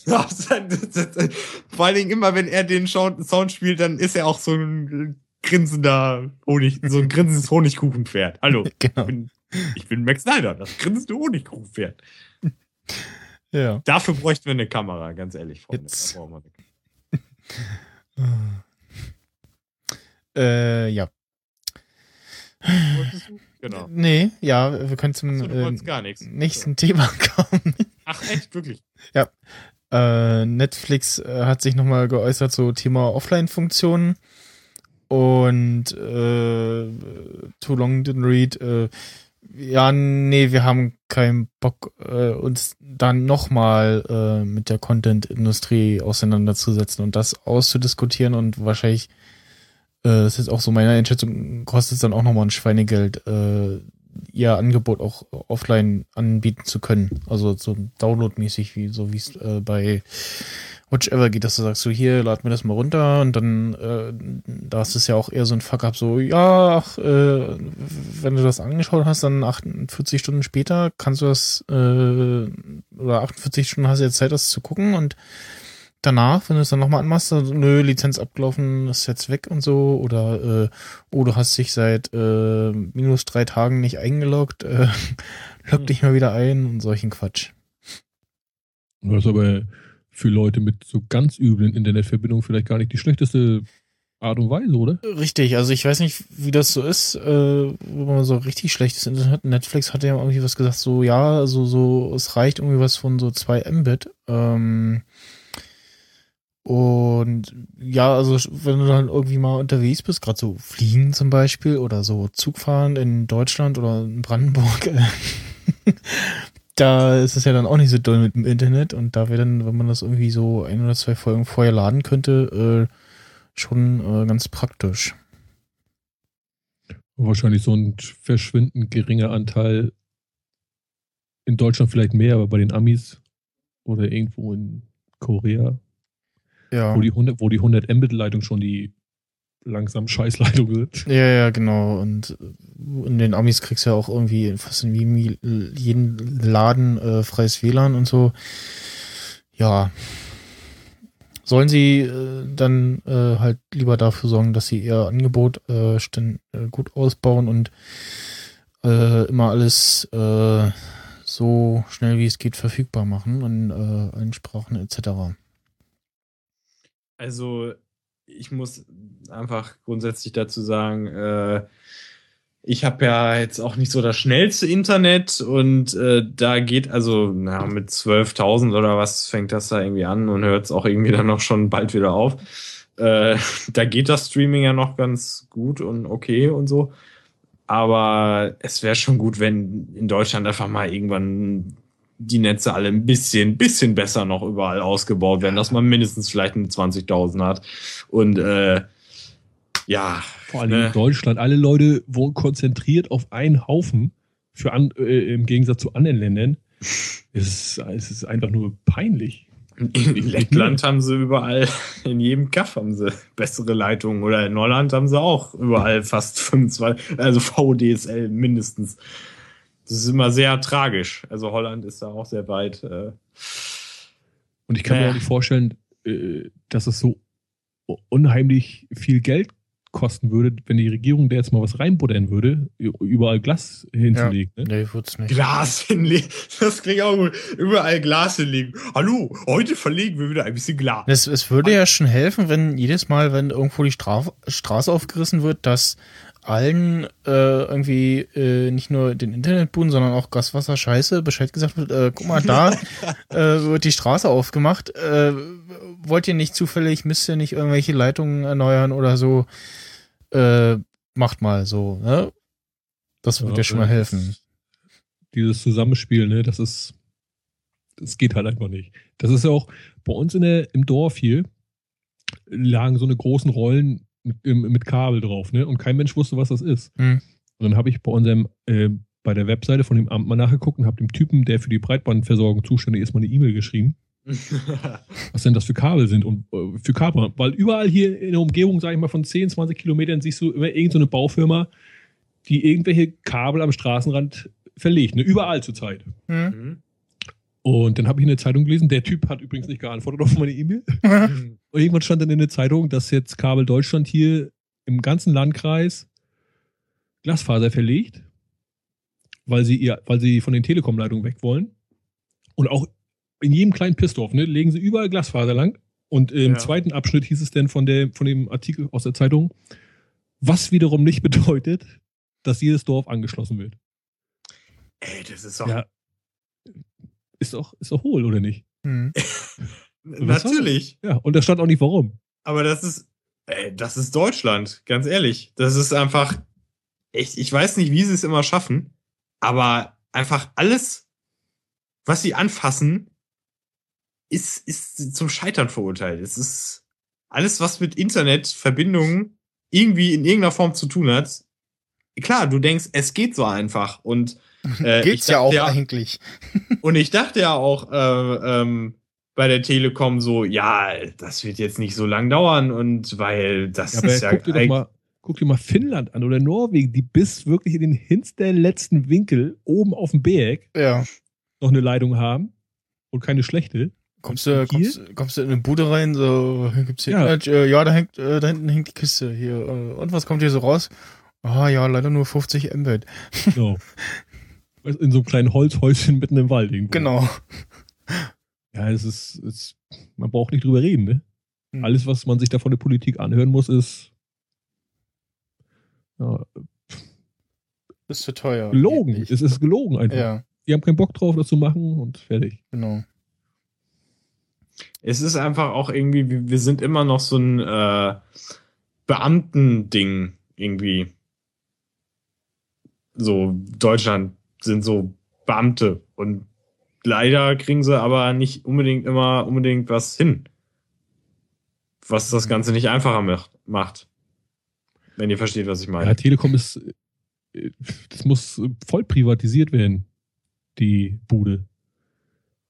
Speaker 3: Das ist das- das- das- Vor allen Dingen immer, wenn er den Sound spielt, dann ist er auch so ein grinsender Honig, so ein grinsendes Honigkuchenpferd. Hallo, ich
Speaker 2: Genau.
Speaker 3: bin, ich bin Max Snyder, das grinsende Honigkuchenpferd.
Speaker 2: Ja.
Speaker 3: Dafür bräuchten wir eine Kamera, ganz ehrlich, Freunde.
Speaker 2: Jetzt. Äh, ja.
Speaker 3: Genau.
Speaker 2: Nee, ja, wir können zum
Speaker 3: du
Speaker 2: äh, nächsten Thema kommen.
Speaker 3: Ach, echt, wirklich?
Speaker 2: Äh, Netflix äh, hat sich nochmal geäußert so Thema Offline-Funktionen und äh, Too Long Didn't Read. Äh, ja, nee, wir haben keinen Bock, äh, uns dann nochmal äh, mit der Content-Industrie auseinanderzusetzen und das auszudiskutieren und wahrscheinlich, äh, das ist auch so meine Einschätzung, kostet es dann auch nochmal ein Schweinegeld, äh, ihr Angebot auch offline anbieten zu können. Also so downloadmäßig, wie so wie es äh, bei Watch Ever geht, dass du sagst, so hier, lad mir das mal runter und dann, äh, da ist es ja auch eher so ein Fuck-up, so, ja, ach, äh, wenn du das angeschaut hast, dann 48 Stunden später kannst du das, äh, oder 48 Stunden hast du jetzt Zeit, das zu gucken und danach, wenn du es dann nochmal anmachst, dann, so, nö, Lizenz abgelaufen, ist jetzt weg und so, oder, äh, oh, du hast dich seit äh, minus drei Tagen nicht eingeloggt, äh, log
Speaker 3: Hm.
Speaker 2: dich mal wieder ein und solchen Quatsch.
Speaker 4: Ist aber für Leute mit so ganz üblen Internetverbindungen vielleicht gar nicht die schlechteste Art und Weise, oder?
Speaker 2: Richtig, also ich weiß nicht, wie das so ist, äh, wo man so richtig schlechtes Internet hat. Netflix hat ja irgendwie was gesagt, so ja, also so, es reicht irgendwie was von so 2 Mbit. Ähm, und ja, also wenn du dann irgendwie mal unterwegs bist, gerade so fliegen zum Beispiel oder so Zugfahren in Deutschland oder in Brandenburg, äh, da ist es ja dann auch nicht so doll mit dem Internet und da wäre dann, wenn man das irgendwie so ein oder zwei Folgen vorher laden könnte, äh, schon äh, ganz praktisch.
Speaker 4: Wahrscheinlich so ein verschwindend geringer Anteil. In Deutschland vielleicht mehr, aber bei den Amis oder irgendwo in Korea,
Speaker 2: Ja.
Speaker 4: wo die 100, wo die 100 Mbit-Leitung schon die langsam Scheißleitung sind.
Speaker 2: Ja, ja, genau. Und äh, in den Amis kriegst du ja auch irgendwie fast in jedem jeden Laden äh, freies WLAN und so. Ja. Sollen sie äh, dann äh, halt lieber dafür sorgen, dass sie ihr Angebot äh, äh, gut ausbauen und äh, immer alles äh, so schnell wie es geht verfügbar machen in äh, allen Sprachen etc.
Speaker 3: Also, ich muss einfach grundsätzlich dazu sagen, äh, ich habe ja jetzt auch nicht so das schnellste Internet und äh, da geht also na, mit 12.000 oder was fängt das da irgendwie an und hört es auch irgendwie dann noch schon bald wieder auf. Äh, da geht das Streaming ja noch ganz gut und okay und so. Aber es wäre schon gut, wenn in Deutschland einfach mal irgendwann die Netze alle ein bisschen, bisschen besser noch überall ausgebaut werden, dass man mindestens vielleicht eine 20.000 hat. Und äh, ja,
Speaker 4: Vor allem
Speaker 3: ne?
Speaker 4: in Deutschland. Alle Leute wohnen konzentriert auf einen Haufen. Für an, äh, Im Gegensatz zu anderen Ländern. Es ist, es ist einfach nur peinlich.
Speaker 3: in Lettland haben sie überall, in jedem Kaff haben sie bessere Leitungen. Oder in Holland haben sie auch überall fast 25, also VDSL mindestens. Das ist immer sehr tragisch. Also Holland ist da auch sehr weit. Äh,
Speaker 4: Und ich kann mir
Speaker 3: Ja.
Speaker 4: auch nicht vorstellen, äh, dass es so unheimlich viel Geld kosten würde, wenn die Regierung da jetzt mal was reinbuddern würde, überall Glas hinzulegen. Ne?
Speaker 2: Nee, wird's nicht.
Speaker 3: Glas hinlegen. Das klingt auch gut. Überall Glas hinlegen. Hallo, heute verlegen wir wieder ein bisschen Glas.
Speaker 2: Es, es würde ja schon helfen, wenn jedes Mal, wenn irgendwo die Straf Straße aufgerissen wird, dass allen äh, irgendwie äh, nicht nur den Internetbuden, sondern auch Gaswasser Scheiße Bescheid gesagt wird, äh, guck mal, da äh, wird die Straße aufgemacht. Äh, wollt ihr nicht zufällig, müsst ihr nicht irgendwelche Leitungen erneuern oder so? Äh, macht mal so, ne? Das würde ja, schon mal helfen.
Speaker 4: Dieses Zusammenspiel, ne, das ist, das geht halt einfach nicht. Das ist ja auch bei uns in der, im Dorf hier, lagen so eine großen Rollen mit, mit Kabel drauf, ne? Und kein Mensch wusste, was das ist.
Speaker 2: Hm.
Speaker 4: Und dann habe ich bei unserem, äh, bei der Webseite von dem Amt mal nachgeguckt und habe dem Typen, der für die Breitbandversorgung zuständig ist, mal eine E-Mail geschrieben, was denn das für Kabel sind und äh, für Kabel. Weil überall hier in der Umgebung, sage ich mal, von 10, 20 Kilometern siehst du immer irgendeine so Baufirma, die irgendwelche Kabel am Straßenrand verlegt, ne? Überall zurzeit.
Speaker 2: Hm?
Speaker 3: Mhm.
Speaker 4: Und dann habe ich in der Zeitung gelesen, der Typ hat übrigens nicht geantwortet auf meine E-Mail. Und irgendwann stand dann in der Zeitung, dass jetzt Kabel Deutschland hier im ganzen Landkreis Glasfaser verlegt, weil sie ihr, weil sie von den Telekom-Leitungen weg wollen. Und auch in jedem kleinen Pissdorf, ne, legen sie überall Glasfaser lang. Und im
Speaker 3: Ja.
Speaker 4: zweiten Abschnitt hieß es dann von der, von dem Artikel aus der Zeitung, was wiederum nicht bedeutet, dass jedes Dorf angeschlossen wird.
Speaker 3: Ey, das ist doch.
Speaker 4: Ja. Ist doch, ist doch hohl, oder nicht?
Speaker 2: Hm.
Speaker 3: Natürlich.
Speaker 4: Ja, und da stand auch nicht warum.
Speaker 3: Aber das ist, ey, das ist Deutschland, ganz ehrlich. Das ist einfach, echt, ich weiß nicht, wie sie es immer schaffen, aber einfach alles, was sie anfassen, ist, ist zum Scheitern verurteilt. Es ist alles, was mit Internetverbindungen irgendwie in irgendeiner Form zu tun hat. Klar, du denkst, es geht so einfach und äh,
Speaker 2: Geht's ja auch eigentlich.
Speaker 3: und ich dachte ja auch äh, ähm, bei der Telekom so, ja, das wird jetzt nicht so lang dauern und weil das
Speaker 4: Ja,
Speaker 3: ist ja
Speaker 4: guck dir mal, guck dir mal Finnland an oder Norwegen, die bis wirklich in den hintersten letzten Winkel oben auf dem Berg
Speaker 2: Ja.
Speaker 4: noch eine Leitung haben und keine schlechte.
Speaker 2: Kommst du, kommst, kommst du in eine Bude rein, so, gibt's hier,
Speaker 4: Ja.
Speaker 2: ja, äh, ja da hängt, äh, da hinten hängt die Kiste, hier, äh, und was kommt hier so raus? Ah, ja, leider nur 50 Mbit.
Speaker 4: So. In so einem kleinen Holzhäuschen mitten im Wald irgendwo.
Speaker 2: Genau.
Speaker 4: Ja, es ist, es, man braucht nicht drüber reden, ne?
Speaker 2: Hm.
Speaker 4: Alles, was man sich da von der Politik anhören muss, ist ja,
Speaker 2: Ist zu teuer.
Speaker 4: gelogen. Es ist gelogen einfach.
Speaker 2: Ja,
Speaker 4: Die haben keinen Bock drauf, das zu machen und fertig.
Speaker 2: genau.
Speaker 3: es ist einfach auch irgendwie, wir wir sind immer noch so ein äh, Beamtending irgendwie. So, Deutschland sind so Beamte und leider kriegen sie aber nicht unbedingt immer unbedingt was hin. Was das Ganze nicht einfacher macht. Wenn ihr versteht, was ich meine.
Speaker 4: Ja, Telekom ist das muss voll privatisiert werden, die Bude.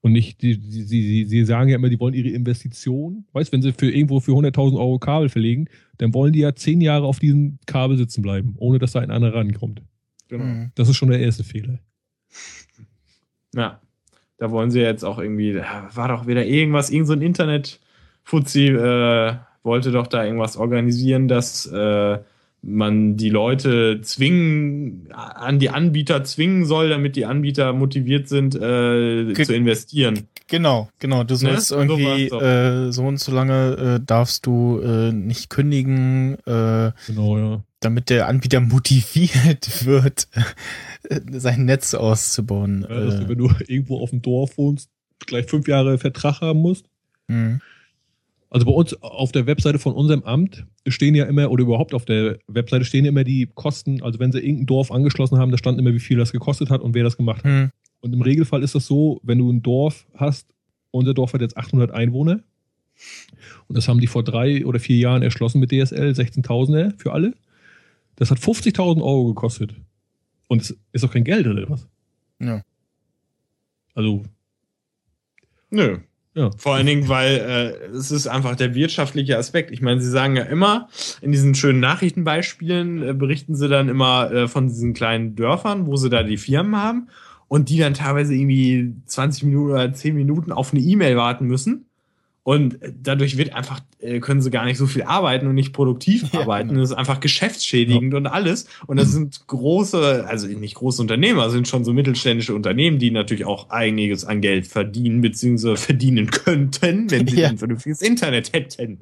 Speaker 4: Und nicht, die, die, die, sie sagen ja immer, die wollen ihre Investition. Weißt, wenn sie für irgendwo für 100.000 Euro Kabel verlegen, dann wollen die ja zehn Jahre auf diesem Kabel sitzen bleiben, ohne dass da ein anderer rankommt.
Speaker 3: Genau.
Speaker 2: Mhm.
Speaker 4: Das ist schon der erste Fehler.
Speaker 3: Ja. Da wollen sie jetzt auch irgendwie, da war doch wieder irgendwas, irgend so ein Internet-Fuzzi äh, wollte doch da irgendwas organisieren, dass äh, man die Leute zwingen, an die Anbieter zwingen soll, damit die Anbieter motiviert sind, äh, zu investieren.
Speaker 2: Genau, genau. Du sollst
Speaker 3: So
Speaker 2: irgendwie
Speaker 3: doch.
Speaker 2: äh, so und so lange äh, darfst du äh, nicht kündigen, äh,
Speaker 4: Genau, ja.
Speaker 2: Damit der Anbieter motiviert wird, sein Netz auszubauen.
Speaker 4: ja dass du,
Speaker 2: äh,
Speaker 4: wenn du irgendwo auf dem Dorf wohnst, gleich fünf Jahre Vertrag haben musst.
Speaker 2: mh.
Speaker 4: Also bei uns auf der Webseite von unserem Amt stehen ja immer, oder überhaupt auf der Webseite stehen immer die Kosten, also wenn sie irgendein Dorf angeschlossen haben, da stand immer, wie viel das gekostet hat und wer das gemacht hat.
Speaker 2: Hm.
Speaker 4: Und im Regelfall ist das so, wenn du ein Dorf hast, unser Dorf hat jetzt 800 Einwohner und das haben die vor drei oder vier Jahren erschlossen mit DSL, 16.000er für alle. Das hat 50.000 Euro gekostet. Und es ist doch kein Geld oder was?
Speaker 2: Ja.
Speaker 4: Also,
Speaker 3: Nö.
Speaker 4: ja.
Speaker 3: Vor allen Dingen, weil äh, es ist einfach der wirtschaftliche Aspekt. Ich meine, sie sagen ja immer, in diesen schönen Nachrichtenbeispielen äh, berichten sie dann immer äh, von diesen kleinen Dörfern, wo sie da die Firmen haben und die dann teilweise irgendwie 20 Minuten oder 10 Minuten auf eine E-Mail warten müssen. Und dadurch wird einfach, äh, können sie gar nicht so viel arbeiten und nicht produktiv
Speaker 2: Ja,
Speaker 3: arbeiten.
Speaker 2: genau.
Speaker 3: Das ist einfach geschäftsschädigend und alles. Und das sind große, also nicht große Unternehmer, sind schon so mittelständische Unternehmen, die natürlich auch einiges an Geld verdienen, beziehungsweise verdienen könnten, wenn sie
Speaker 2: Ja.
Speaker 3: ein vernünftiges Internet hätten.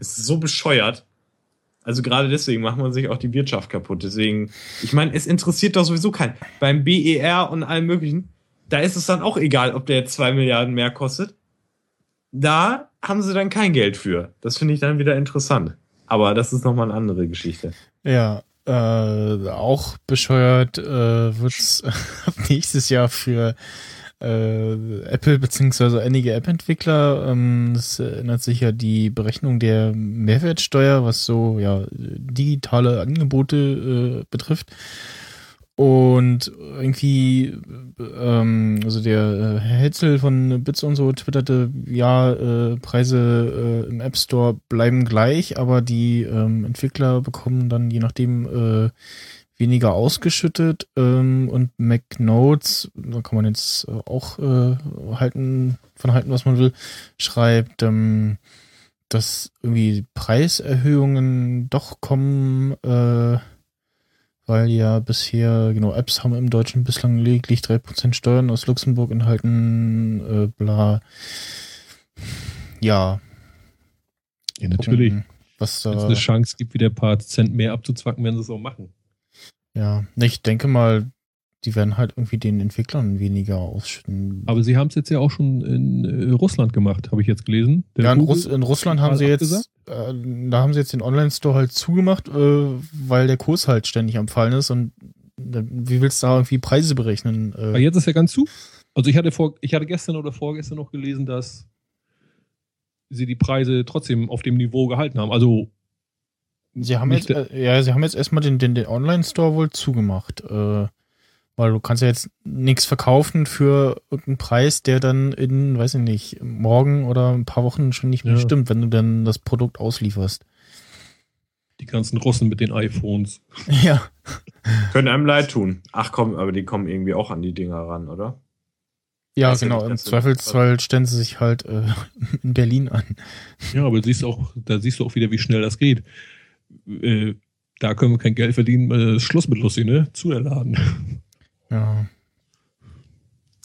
Speaker 3: Es ist so bescheuert. Also gerade deswegen macht man sich auch die Wirtschaft kaputt. Deswegen, ich meine, es interessiert doch sowieso keinen. Beim BER und allem möglichen, da ist es dann auch egal, ob der jetzt zwei Milliarden mehr kostet. Da haben sie dann kein Geld für. Das finde ich dann wieder interessant. Aber das ist nochmal eine andere Geschichte.
Speaker 2: Ja, äh, auch bescheuert äh, wird's ab nächstes Jahr für äh, Apple beziehungsweise einige App-Entwickler. Ähm, das erinnert sich ja die Berechnung der Mehrwertsteuer, was so ja digitale Angebote äh, betrifft. Und irgendwie, ähm, also der äh, Hetzel von Bits und so twitterte, ja, äh, Preise äh, im App Store bleiben gleich, aber die ähm, Entwickler bekommen dann je nachdem äh, weniger ausgeschüttet. Ähm, und MacNotes, da kann man jetzt äh, auch äh, halten, von halten, was man will, schreibt, ähm, dass irgendwie Preiserhöhungen doch kommen, äh, weil ja bisher, genau, Apps haben im Deutschen bislang lediglich 3% Steuern aus Luxemburg enthalten, äh, bla. Ja.
Speaker 4: ja natürlich.
Speaker 2: gucken, Was
Speaker 4: Wenn es eine Chance gibt, wieder ein paar Cent mehr abzuzwacken, werden sie es auch machen.
Speaker 2: ja. Ich denke mal, die werden halt irgendwie den Entwicklern weniger ausschütten.
Speaker 4: Aber sie haben es jetzt ja auch schon in äh, Russland gemacht, habe ich jetzt gelesen. Der
Speaker 2: ja, in, Russ in Russland haben sie
Speaker 4: total
Speaker 2: jetzt, äh, da haben sie jetzt den Online-Store halt zugemacht, äh, weil der Kurs halt ständig am Fallen ist und äh, wie willst du da irgendwie Preise berechnen?
Speaker 4: Aber
Speaker 2: Äh,
Speaker 4: jetzt ist ja ganz zu. Also ich hatte vor, ich hatte gestern oder vorgestern noch gelesen, dass sie die Preise trotzdem auf dem Niveau gehalten haben. Also
Speaker 2: sie haben jetzt, äh, ja, sie haben jetzt erstmal den, den, den Online-Store wohl zugemacht, äh, weil du kannst ja jetzt nichts verkaufen für irgendeinen Preis, der dann in, weiß ich nicht, morgen oder ein paar Wochen schon nicht mehr
Speaker 4: Ja.
Speaker 2: stimmt, wenn du dann das Produkt auslieferst.
Speaker 4: die ganzen Russen mit den iPhones.
Speaker 2: Ja.
Speaker 3: Können einem leid tun. Ach komm, aber die kommen irgendwie auch an die Dinger ran, oder?
Speaker 2: Ja,
Speaker 3: Weiß ja
Speaker 2: genau.
Speaker 3: nicht,
Speaker 2: Im Zweifelsfall stellen sie sich halt äh, in Berlin an.
Speaker 4: Ja, aber siehst auch, da siehst du auch wieder, wie schnell das geht. Äh, da können wir kein Geld verdienen, äh, Schluss mit Lucy, ne? Zu der Laden.
Speaker 2: Ja.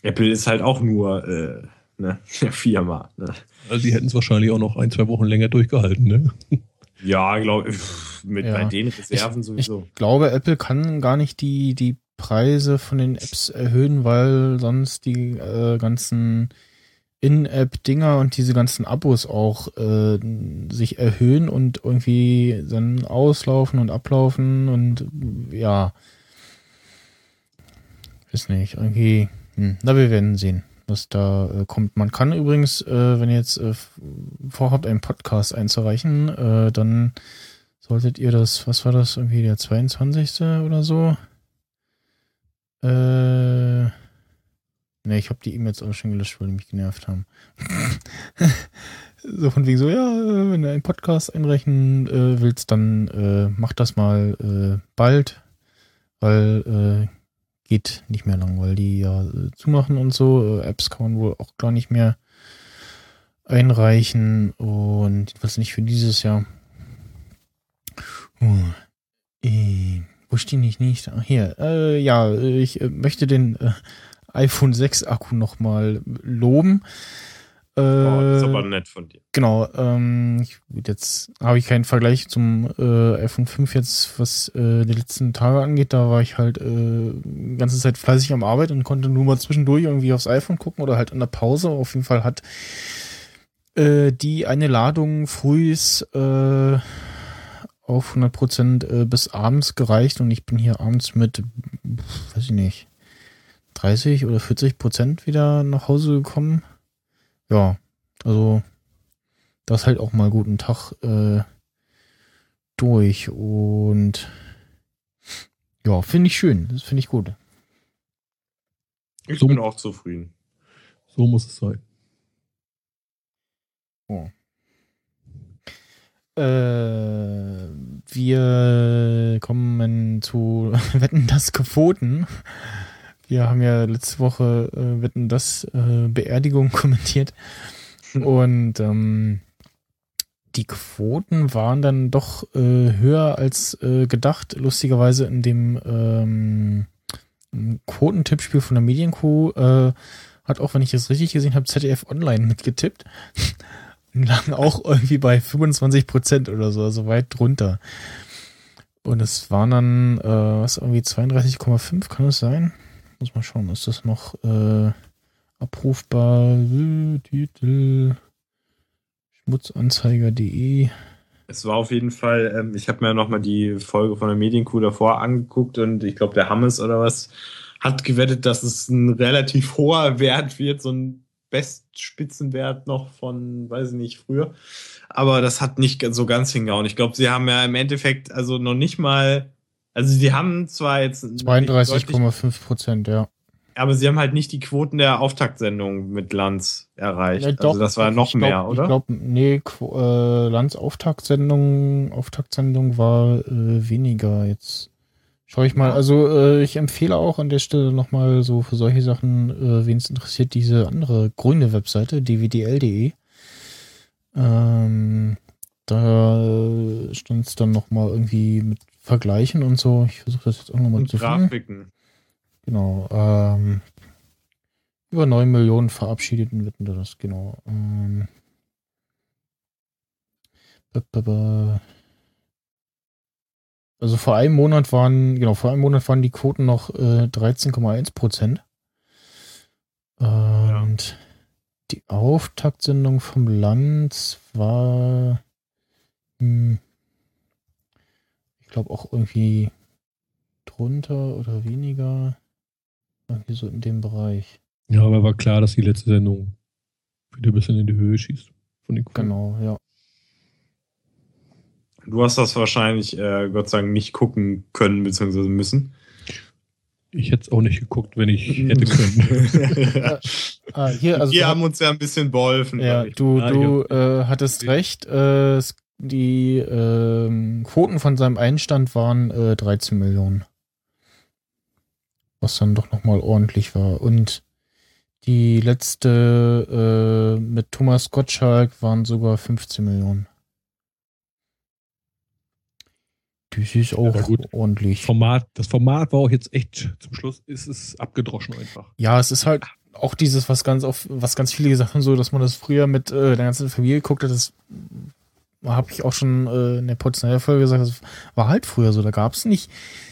Speaker 3: Apple ist halt auch nur äh, ne, eine Firma. Ne?
Speaker 4: Also die hätten es wahrscheinlich auch noch ein, zwei Wochen länger durchgehalten, ne?
Speaker 3: Ja, glaube ich. Mit
Speaker 2: Ja.
Speaker 3: bei den Reserven
Speaker 2: Ich
Speaker 3: sowieso.
Speaker 2: glaube, Apple kann gar nicht die, die Preise von den Apps erhöhen, weil sonst die äh, ganzen In-App-Dinger und diese ganzen Abos auch äh, sich erhöhen und irgendwie dann auslaufen und ablaufen und ja. Weiß nicht, irgendwie. Hm. Na, wir werden sehen, was da äh, kommt. Man kann übrigens, äh, wenn ihr jetzt äh, vorhabt, einen Podcast einzureichen, äh, dann solltet ihr das, was war das, irgendwie der 22. oder so? Äh, ne, ich habe die E-Mails auch schon gelöscht, weil die mich genervt haben. so von wegen so, ja, äh, wenn du einen Podcast einrechnen äh, willst, dann mach das mal bald, weil geht nicht mehr lang, weil die ja äh, zumachen und so. Äh, Apps kann man wohl auch gar nicht mehr einreichen und was nicht für dieses Jahr. Uh, äh, wo stehe ich nicht? Ach, hier. Äh, ja, ich äh, möchte den äh, iPhone 6 Akku nochmal loben. Äh,
Speaker 3: Oh, das ist aber nett von dir.
Speaker 2: Genau, ähm, ich, jetzt habe ich keinen Vergleich zum äh, iPhone 5 jetzt, was äh, die letzten Tage angeht. Da war ich halt äh, die ganze Zeit fleißig am Arbeit und konnte nur mal zwischendurch irgendwie aufs iPhone gucken oder halt an der Pause. Auf jeden Fall hat äh, die eine Ladung frühs äh, auf 100% äh, bis abends gereicht und ich bin hier abends mit, weiß ich nicht, 30 oder 40 Prozent wieder nach Hause gekommen. Ja, also das halt auch mal guten Tag äh, durch und ja, finde ich schön, das finde ich gut.
Speaker 3: Ich
Speaker 4: So-
Speaker 3: bin auch zufrieden.
Speaker 4: So muss es sein.
Speaker 2: Äh, wir kommen zu Wetten das Quoten. Wir haben ja letzte Woche äh, Wetten das äh, Beerdigung kommentiert und ähm, die Quoten waren dann doch äh, höher als äh, gedacht. Lustigerweise in dem ähm, Quotentippspiel von der Medienkuh äh, hat auch, wenn ich das richtig gesehen habe, ZDF Online mitgetippt. Und lagen auch irgendwie bei 25 Prozent oder so, also weit drunter. Und es waren dann, äh, was, irgendwie 32,5, kann es sein? Muss mal schauen, ist das noch äh, abrufbar? Titel schmutzanzeiger.de
Speaker 3: Es war auf jeden Fall, ähm, ich habe mir noch mal die Folge von der Medienkuh davor angeguckt und ich glaube, der Hammes oder was hat gewettet, dass es ein relativ hoher Wert wird, so ein Bestspitzenwert noch von, weiß ich nicht, früher. Aber das hat nicht so ganz hingehauen. Ich glaube, sie haben ja im Endeffekt also noch nicht mal, also sie haben zwar jetzt deutlich-
Speaker 2: 32,5 Prozent, ja.
Speaker 3: aber sie haben halt nicht die Quoten der Auftaktsendung mit Lanz erreicht.
Speaker 2: Ja,
Speaker 3: also das war noch
Speaker 2: glaub,
Speaker 3: mehr, oder?
Speaker 2: Ich glaube, nee, Qu- äh, Lanz Auftaktsendung, Auftaktsendung war äh, weniger jetzt. Schau ich mal, also äh, ich empfehle auch an der Stelle nochmal so für solche Sachen, äh, wen es interessiert, diese andere grüne Webseite, dvdl.de. Ähm, da stand es dann nochmal irgendwie mit Vergleichen und so. Ich versuche das jetzt auch nochmal zu finden.
Speaker 3: Grafiken.
Speaker 2: Genau. Ähm, über 9 Millionen verabschiedeten Wetten das, genau. Ähm, also vor einem Monat waren, genau, vor einem Monat waren die Quoten noch äh, 13,1 Prozent. Und die Auftaktsendung vom Lanz war, hm, ich glaube auch irgendwie drunter oder weniger. Irgendwie so in dem Bereich.
Speaker 4: Ja, aber war klar, dass die letzte Sendung wieder ein bisschen in die Höhe schießt. Von den.
Speaker 2: Genau, ja.
Speaker 3: Du hast das wahrscheinlich, äh, Gott sei Dank, nicht gucken können bzw. müssen.
Speaker 4: Ich hätte es auch nicht geguckt, wenn ich hätte können.
Speaker 2: Ah, hier, also
Speaker 3: Wir haben uns ja ein bisschen beholfen.
Speaker 2: ja, du,
Speaker 4: Ja,
Speaker 2: du äh, hattest recht. Äh, es- die ähm, Quoten von seinem Einstand waren äh, 13 Millionen. Was dann doch nochmal ordentlich war. Und die letzte äh, mit Thomas Gottschalk waren sogar 15 Millionen. Das ist auch
Speaker 4: Ja, gut.
Speaker 2: ordentlich.
Speaker 4: Format, das Format war auch jetzt echt zum Schluss, ist es abgedroschen einfach.
Speaker 2: Ja, es ist halt auch dieses, was ganz auf, was ganz viele gesagt haben, so, dass man das früher mit äh, der ganzen Familie geguckt hat, das habe ich auch schon äh, in der Potsdamer-Folge gesagt, das war halt früher so. Da gab es nicht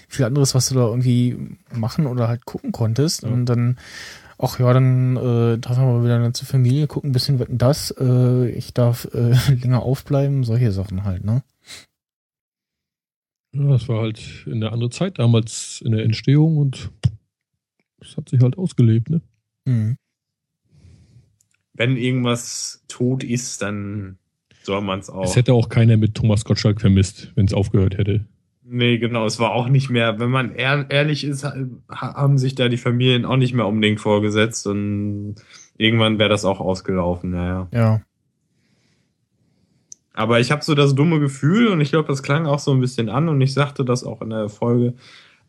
Speaker 2: viel anderes, was du da irgendwie machen oder halt gucken konntest.
Speaker 4: Ja.
Speaker 2: Und dann, ach ja, dann äh, darf man mal wieder eine ganze Familie gucken, ein bisschen wetten das, äh, ich darf äh, länger aufbleiben, solche Sachen halt, ne?
Speaker 4: Ja, das war halt in der andere Zeit damals in der Entstehung und das hat sich halt ausgelebt, ne?
Speaker 2: Mhm.
Speaker 3: Wenn irgendwas tot ist, dann soll man es auch.
Speaker 4: Es hätte auch keiner mit Thomas Gottschalk vermisst, wenn es aufgehört hätte.
Speaker 3: Nee, genau, es war auch nicht mehr, wenn man ehr, ehrlich ist, haben sich da die Familien auch nicht mehr unbedingt vorgesetzt und irgendwann wäre das auch ausgelaufen, naja.
Speaker 2: Ja.
Speaker 3: Aber ich habe so das dumme Gefühl und ich glaube, das klang auch so ein bisschen an und ich sagte das auch in der Folge,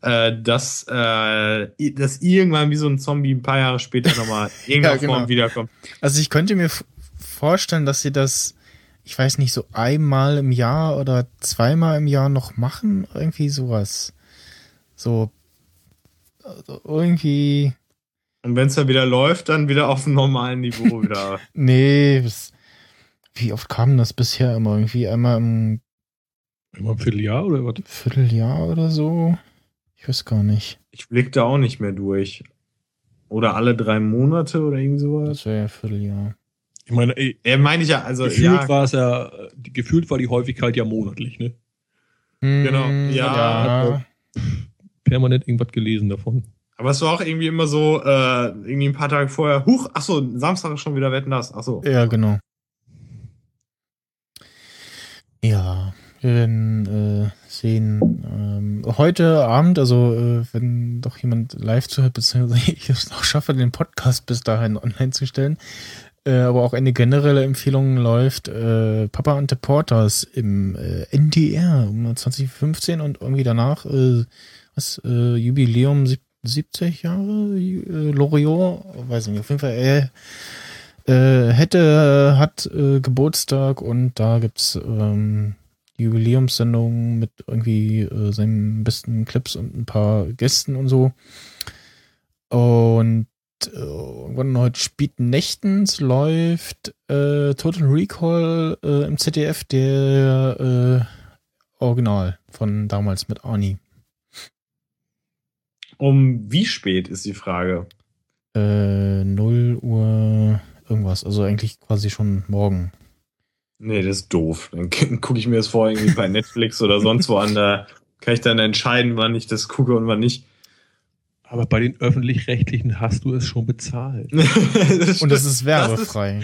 Speaker 3: äh, dass, äh, dass irgendwann wie so ein Zombie ein paar Jahre später nochmal irgendeiner
Speaker 2: Ja, genau.
Speaker 3: Form wiederkommt.
Speaker 2: Also ich könnte mir vorstellen, dass sie das, ich weiß nicht, so einmal im Jahr oder zweimal im Jahr noch machen. Irgendwie sowas. So also irgendwie.
Speaker 3: Und wenn es dann wieder läuft, dann wieder auf dem normalen Niveau wieder.
Speaker 2: Nee, das, wie oft kam das bisher immer? Irgendwie einmal im
Speaker 4: Immer ein Vierteljahr oder was?
Speaker 2: Vierteljahr oder so? Ich weiß gar nicht.
Speaker 3: Ich blick da auch nicht mehr durch. Oder alle drei Monate oder irgendwie sowas.
Speaker 2: Das wäre ja Vierteljahr.
Speaker 4: Ich meine, ey,
Speaker 3: Ja, meine ich ja, also
Speaker 4: gefühlt
Speaker 3: ja,
Speaker 4: war es ja, die- gefühlt war die Häufigkeit ja monatlich, ne?
Speaker 3: Genau,
Speaker 2: Hm,
Speaker 3: ja.
Speaker 2: ja.
Speaker 4: Permanent irgendwas gelesen davon.
Speaker 3: aber es war auch irgendwie immer so, äh, irgendwie ein paar Tage vorher, huch, ach so, Samstag ist schon wieder Wetten das, ach so.
Speaker 2: Ja, genau. Ja, wir werden äh, sehen. Ähm, heute Abend, also äh, wenn doch jemand live zuhört, beziehungsweise ich es noch schaffe, den Podcast bis dahin online zu stellen, äh, aber auch eine generelle Empfehlung läuft, äh, Papa Ante Porters im äh, NDR um 2015 und irgendwie danach, äh, was, äh, Jubiläum sieb- 70 Jahre, äh, Loriot, weiß nicht, auf jeden Fall, äh, äh, hätte, hat äh, Geburtstag und da gibt's ähm, Jubiläumssendung mit irgendwie äh, seinen besten Clips und ein paar Gästen und so. Und irgendwann heute späten Nächtens läuft äh, Total Recall äh, im ZDF, der äh, Original von damals mit Arnie.
Speaker 3: Um wie spät ist die Frage?
Speaker 2: Äh, 0 Uhr irgendwas, also eigentlich quasi schon morgen.
Speaker 3: Nee, das ist doof. Dann gucke ich mir das vor irgendwie bei Netflix oder sonst wo an, da kann ich dann entscheiden, wann ich das gucke und wann nicht.
Speaker 4: Aber bei den öffentlich-rechtlichen hast du es schon bezahlt.
Speaker 2: Und das ist werbefrei.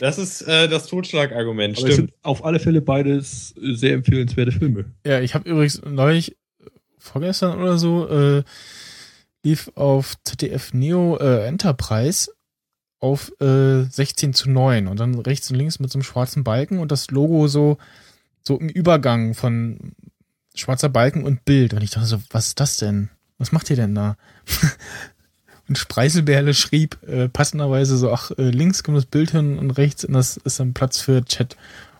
Speaker 3: Das ist äh, das Totschlagargument,
Speaker 4: Aber es
Speaker 3: stimmt.
Speaker 4: sind auf alle Fälle beides äh, sehr empfehlenswerte Filme.
Speaker 2: Ja, ich habe übrigens neulich, vorgestern oder so, äh, lief auf ZDF Neo äh, Enterprise auf äh, 16 zu 9 und dann rechts und links mit so einem schwarzen Balken und das Logo so, so im Übergang von schwarzer Balken und Bild. Und ich dachte so, was ist das denn? Was macht ihr denn da? und Spreiselbärle schrieb äh, passenderweise so, ach, äh, links kommt das Bild hin und rechts und das ist dann Platz für Chat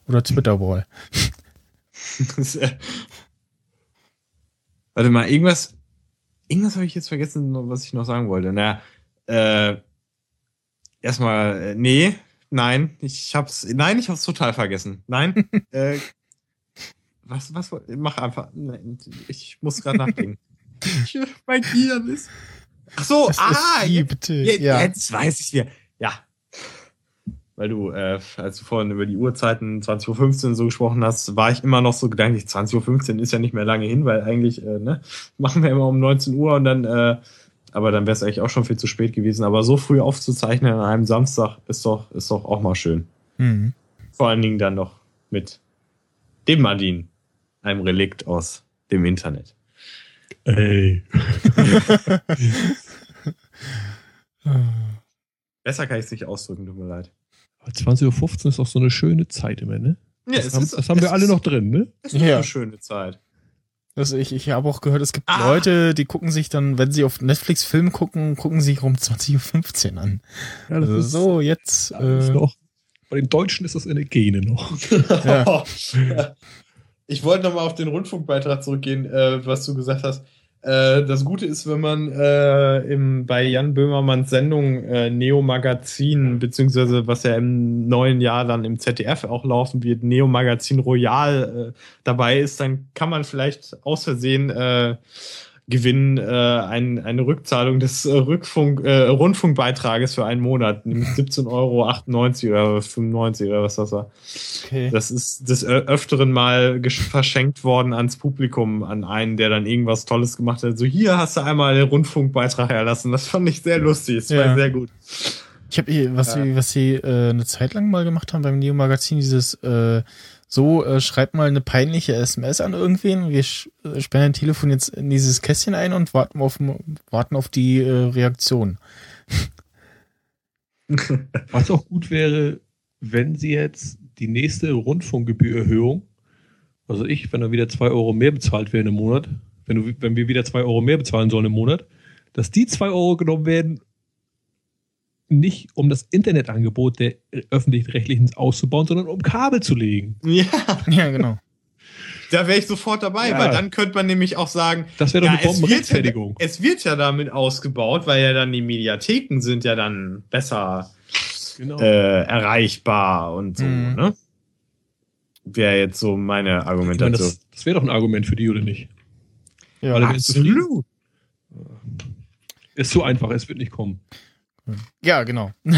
Speaker 2: oder Twitter-Wall.
Speaker 3: Warte mal, irgendwas, irgendwas habe ich jetzt vergessen, was ich noch sagen wollte. Na, äh, erstmal, äh, nee, nein, ich hab's, nein, ich hab's total vergessen. Nein, äh, was, was, mach einfach, nein, ich muss gerade nachdenken. Mein Gehirn ist. Ach so,
Speaker 2: Das
Speaker 3: ah,
Speaker 2: ist wie,
Speaker 3: je-
Speaker 2: bitte.
Speaker 3: je-
Speaker 2: ja.
Speaker 3: jetzt weiß ich wieder. Ja. Weil du, äh, als du vorhin über die Uhrzeiten 20.15 Uhr so gesprochen hast, war ich immer noch so gedanklich, 20.15 Uhr ist ja nicht mehr lange hin, weil eigentlich, äh, ne, machen wir immer um 19 Uhr und dann, äh, aber dann wäre es eigentlich auch schon viel zu spät gewesen. Aber so früh aufzuzeichnen an einem Samstag ist doch, ist doch auch mal schön.
Speaker 2: Mhm.
Speaker 3: Vor allen Dingen dann noch mit dem Madin, einem Relikt aus dem Internet.
Speaker 4: Ey.
Speaker 3: Besser kann ich es nicht ausdrücken, tut mir leid.
Speaker 4: 20.15 Uhr ist doch so eine schöne Zeit immer, ne?
Speaker 3: Ja,
Speaker 4: das haben, das haben wir alle noch drin, ne?
Speaker 3: Es ist
Speaker 2: Ja.
Speaker 3: eine schöne Zeit.
Speaker 2: Also ich, ich habe auch gehört, es gibt
Speaker 3: Ah.
Speaker 2: Leute, die gucken sich dann, wenn sie auf Netflix Filme gucken, gucken sich um 20.15 Uhr an.
Speaker 4: Ja, das
Speaker 2: Also
Speaker 4: ist
Speaker 2: so, jetzt. Äh,
Speaker 4: noch. Bei den Deutschen ist das in den Gene noch.
Speaker 2: Ja.
Speaker 3: Ich wollte nochmal auf den Rundfunkbeitrag zurückgehen, äh, was du gesagt hast. Äh, das Gute ist, wenn man äh, im, bei Jan Böhmermanns Sendung äh, Neo Magazin, beziehungsweise was ja im neuen Jahr dann im ZDF auch laufen wird, Neo Magazin Royal äh, dabei ist, dann kann man vielleicht aus Versehen äh, gewinnen äh, ein, eine Rückzahlung des äh, Rückfunk, äh, Rundfunkbeitrages für einen Monat, nämlich 17,98 Euro oder 95 oder was das war.
Speaker 2: okay.
Speaker 3: Das ist des Ö- Öfteren mal verschenkt worden ans Publikum, an einen, der dann irgendwas Tolles gemacht hat. So, hier hast du einmal den Rundfunkbeitrag erlassen. Das fand ich sehr lustig. Das
Speaker 2: Ja.
Speaker 3: war sehr gut.
Speaker 2: Ich habe was
Speaker 3: Ja.
Speaker 2: sie, was sie äh, eine Zeit lang mal gemacht haben beim Neo Magazin, dieses äh, so, äh, schreib mal eine peinliche SMS an irgendwen. Wir äh, sperren dein Telefon jetzt in dieses Kästchen ein und warten auf, warten auf die äh, Reaktion.
Speaker 4: Was auch gut wäre, wenn sie jetzt die nächste Rundfunkgebührerhöhung, also ich, wenn da wieder zwei Euro mehr bezahlt werden im Monat, wenn, du, wenn wir wieder zwei Euro mehr bezahlen sollen im Monat, dass die zwei Euro genommen werden, nicht um das Internetangebot der öffentlich-rechtlichen auszubauen, sondern um Kabel zu legen.
Speaker 3: Ja,
Speaker 2: Ja, genau.
Speaker 3: da wäre ich sofort dabei,
Speaker 4: Ja.
Speaker 3: weil dann könnte man nämlich auch sagen,
Speaker 4: Das wäre doch
Speaker 3: Ja,
Speaker 4: eine
Speaker 3: es wird, ja,
Speaker 4: Bombenrechtfertigung.
Speaker 3: es wird ja damit ausgebaut, weil ja dann die Mediatheken sind ja dann besser
Speaker 4: Genau.
Speaker 3: äh, erreichbar und so,
Speaker 2: Mhm.
Speaker 3: ne? Wäre jetzt so meine
Speaker 4: ich meine,
Speaker 3: Argumentation.
Speaker 4: das das wäre doch ein Argument für die, oder nicht?
Speaker 2: Ja.
Speaker 3: Absolut.
Speaker 4: Ist so einfach, es wird nicht kommen.
Speaker 2: Ja genau.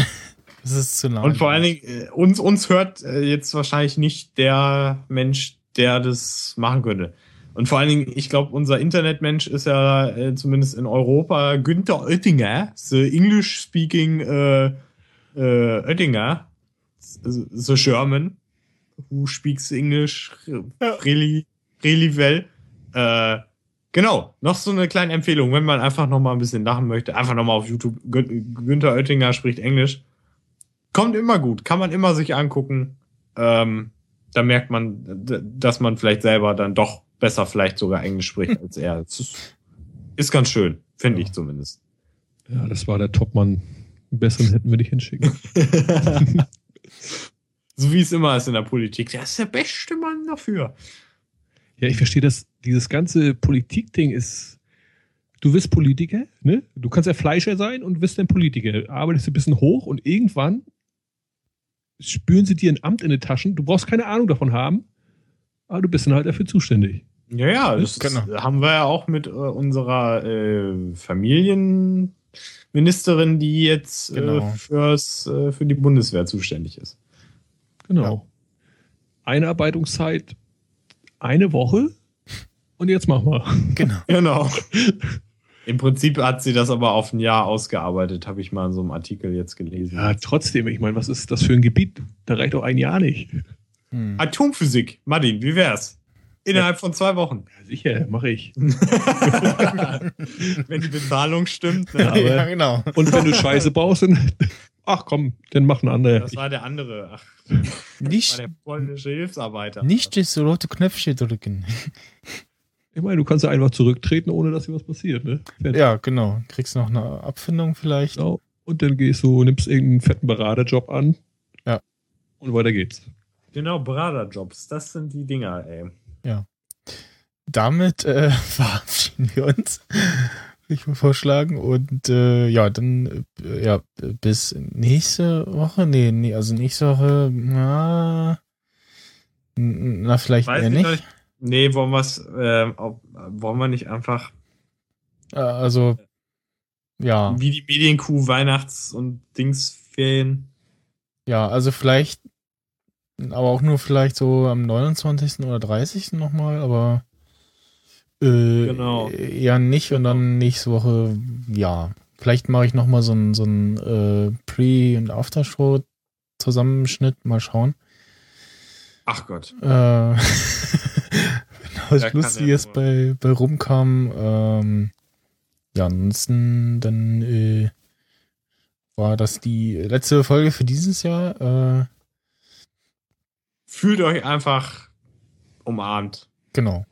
Speaker 2: Das ist zu nah.
Speaker 3: Und vor allen Dingen, äh, uns, uns hört äh, jetzt wahrscheinlich nicht der Mensch, der das machen könnte. Und vor allen Dingen, ich glaube, unser Internetmensch ist ja äh, zumindest in Europa Günther Oettinger, the English-speaking äh, äh, Oettinger, the the German, who speaks English really, really well. Äh, genau, noch so eine kleine Empfehlung, wenn man einfach noch mal ein bisschen lachen möchte, einfach noch mal auf YouTube, Gün Günther Oettinger spricht Englisch. Kommt immer gut, kann man immer sich angucken. Ähm, da merkt man, dass man vielleicht selber dann doch besser vielleicht sogar Englisch spricht als er. Ist, ist ganz schön, finde
Speaker 4: Ja.
Speaker 3: ich zumindest.
Speaker 4: Ja, das war der Topmann. Einen besseren hätten wir nicht hinschicken.
Speaker 3: so wie es immer ist in der Politik. Der ist der beste Mann dafür.
Speaker 4: Ja, ich verstehe das. Dieses ganze Politikding ist. Du wirst Politiker, ne? Du kannst ja Fleischer sein und wirst dann Politiker. Arbeitest ein bisschen hoch und irgendwann spüren sie dir ein Amt in die Taschen. Du brauchst keine Ahnung davon haben, aber du bist dann halt dafür zuständig.
Speaker 3: Ja, ja, das
Speaker 2: Genau.
Speaker 3: haben wir ja auch mit äh, unserer äh, Familienministerin, die jetzt
Speaker 2: Genau.
Speaker 3: äh, fürs, äh, für die Bundeswehr zuständig ist.
Speaker 4: Genau. Einarbeitungszeit eine Woche und jetzt mach mal.
Speaker 2: genau.
Speaker 3: Genau. Im Prinzip hat sie das aber auf ein Jahr ausgearbeitet, habe ich mal in so einem Artikel jetzt gelesen.
Speaker 4: Ja, trotzdem, ich meine, was ist das für ein Gebiet? Da reicht doch ein Jahr nicht.
Speaker 2: Hm.
Speaker 3: Atomphysik, Martin, wie wär's? Innerhalb von zwei Wochen.
Speaker 4: Ja, sicher, mache ich.
Speaker 3: Wenn die Bezahlung stimmt. Ne?
Speaker 4: Aber-
Speaker 2: ja, genau.
Speaker 4: Und wenn du Scheiße baust, dann. Ach komm, dann mach ein anderer.
Speaker 3: Das war der andere. Ach, das war
Speaker 2: Nicht,
Speaker 3: der polnische Hilfsarbeiter.
Speaker 2: nicht das rote Knöpfchen drücken.
Speaker 4: Ich meine, du kannst ja einfach zurücktreten, ohne dass dir was passiert, ne? Fertig.
Speaker 2: Ja, genau. Kriegst noch eine Abfindung vielleicht.
Speaker 4: Genau. Und dann gehst du, nimmst irgendeinen fetten Beraterjob an.
Speaker 2: Ja.
Speaker 4: Und weiter geht's.
Speaker 3: Genau, Braderjobs, das sind die Dinger, ey.
Speaker 2: Damit äh, verabschieden wir uns. Würde ich mal vorschlagen. Und äh, ja, dann äh, ja, bis nächste Woche. Nee, nee, also nächste Woche, na, na vielleicht
Speaker 3: Weiß
Speaker 2: eher
Speaker 3: ich
Speaker 2: nicht.
Speaker 3: nicht. Nee, wollen wir es, äh, ob- wollen wir nicht einfach
Speaker 2: Äh, Also, ja,
Speaker 3: wie die Medienkuh Weihnachts- und Dingsferien?
Speaker 2: ja, also vielleicht, aber auch nur vielleicht so am 29. oder 30. nochmal, aber äh,
Speaker 3: Genau.
Speaker 2: eher nicht und dann nächste Woche, ja. Vielleicht mache ich nochmal so ein, so ein äh, Pre- und Aftershow-Zusammenschnitt, mal schauen.
Speaker 3: Ach Gott.
Speaker 2: Äh, wenn was
Speaker 3: kann
Speaker 2: Lustiges
Speaker 3: er
Speaker 2: bei, bei rumkam. Ähm, ja, ansonsten dann äh, war das die letzte Folge für dieses Jahr. Äh,
Speaker 3: Fühlt euch einfach umarmt.
Speaker 2: genau.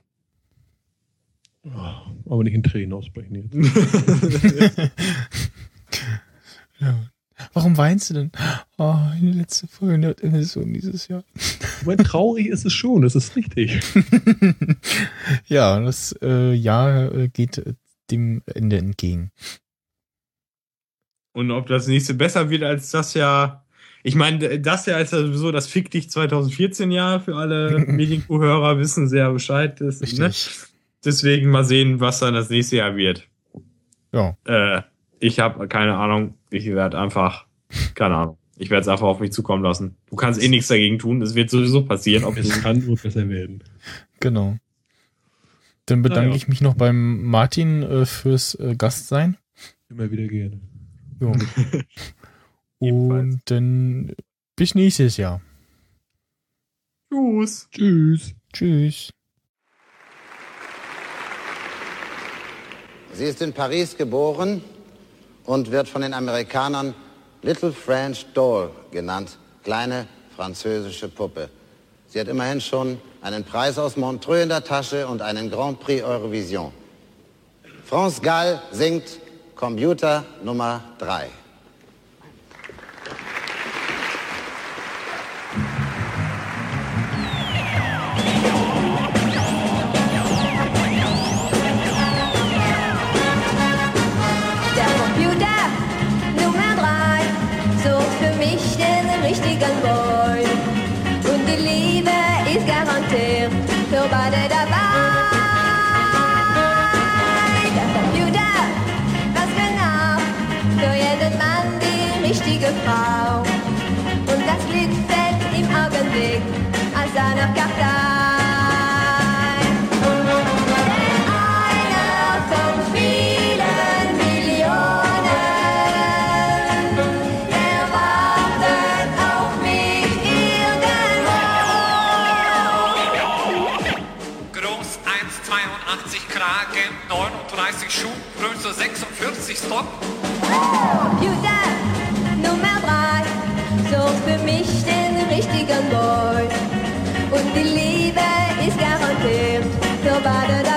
Speaker 4: Aber nicht in Tränen ausbrechen jetzt.
Speaker 2: ja. Warum weinst du denn? Oh, die letzte Folge der Emission dieses Jahr.
Speaker 4: Ich meine, traurig ist es schon, das ist richtig.
Speaker 2: ja, das äh, Jahr äh, geht äh, dem Ende entgegen.
Speaker 3: Und ob das nächste besser wird als das Jahr. Ich meine, das Jahr ist ja sowieso das Fick dich 2014 Jahr für alle Medienkuh-Hörer wissen sehr Bescheid. Das, ne? Deswegen mal sehen, was dann das nächste Jahr wird.
Speaker 2: Ja.
Speaker 3: Äh, ich habe keine Ahnung. Ich werde einfach, keine Ahnung. Ich werde es einfach auf mich zukommen lassen. Du kannst eh nichts dagegen tun. Es wird sowieso passieren. Ob
Speaker 4: Es kann nur besser werden.
Speaker 2: Genau. Dann bedanke
Speaker 3: Naja.
Speaker 2: ich mich noch beim Martin äh, fürs äh, Gastsein.
Speaker 4: Immer wieder gerne.
Speaker 3: Ebenfalls.
Speaker 2: Und dann bis nächstes Jahr.
Speaker 3: Tschüss.
Speaker 4: Tschüss.
Speaker 2: Tschüss.
Speaker 1: Sie ist in Paris geboren und wird von den Amerikanern Little French Doll genannt, kleine französische Puppe. Sie hat immerhin schon einen Preis aus Montreux in der Tasche und einen Grand Prix Eurovision. France Gall singt Computer Nummer 3.
Speaker 5: 46 Stock.
Speaker 6: Computer Nummer 3 sucht für mich den richtigen Boy. Und die Liebe ist garantiert für beide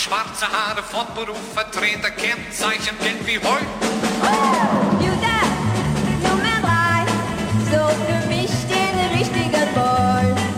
Speaker 5: schwarze Haare von Beruf Vertreter, Kennzeichen kennt wie heute.
Speaker 6: Computer Nummer 3 sucht für mich den richtigen Boy.